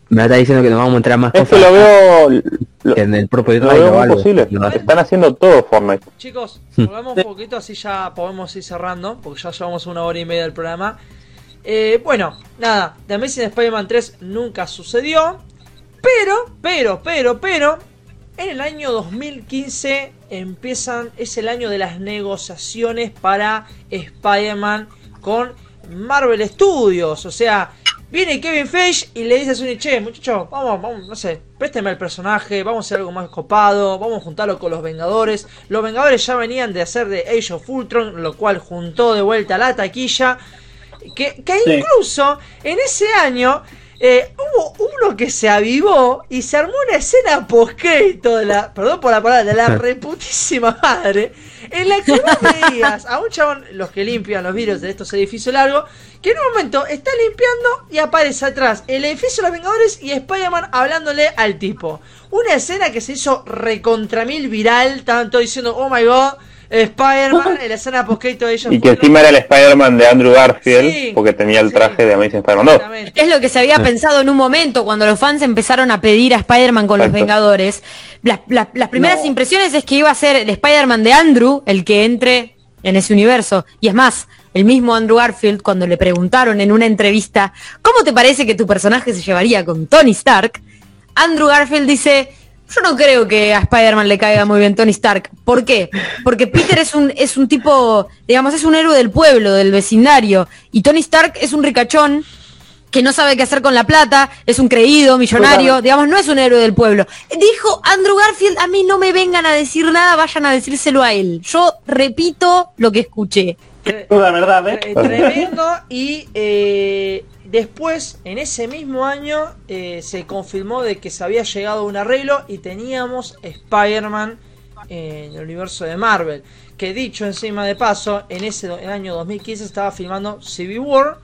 E: Me está diciendo que nos vamos a enterar más
D: Es que
E: cosas
D: lo veo, lo,
E: en el propio
D: lo veo muy posible.
E: No.
D: Están haciendo todo Fortnite.
B: Chicos,
E: Hmm.
B: volvemos un poquito así ya podemos ir cerrando, porque ya llevamos una hora y media del programa. Eh, bueno, nada, The Amazing Spider-Man 3 nunca sucedió, pero, pero, pero, pero, en el año 2015 empiezan, es el año de las negociaciones para Spider-Man con Marvel Studios, o sea, viene Kevin Feige y le dice a Sony, che, muchacho, vamos, vamos, no sé, présteme el personaje, vamos a hacer algo más copado, vamos a juntarlo con los Vengadores. Los Vengadores ya venían de hacer de Age of Ultron, lo cual juntó de vuelta la taquilla. Que, que
C: Sí.
B: incluso en ese año eh, hubo uno que se avivó y se armó una escena postcrédito de la, perdón por la palabra, de la reputísima madre, en la que vos veías a un chabón, los que limpian los vidrios de estos edificios largos, que en un momento está limpiando y aparece atrás el edificio de los Vengadores y Spider-Man hablándole al tipo. Una escena que se hizo recontra mil viral, estaban todos diciendo, oh my god, Spider-Man, en la escena postcrédito de ellos.
D: Y que encima era el Spider-Man de Andrew Garfield,
B: Sí,
D: porque tenía el
B: sí.
D: traje de Amazing Spider-Man 2.
B: Exactamente.
A: Es lo que se había pensado en un momento cuando los fans empezaron a pedir a Spider-Man con los. Vengadores. Las, las- las primeras
C: No.
A: impresiones es que iba a ser el Spider-Man de Andrew el que entre en ese universo. Y es más, el mismo Andrew Garfield, cuando le preguntaron en una entrevista, ¿cómo te parece que tu personaje se llevaría con Tony Stark? Andrew Garfield dice, yo no creo que a Spider-Man le caiga muy bien Tony Stark. ¿Por qué? Porque Peter es un, es un tipo, digamos, es un héroe del pueblo, del vecindario. Y Tony Stark es un ricachón que no sabe qué hacer con la plata, es un creído, millonario, digamos, no es un héroe del pueblo. Dijo Andrew Garfield, a mí no me vengan a decir nada, vayan a decírselo a él. Yo repito lo que escuché.
C: La verdad, ¿eh?
B: tre- tremendo y eh, después en ese mismo año eh, se confirmó de que se había llegado a un arreglo y teníamos Spider-Man en el universo de Marvel que dicho encima de paso en ese en el año 2015 estaba filmando Civil War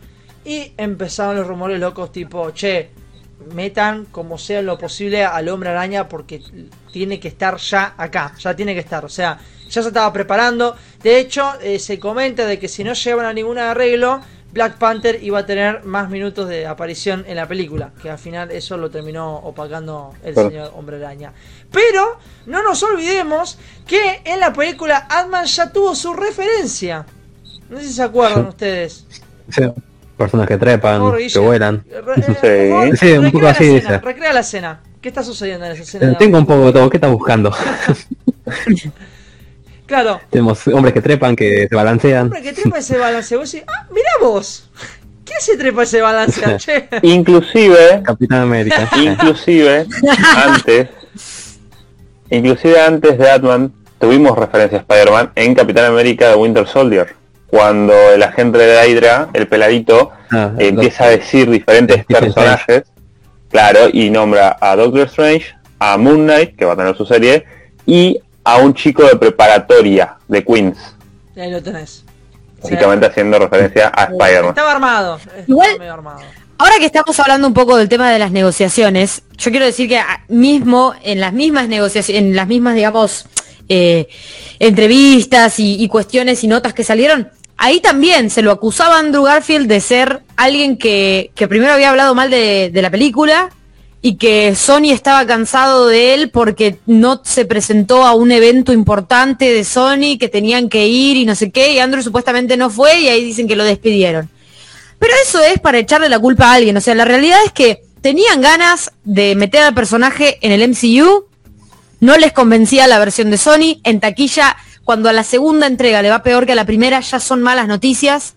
B: y empezaron los rumores locos tipo che metan como sea lo posible al hombre araña porque tiene que estar ya acá, ya tiene que estar, o sea, ya se estaba preparando. De hecho, eh, se comenta de que si no llevan a ningún arreglo, Black Panther iba a tener más minutos de aparición en la película, que al final eso lo terminó opacando el
D: Claro.
B: señor hombre araña. Pero no nos olvidemos que en la película Ant-Man ya tuvo su referencia. No sé si se acuerdan ustedes.
E: Sí, personas que trepan, que vuelan.
B: re- eh, por
D: Sí.
E: un
B: recrea
E: poco
B: la
E: así
B: escena. Recrea la escena. ¿Qué está sucediendo en esa escena?
E: Eh, Tengo un poco de todo, ¿qué estás buscando?
B: Claro.
E: Tenemos hombres que trepan, que se balancean.
B: Hombre, que trepa ese balance. Vos decís, ah, mirá vos. ¿Qué se trepa ese balance? Che.
D: Inclusive,
E: Capitán América.
D: inclusive, antes, inclusive antes de Atman tuvimos referencia a Spider-Man en Capitán América de Winter Soldier, cuando el agente de Hydra, el peladito,
E: Ah,
D: empieza a decir diferentes personajes, claro, y nombra a Doctor Strange, a Moon Knight, que va a tener su serie, y a un chico de preparatoria de Queens,
B: Y ahí lo tenés.
D: básicamente haciendo referencia a Spider-Man.
B: Estaba armado. Estaba
A: Igual-
B: medio armado.
A: Ahora que estamos hablando un poco del tema de las negociaciones, yo quiero decir que ah, mismo en las mismas negociaciones, en las mismas, digamos, eh, entrevistas y, y cuestiones y notas que salieron, ahí también se lo acusaba Andrew Garfield de ser alguien que, que primero había hablado mal de, de la película y que Sony estaba cansado de él porque no se presentó a un evento importante de Sony que tenían que ir y no sé qué, y Andrew supuestamente no fue y ahí dicen que lo despidieron. Pero eso es para echarle la culpa a alguien. O sea, la realidad es que tenían ganas de meter al personaje en el MCU. No les convencía la versión de Sony. En taquilla, cuando a la segunda entrega le va peor que a la primera, ya son malas noticias.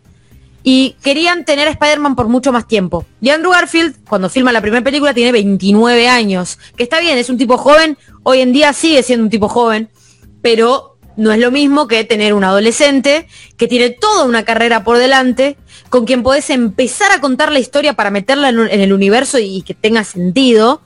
A: Y querían tener a Spider-Man por mucho más tiempo. Y Andrew Garfield, cuando filma la primera película, tiene 29 años. Que está bien, es un tipo joven. Hoy en día sigue siendo un tipo joven. Pero no es lo mismo que tener un adolescente que tiene toda una carrera por delante, con quien podés empezar a contar la historia para meterla en, el universo y, que tenga sentido,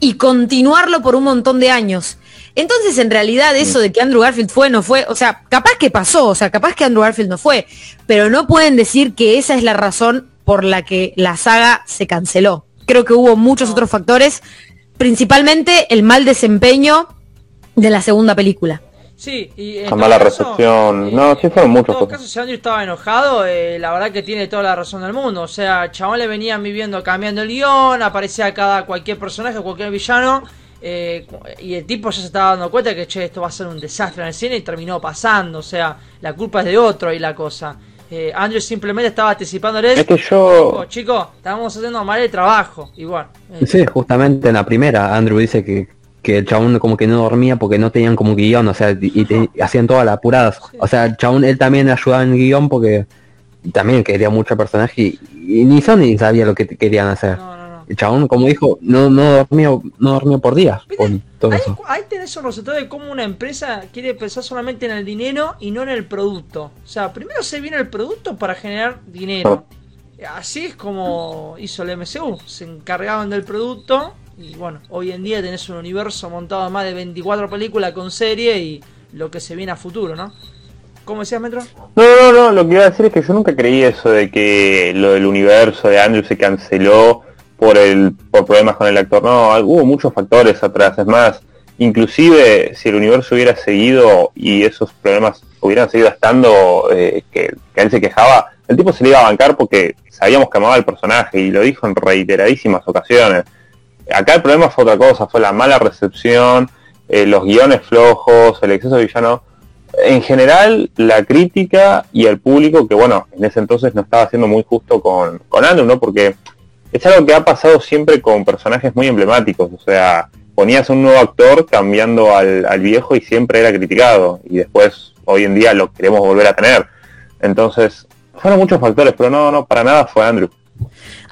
A: y continuarlo por un montón de años. Entonces, en realidad, eso de que Andrew Garfield fue, no fue, o sea, capaz que pasó, o sea, capaz que Andrew Garfield no fue, pero no pueden decir que esa es la razón por la que la saga se canceló. Creo que hubo muchos otros factores, principalmente el mal desempeño de la segunda película.
B: Sí, y en
D: La mala
B: caso,
D: recepción. No, sí fueron muchos
B: En todo caso, si Andrew estaba enojado, eh, la verdad que tiene toda la razón del mundo. O sea, chabón le venían viviendo cambiando el guion, aparecía cada cualquier personaje, cualquier villano. Eh, y el tipo ya se estaba dando cuenta que che, esto va a ser un desastre en el cine y terminó pasando. O sea, la culpa es de otro y la cosa. Eh, Andrew simplemente estaba anticipándole.
D: Es que yo...
B: Chicos, estábamos haciendo mal el trabajo. Igual. eh,
E: Sí, justamente en la primera Andrew dice que, que el chabón como que no dormía porque no tenían como guion, o sea, y, te- hacían todas las apuradas. O sea, el chabón él también ayudaba en el guion porque también quería mucho personaje y, y ni Sony sabía lo que querían hacer.
B: no, no, no.
E: El chabón, como dijo, no no dormía, no dormía por días con todo
B: Ahí,
E: eso.
B: ahí tenés un resultado de cómo una empresa quiere pensar solamente en el dinero y no en el producto. O sea, primero se viene el producto para generar dinero. Así es como hizo el MCU. Se encargaban del producto y bueno, hoy en día tenés un universo montado de más de 24 películas con serie y lo que se viene a futuro, ¿no? ¿Cómo decías, Metro?
D: No, no, no, lo que iba a decir es que yo nunca creí eso de que lo del universo de Andrew se canceló por el por problemas con el actor. No, hubo muchos factores atrás. Es más, inclusive si el universo hubiera seguido y esos problemas hubieran seguido estando, eh, que, que él se quejaba, el tipo se le iba a bancar porque sabíamos que amaba al personaje y lo dijo en reiteradísimas ocasiones. Acá el problema fue otra cosa, fue la mala recepción, eh, los guiones flojos, el exceso de villano en general la crítica y el público que bueno en ese entonces no estaba siendo muy justo con, con Andrew no porque es algo que ha pasado siempre con personajes muy emblemáticos. O sea ponías a un nuevo actor cambiando al, al viejo y siempre era criticado. Y después hoy en día lo queremos volver a tener. Entonces fueron muchos factores pero no no para nada fue Andrew.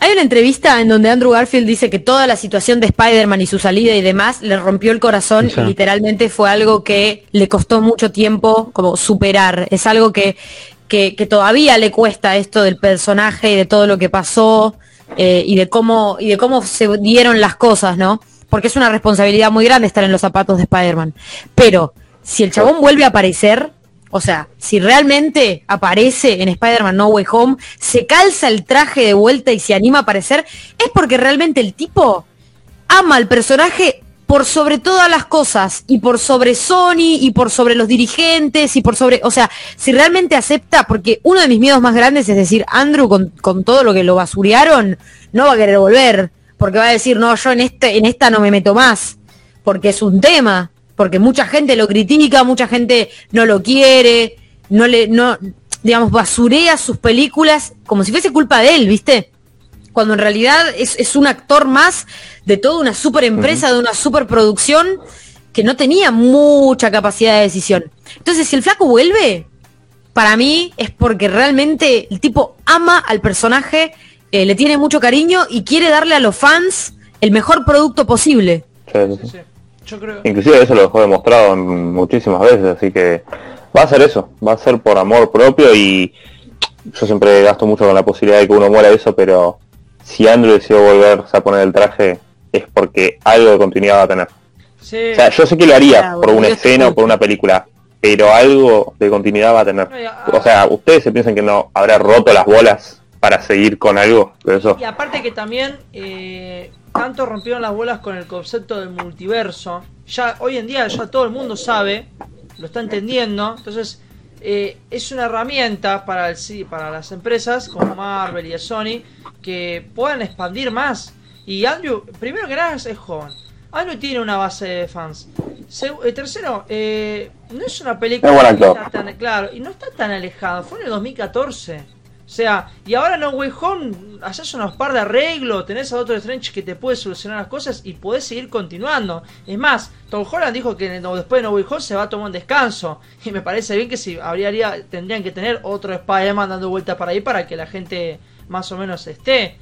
A: Hay una entrevista en donde Andrew Garfield dice que toda la situación de Spider-Man y su salida y demás le rompió el corazón
E: Sí.
A: y literalmente fue algo que le costó mucho tiempo como superar. Es algo que, que, que todavía le cuesta esto del personaje y de todo lo que pasó eh, y de cómo y de cómo se dieron las cosas, ¿no? Porque es una responsabilidad muy grande estar en los zapatos de Spider-Man. Pero si el chabón vuelve a aparecer, o sea, si realmente aparece en Spider-Man No Way Home, se calza el traje de vuelta y se anima a aparecer, es porque realmente el tipo ama al personaje por sobre todas las cosas y por sobre Sony y por sobre los dirigentes y por sobre, o sea, si realmente acepta, porque uno de mis miedos más grandes es decir, Andrew con, con todo lo que lo basurearon, no va a querer volver, porque va a decir, no, yo en este, en esta no me meto más, porque es un tema, porque mucha gente lo critica, mucha gente no lo quiere, no le, no, digamos, basurea sus películas como si fuese culpa de él, ¿viste? Cuando en realidad es, es un actor más de toda una super empresa, de una superproducción que no tenía mucha capacidad de decisión. Entonces, si el flaco vuelve, para mí es porque realmente el tipo ama al personaje, eh, le tiene mucho cariño y quiere darle a los fans el mejor producto posible.
D: Sí, sí, sí.
B: Sí. Yo creo.
D: Inclusive eso lo dejó demostrado en muchísimas veces, así que va a ser eso, va a ser por amor propio y yo siempre gasto mucho con la posibilidad de que uno muera eso, pero si Andrew decidió volverse a poner el traje es porque algo de continuidad va a tener.
B: Sí.
D: O sea, yo sé que lo haría
A: Claro,
D: por una escena o por una película, pero algo de continuidad va a tener.
B: Ah.
D: O sea, ustedes se piensan que no habrá roto las bolas para seguir con algo, pero eso.
B: Y aparte que también eh, tanto rompieron las bolas con el concepto del multiverso. Ya hoy en día ya todo el mundo sabe, lo está entendiendo. Entonces eh, es una herramienta para el para las empresas como Marvel y Sony que puedan expandir más. Y Andrew, primero que nada, es joven. Andrew tiene una base de fans. Eh, tercero, eh, no es una película
D: Es
B: que
D: actor.
B: está tan claro y no está tan alejada. Fue en el 2014. O sea, y ahora No Way Home, haces unos par de arreglos, tenés a Doctor Strange que te puede solucionar las cosas y podés seguir continuando. Es más, Tom Holland dijo que después de No Way Home se va a tomar un descanso. Y me parece bien que si habría, tendrían que tener otro Spider-Man dando vuelta para ahí para que la gente más o menos esté.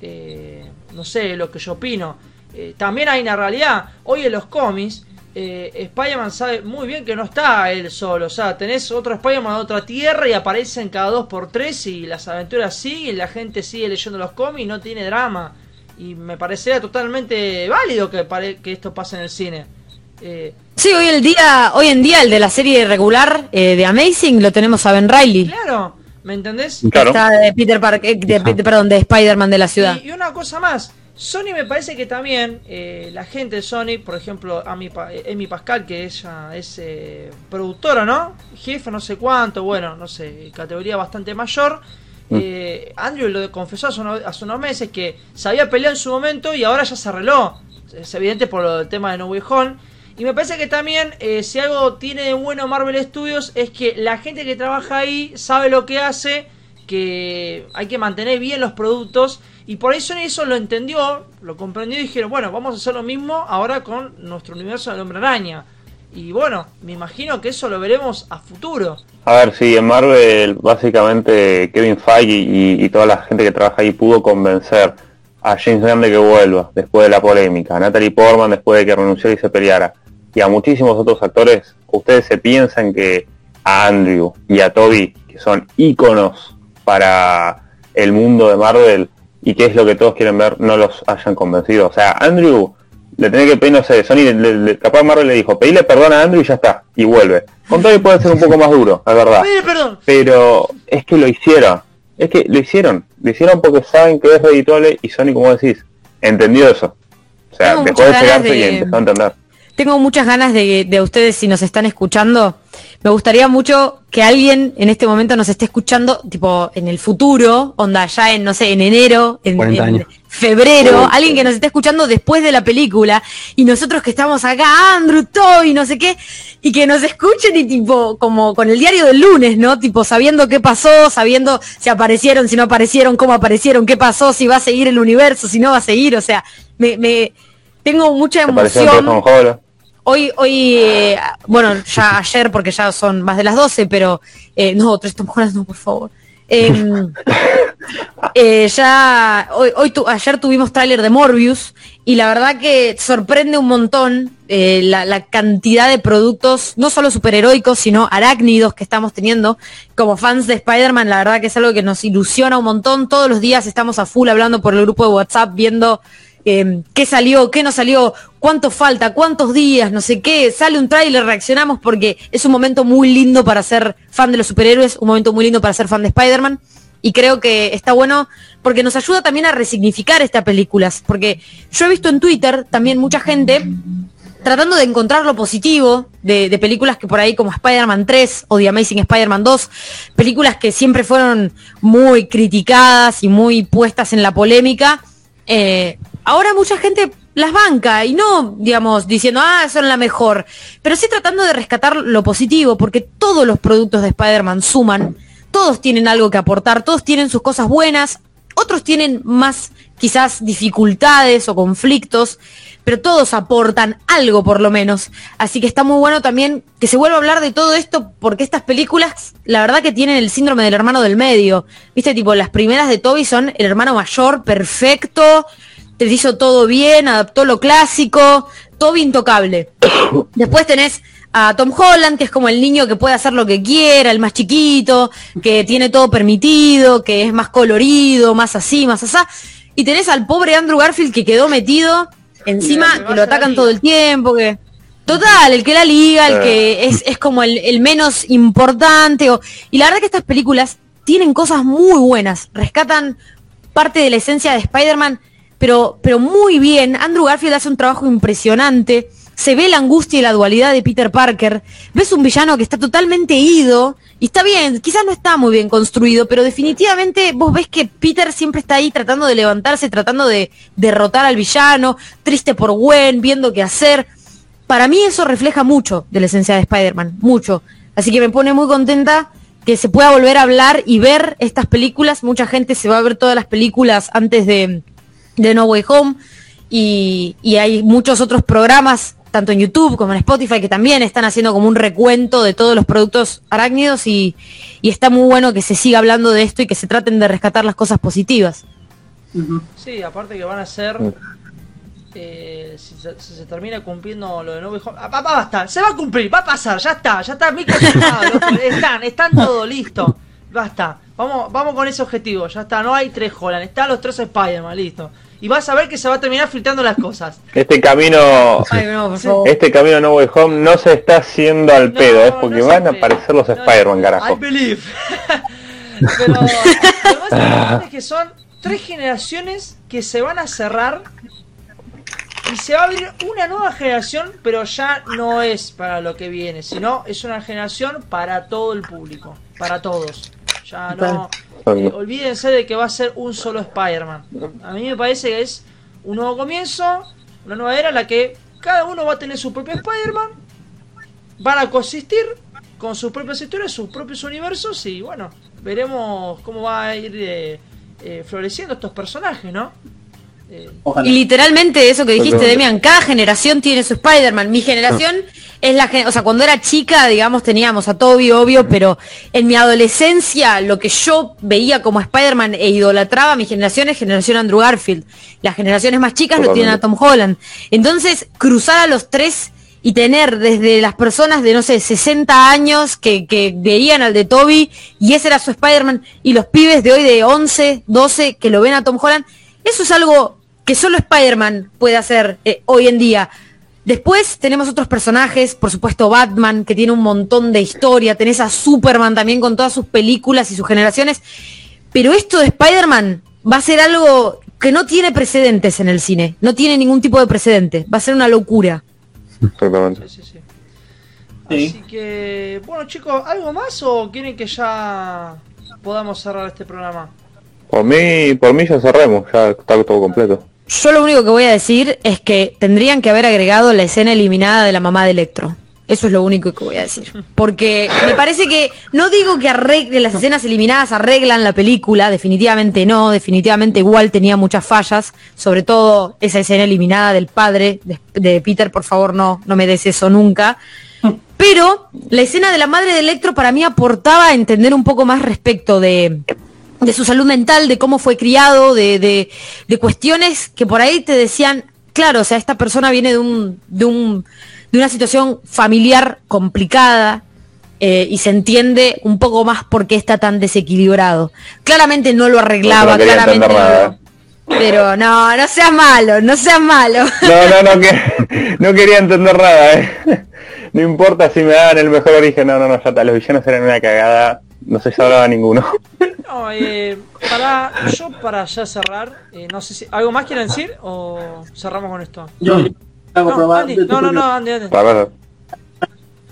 B: Eh, no sé, lo que yo opino. Eh, también hay una realidad. Hoy en los cómics, eh, Spider-Man sabe muy bien que no está él solo. O sea, tenés otro Spider-Man de otra tierra y aparecen cada dos por tres y las aventuras siguen, la gente sigue leyendo los cómics y no tiene drama. Y me parecería totalmente válido que, pare- que esto pase en el cine. Eh,
A: Sí, hoy el día, hoy en día el de la serie regular eh, de Amazing lo tenemos a Ben Riley.
B: claro, ¿me entendés?
D: Claro.
A: Está de Peter Parker, eh, de, de- perdón, de Spider-Man de la ciudad.
B: Y, y una cosa más, Sony me parece que también eh, la gente de Sony, por ejemplo, Amy, eh, Amy Pascal, que ella es eh, productora, ¿no? Jefe, no sé cuánto, bueno, no sé, categoría bastante mayor. Eh, Andrew lo confesó hace, uno- hace unos meses que se había peleado en su momento y ahora ya se arregló. Es evidente por del tema de No Way Home. Y me parece que también, si algo tiene de bueno Marvel Studios, es que la gente que trabaja ahí sabe lo que hace, que hay que mantener bien los productos. Y por ahí Sony eso lo entendió, lo comprendió y dijeron, bueno, vamos a hacer lo mismo ahora con nuestro universo del Hombre Araña. Y bueno, me imagino que eso lo veremos a futuro.
D: A ver, sí, en Marvel básicamente Kevin Feige y, toda la gente que trabaja ahí pudo convencer a James Gunn de que vuelva después de la polémica, a Natalie Portman después de que renunció y se peleara, y a muchísimos otros actores. Ustedes se piensan que a Andrew y a Toby, que son íconos para el mundo de Marvel y que es lo que todos quieren ver, no los hayan convencido. O sea, Andrew le tenía que pedir, no sé, Sony, le- le- capaz Marvel le dijo, pedile perdón a Andrew y ya está, y vuelve. Con Toby puede ser un poco más duro, es verdad
B: perdón.
D: pero es que lo hicieron. Es que lo hicieron. Lo hicieron porque saben que es redituable y Sony, como decís, entendió eso. O sea,
A: Tengo
D: dejó de
A: ganas
D: cegarse
A: de-
D: y empezó a entender.
A: Tengo muchas ganas de, de ustedes, si nos están escuchando, me gustaría mucho que alguien en este momento nos esté escuchando, tipo en el futuro, onda ya en, no sé, en enero, en,
E: 40
A: en
E: años.
A: febrero,
D: Uy,
A: alguien que nos esté escuchando después de la película y nosotros que estamos acá, Andrew, Toby, no sé qué, y que nos escuchen y tipo, como con el diario del lunes, ¿no? Tipo, sabiendo qué pasó, sabiendo si aparecieron, si no aparecieron, cómo aparecieron, qué pasó, si va a seguir el universo, si no va a seguir, o sea, me, me tengo mucha emoción. Hoy, hoy, eh, bueno, ya ayer porque ya son más de las 12, pero eh, no, tres Holland, no, por favor. Em, eh, ya, hoy, hoy tu- ayer tuvimos tráiler de Morbius y la verdad que sorprende un montón eh, la, la cantidad de productos, no solo superheroicos, sino arácnidos que estamos teniendo como fans de Spider-Man. La verdad que es algo que nos ilusiona un montón. Todos los días estamos a full hablando por el grupo de WhatsApp viendo eh, qué salió, qué no salió, cuánto falta, cuántos días, no sé qué, sale un tráiler, reaccionamos porque es un momento muy lindo para ser fan de los superhéroes, un momento muy lindo para ser fan de Spider-Man. Y creo que está bueno porque nos ayuda también a resignificar estas películas. Porque yo he visto en Twitter también mucha gente tratando de encontrar lo positivo de, de películas que por ahí como Spider-Man 3 o The Amazing Spider-Man 2, películas que siempre fueron muy criticadas y muy puestas en la polémica, eh, ahora mucha gente las banca y no, digamos, diciendo, ah, son la mejor, pero sí tratando de rescatar lo positivo, porque todos los productos de Spider-Man suman, todos tienen algo que aportar, todos tienen sus cosas buenas, otros tienen más quizás dificultades o conflictos, pero todos aportan algo por lo menos. Así que está muy bueno también que se vuelva a hablar de todo esto porque estas películas, la verdad que tienen el síndrome del hermano del medio. Viste, tipo, las primeras de Toby son el hermano mayor, perfecto, les hizo todo bien, adaptó lo clásico, todo intocable. Después tenés a Tom Holland, que es como el niño que puede hacer lo que quiera, el más chiquito, que tiene todo permitido, que es más colorido, más así, más así. Y tenés al pobre Andrew Garfield que quedó metido encima,
B: que
A: lo atacan todo el tiempo, que... Total, el que la liga, el
D: Eh.
A: que es, es como el, el menos importante. o- y la verdad que estas películas tienen cosas muy buenas, rescatan parte de la esencia de Spider-Man, pero, pero muy bien. Andrew Garfield hace un trabajo impresionante. Se ve la angustia y la dualidad de Peter Parker. Ves un villano que está totalmente ido. Y está bien, quizás no está muy bien construido, pero definitivamente vos ves que Peter siempre está ahí tratando de levantarse, tratando de derrotar al villano, triste por Gwen, viendo qué hacer. Para mí eso refleja mucho de la esencia de Spider-Man, mucho. Así que me pone muy contenta que se pueda volver a hablar y ver estas películas. Mucha gente se va a ver todas las películas antes de, de No Way Home. Y, y hay muchos otros programas, tanto en YouTube como en Spotify, que también están haciendo como un recuento de todos los productos arácnidos. Y, y está muy bueno que se siga hablando de esto y que se traten de rescatar las cosas positivas.
B: Sí, aparte que van a ser. Eh, si, se, si se termina cumpliendo lo de No Way Home. Ah, va, va a estar, se va a cumplir, va a pasar, ya está, ya está loco, Están, están todo listo. Basta. Vamos, vamos con ese objetivo, ya está, no hay tres Holland, están los tres Spider-Man, listo. Y vas a ver que se va a terminar filtrando las cosas.
D: Este camino,
A: Ay, no,
D: este camino No Way Home no se está haciendo al
B: No,
D: pedo, es porque van a aparecer los
B: No,
D: Spider-Man,
B: I
D: carajo.
B: believe. Pero lo más importante es que son tres generaciones que se van a cerrar y se va a abrir una nueva generación, pero ya no es para lo que viene, sino es una generación para todo el público, para todos. Ya no eh, olvídense de que va a ser un solo Spider-Man. A mí me parece que es un nuevo comienzo, una nueva era en la que cada uno va a tener su propio Spider-Man, van a coexistir con sus propias historias, sus propios universos y bueno, veremos cómo va a ir eh, eh, floreciendo estos personajes, ¿no?
C: Ojalá.
A: Y literalmente eso que dijiste. Demian, cada generación tiene su Spider-Man. Mi generación es la gen- o sea, cuando era chica, digamos, teníamos a Toby, obvio, pero en mi adolescencia, lo que yo veía como Spider-Man e idolatraba, mi generación es generación Andrew Garfield. Las generaciones más chicas lo tienen a Tom Holland. Entonces, cruzar a los tres y tener desde las personas de, no sé, 60 años que, que veían al de Toby y ese era su Spider-Man y los pibes de hoy de 11, 12 que lo ven a Tom Holland, eso es algo que solo Spider-Man puede hacer eh, hoy en día. Después tenemos otros personajes, por supuesto Batman, que tiene un montón de historia, tenés a Superman también con todas sus películas y sus generaciones, pero esto de Spider-Man va a ser algo que no tiene precedentes en el cine, no tiene ningún tipo de precedente, va a ser una locura.
D: Exactamente.
B: sí, sí, sí.
C: Sí.
B: Así que, bueno chicos, ¿algo más o quieren que ya podamos cerrar este programa?
D: Por mí, por mí ya cerremos, ya está todo completo.
A: Yo lo único que voy a decir es que tendrían que haber agregado la escena eliminada de la mamá de Electro. Eso es lo único que voy a decir. Porque me parece que, no digo que arregle, las escenas eliminadas arreglan la película, definitivamente no, definitivamente igual tenía muchas fallas, sobre todo esa escena eliminada del padre de, de Peter, por favor no, no me des eso nunca. Pero la escena de la madre de Electro para mí aportaba a entender un poco más respecto de, de su salud mental, de cómo fue criado, de, de, de cuestiones que por ahí te decían, claro, o sea, esta persona viene de un, de un, de una situación familiar complicada eh, y se entiende un poco más por qué está tan desequilibrado. Claramente no lo arreglaba,
D: No
A: claramente no Pero no, no seas malo, no seas malo.
D: No, no, no, que, no quería entender nada, eh. No importa si me daban el mejor origen, no, no, no, ya está, los villanos eran una cagada, no se salvaba ninguno.
B: No, eh, para, yo para ya cerrar, eh, no sé si, ¿algo más quieren decir o cerramos con esto?
C: Yo
B: No, Andy, no, no, no, Andy, Andy.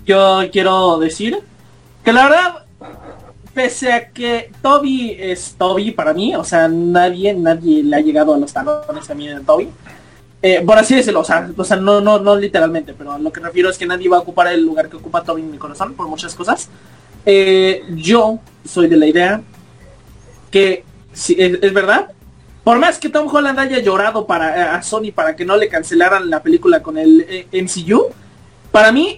C: Yo quiero decir que la verdad, pese a que Toby es Toby para mí, o sea, nadie, nadie le ha llegado a los talones a mí de Toby. Eh, por así decirlo, o sea, o sea, no, no, no literalmente, pero lo que refiero es que nadie va a ocupar el lugar que ocupa Toby en mi corazón por muchas cosas. Eh, yo soy de la idea que es, verdad. Por más que Tom Holland haya llorado para a Sony para que no le cancelaran la película con el eh, MCU, para mí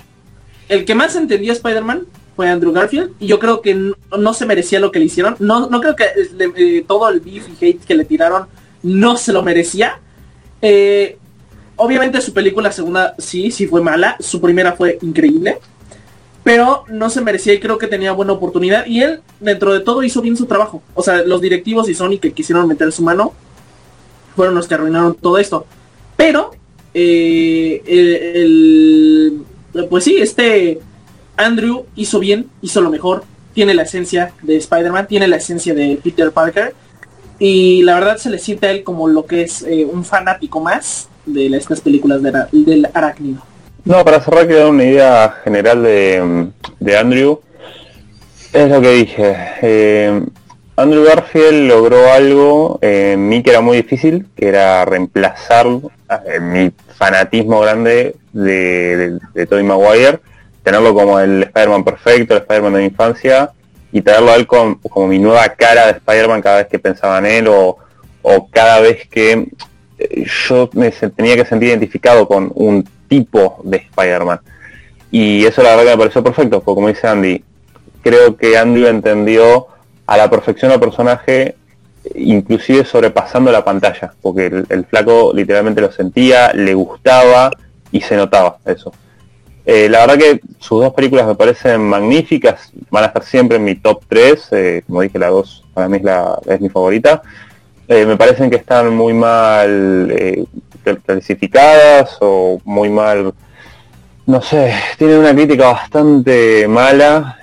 C: el que más entendió Spider-Man fue Andrew Garfield y yo creo que no, se merecía lo que le hicieron. No, no creo que eh, eh, todo el beef y hate que le tiraron no se lo merecía. Eh, obviamente su película segunda sí, sí fue mala. Su primera fue increíble. Pero no se merecía y creo que tenía buena oportunidad. Y él, dentro de todo, hizo bien su trabajo. O sea, los directivos y Sony que quisieron meter su mano fueron los que arruinaron todo esto. Pero, eh, el, pues sí, este Andrew hizo bien, hizo lo mejor. Tiene la esencia de Spider-Man, tiene la esencia de Peter Parker. Y la verdad se le siente a él como lo que es eh, un fanático más de estas películas del arácnido.
D: No, para cerrar quiero dar una idea general de, de Andrew. Es lo que dije. Eh, Andrew Garfield logró algo en mí que era muy difícil, que era reemplazar eh, mi fanatismo grande de, de, Tobey Maguire, tenerlo como el Spider-Man perfecto, el Spider-Man de mi infancia, y traerlo a él como, mi nueva cara de Spider-Man cada vez que pensaba en él o, o cada vez que eh, yo me tenía que sentir identificado con un tipo de Spider-Man. Y eso la verdad que me pareció perfecto, porque como dice Andy, creo que Andy entendió a la perfección al personaje, inclusive sobrepasando la pantalla, porque el, flaco literalmente lo sentía, le gustaba y se notaba eso. Eh, la verdad que sus dos películas me parecen magníficas, van a estar siempre en mi top 3, eh, como dije, la 2 para mí es, la, es mi favorita. Eh, me parecen que están muy mal clasificadas o muy mal, no sé, tienen una crítica bastante mala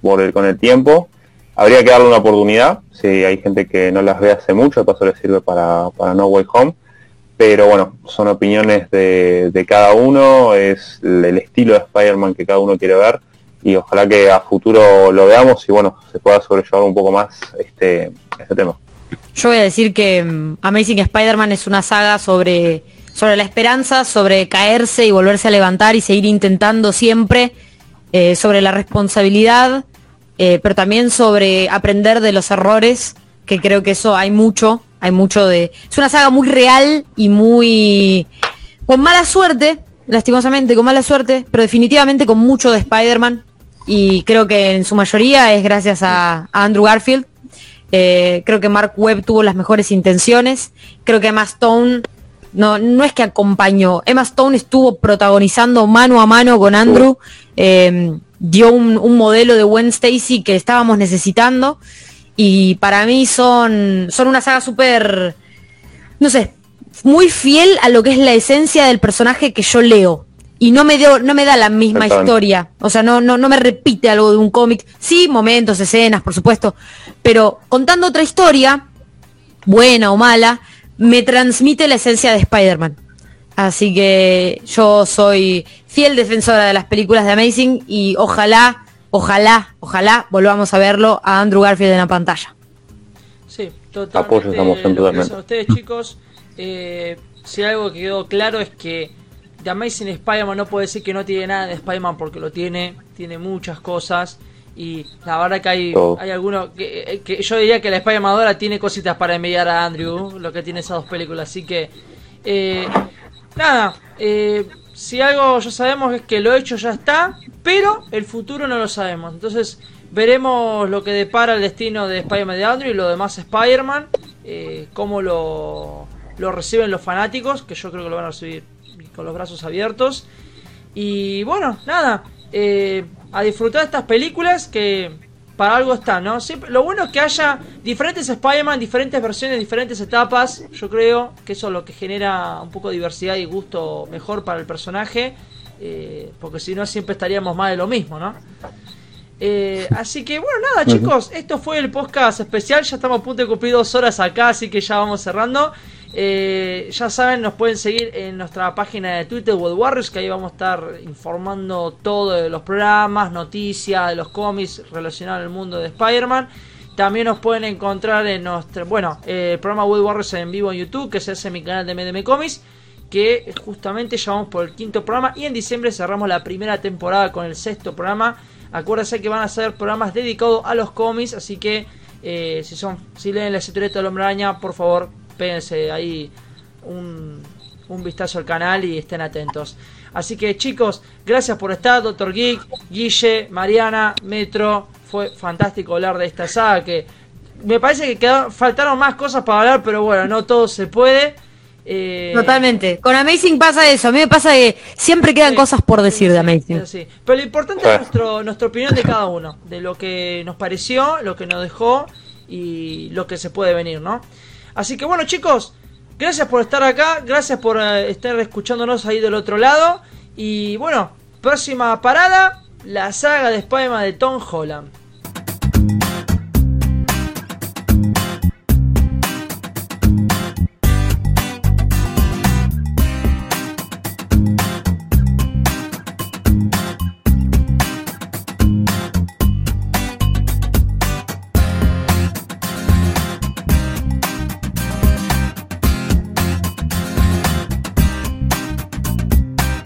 D: por el, con el tiempo. Habría que darle una oportunidad, si hay gente que no las ve hace mucho, de paso le sirve para, para No Way Home, pero bueno, son opiniones de, cada uno, es el, estilo de Spider-Man que cada uno quiere ver y ojalá que a futuro lo veamos y bueno, se pueda sobrellevar un poco más este, este tema.
A: Yo voy a decir que mm, Amazing Spider-Man es una saga sobre, sobre la esperanza, sobre caerse y volverse a levantar y seguir intentando siempre, eh, sobre la responsabilidad eh, pero también sobre aprender de los errores, que creo que eso hay mucho, hay mucho de... Es una saga muy real y muy... con mala suerte, lastimosamente con mala suerte, pero definitivamente con mucho de Spider-Man. Y creo que en su mayoría es gracias a, Andrew Garfield. Eh, creo que Mark Webb tuvo las mejores intenciones. Creo que Emma Stone no, no es que acompañó. Emma Stone estuvo protagonizando mano a mano con Andrew. Eh, dio un, modelo de Gwen Stacy que estábamos necesitando. Y para mí son, son una saga súper, no sé, muy fiel a lo que es la esencia del personaje que yo leo. Y no me, dio, no me da la misma historia. O sea, no, no, no me repite algo de un cómic. Sí, momentos, escenas, por supuesto. Pero contando otra historia, buena o mala, me transmite la esencia de Spider-Man. Así que yo soy fiel defensora de las películas de Amazing y ojalá, ojalá, ojalá volvamos a verlo a Andrew Garfield en la pantalla.
B: Sí, totalmente. ustedes chicos, eh, si algo que quedó claro es que The Amazing Spider-Man no puede decir que no tiene nada de Spider-Man porque lo tiene, tiene muchas cosas. Y la verdad que hay, hay algunos que, que, yo diría que la Spider-Man ahora tiene cositas para enviar a Andrew, lo que tiene esas dos películas. Así que eh, Nada, eh, si algo ya sabemos es que lo hecho ya está, pero el futuro no lo sabemos. Entonces veremos lo que depara el destino de Spider-Man de Andrew y lo demás Spider-Man, eh, cómo lo, lo reciben los fanáticos, que yo creo que lo van a recibir con los brazos abiertos. Y bueno, nada, eh, a disfrutar de estas películas que para algo está, ¿no? Siempre, lo bueno es que haya diferentes Spider-Man, diferentes versiones, diferentes etapas. Yo creo que eso es lo que genera un poco de diversidad y gusto mejor para el personaje. Eh, porque si no, siempre estaríamos más de lo mismo, ¿no? Eh, así que bueno, nada chicos, esto fue el podcast especial, ya estamos a punto de cumplir dos horas acá, así que ya vamos cerrando. Eh, ya saben, nos pueden seguir en nuestra página de Twitter, World Warriors, que ahí vamos a estar informando todo de los programas, noticias, de los cómics relacionados al mundo de Spider-Man. También nos pueden encontrar en nuestro, bueno, el programa World Warriors en vivo en YouTube, que se hace en mi canal de MDM Comics, que justamente ya vamos por el quinto programa y en diciembre cerramos la primera temporada con el sexto programa. Acuérdense que van a ser programas dedicados a los cómics, así que eh, si son si leen la historieta del hombre araña, por favor péguense ahí un, un vistazo al canal y estén atentos. Así que chicos, gracias por estar, Doctor Geek, Guille, Mariana, Metro. Fue fantástico hablar de esta saga que me parece que faltaron más cosas para hablar, pero bueno, no todo se puede. Eh,
A: Totalmente. Con Amazing pasa eso. A mí me pasa que siempre quedan
B: Sí,
A: cosas por decir
B: sí,
A: de Amazing.
B: Pero lo importante es nuestro, nuestra opinión de cada uno, de lo que nos pareció, lo que nos dejó y lo que se puede venir, ¿no? Así que bueno chicos, gracias por estar acá, gracias por eh, estar escuchándonos ahí del otro lado y bueno, próxima parada, la saga de Spider-Man de Tom Holland.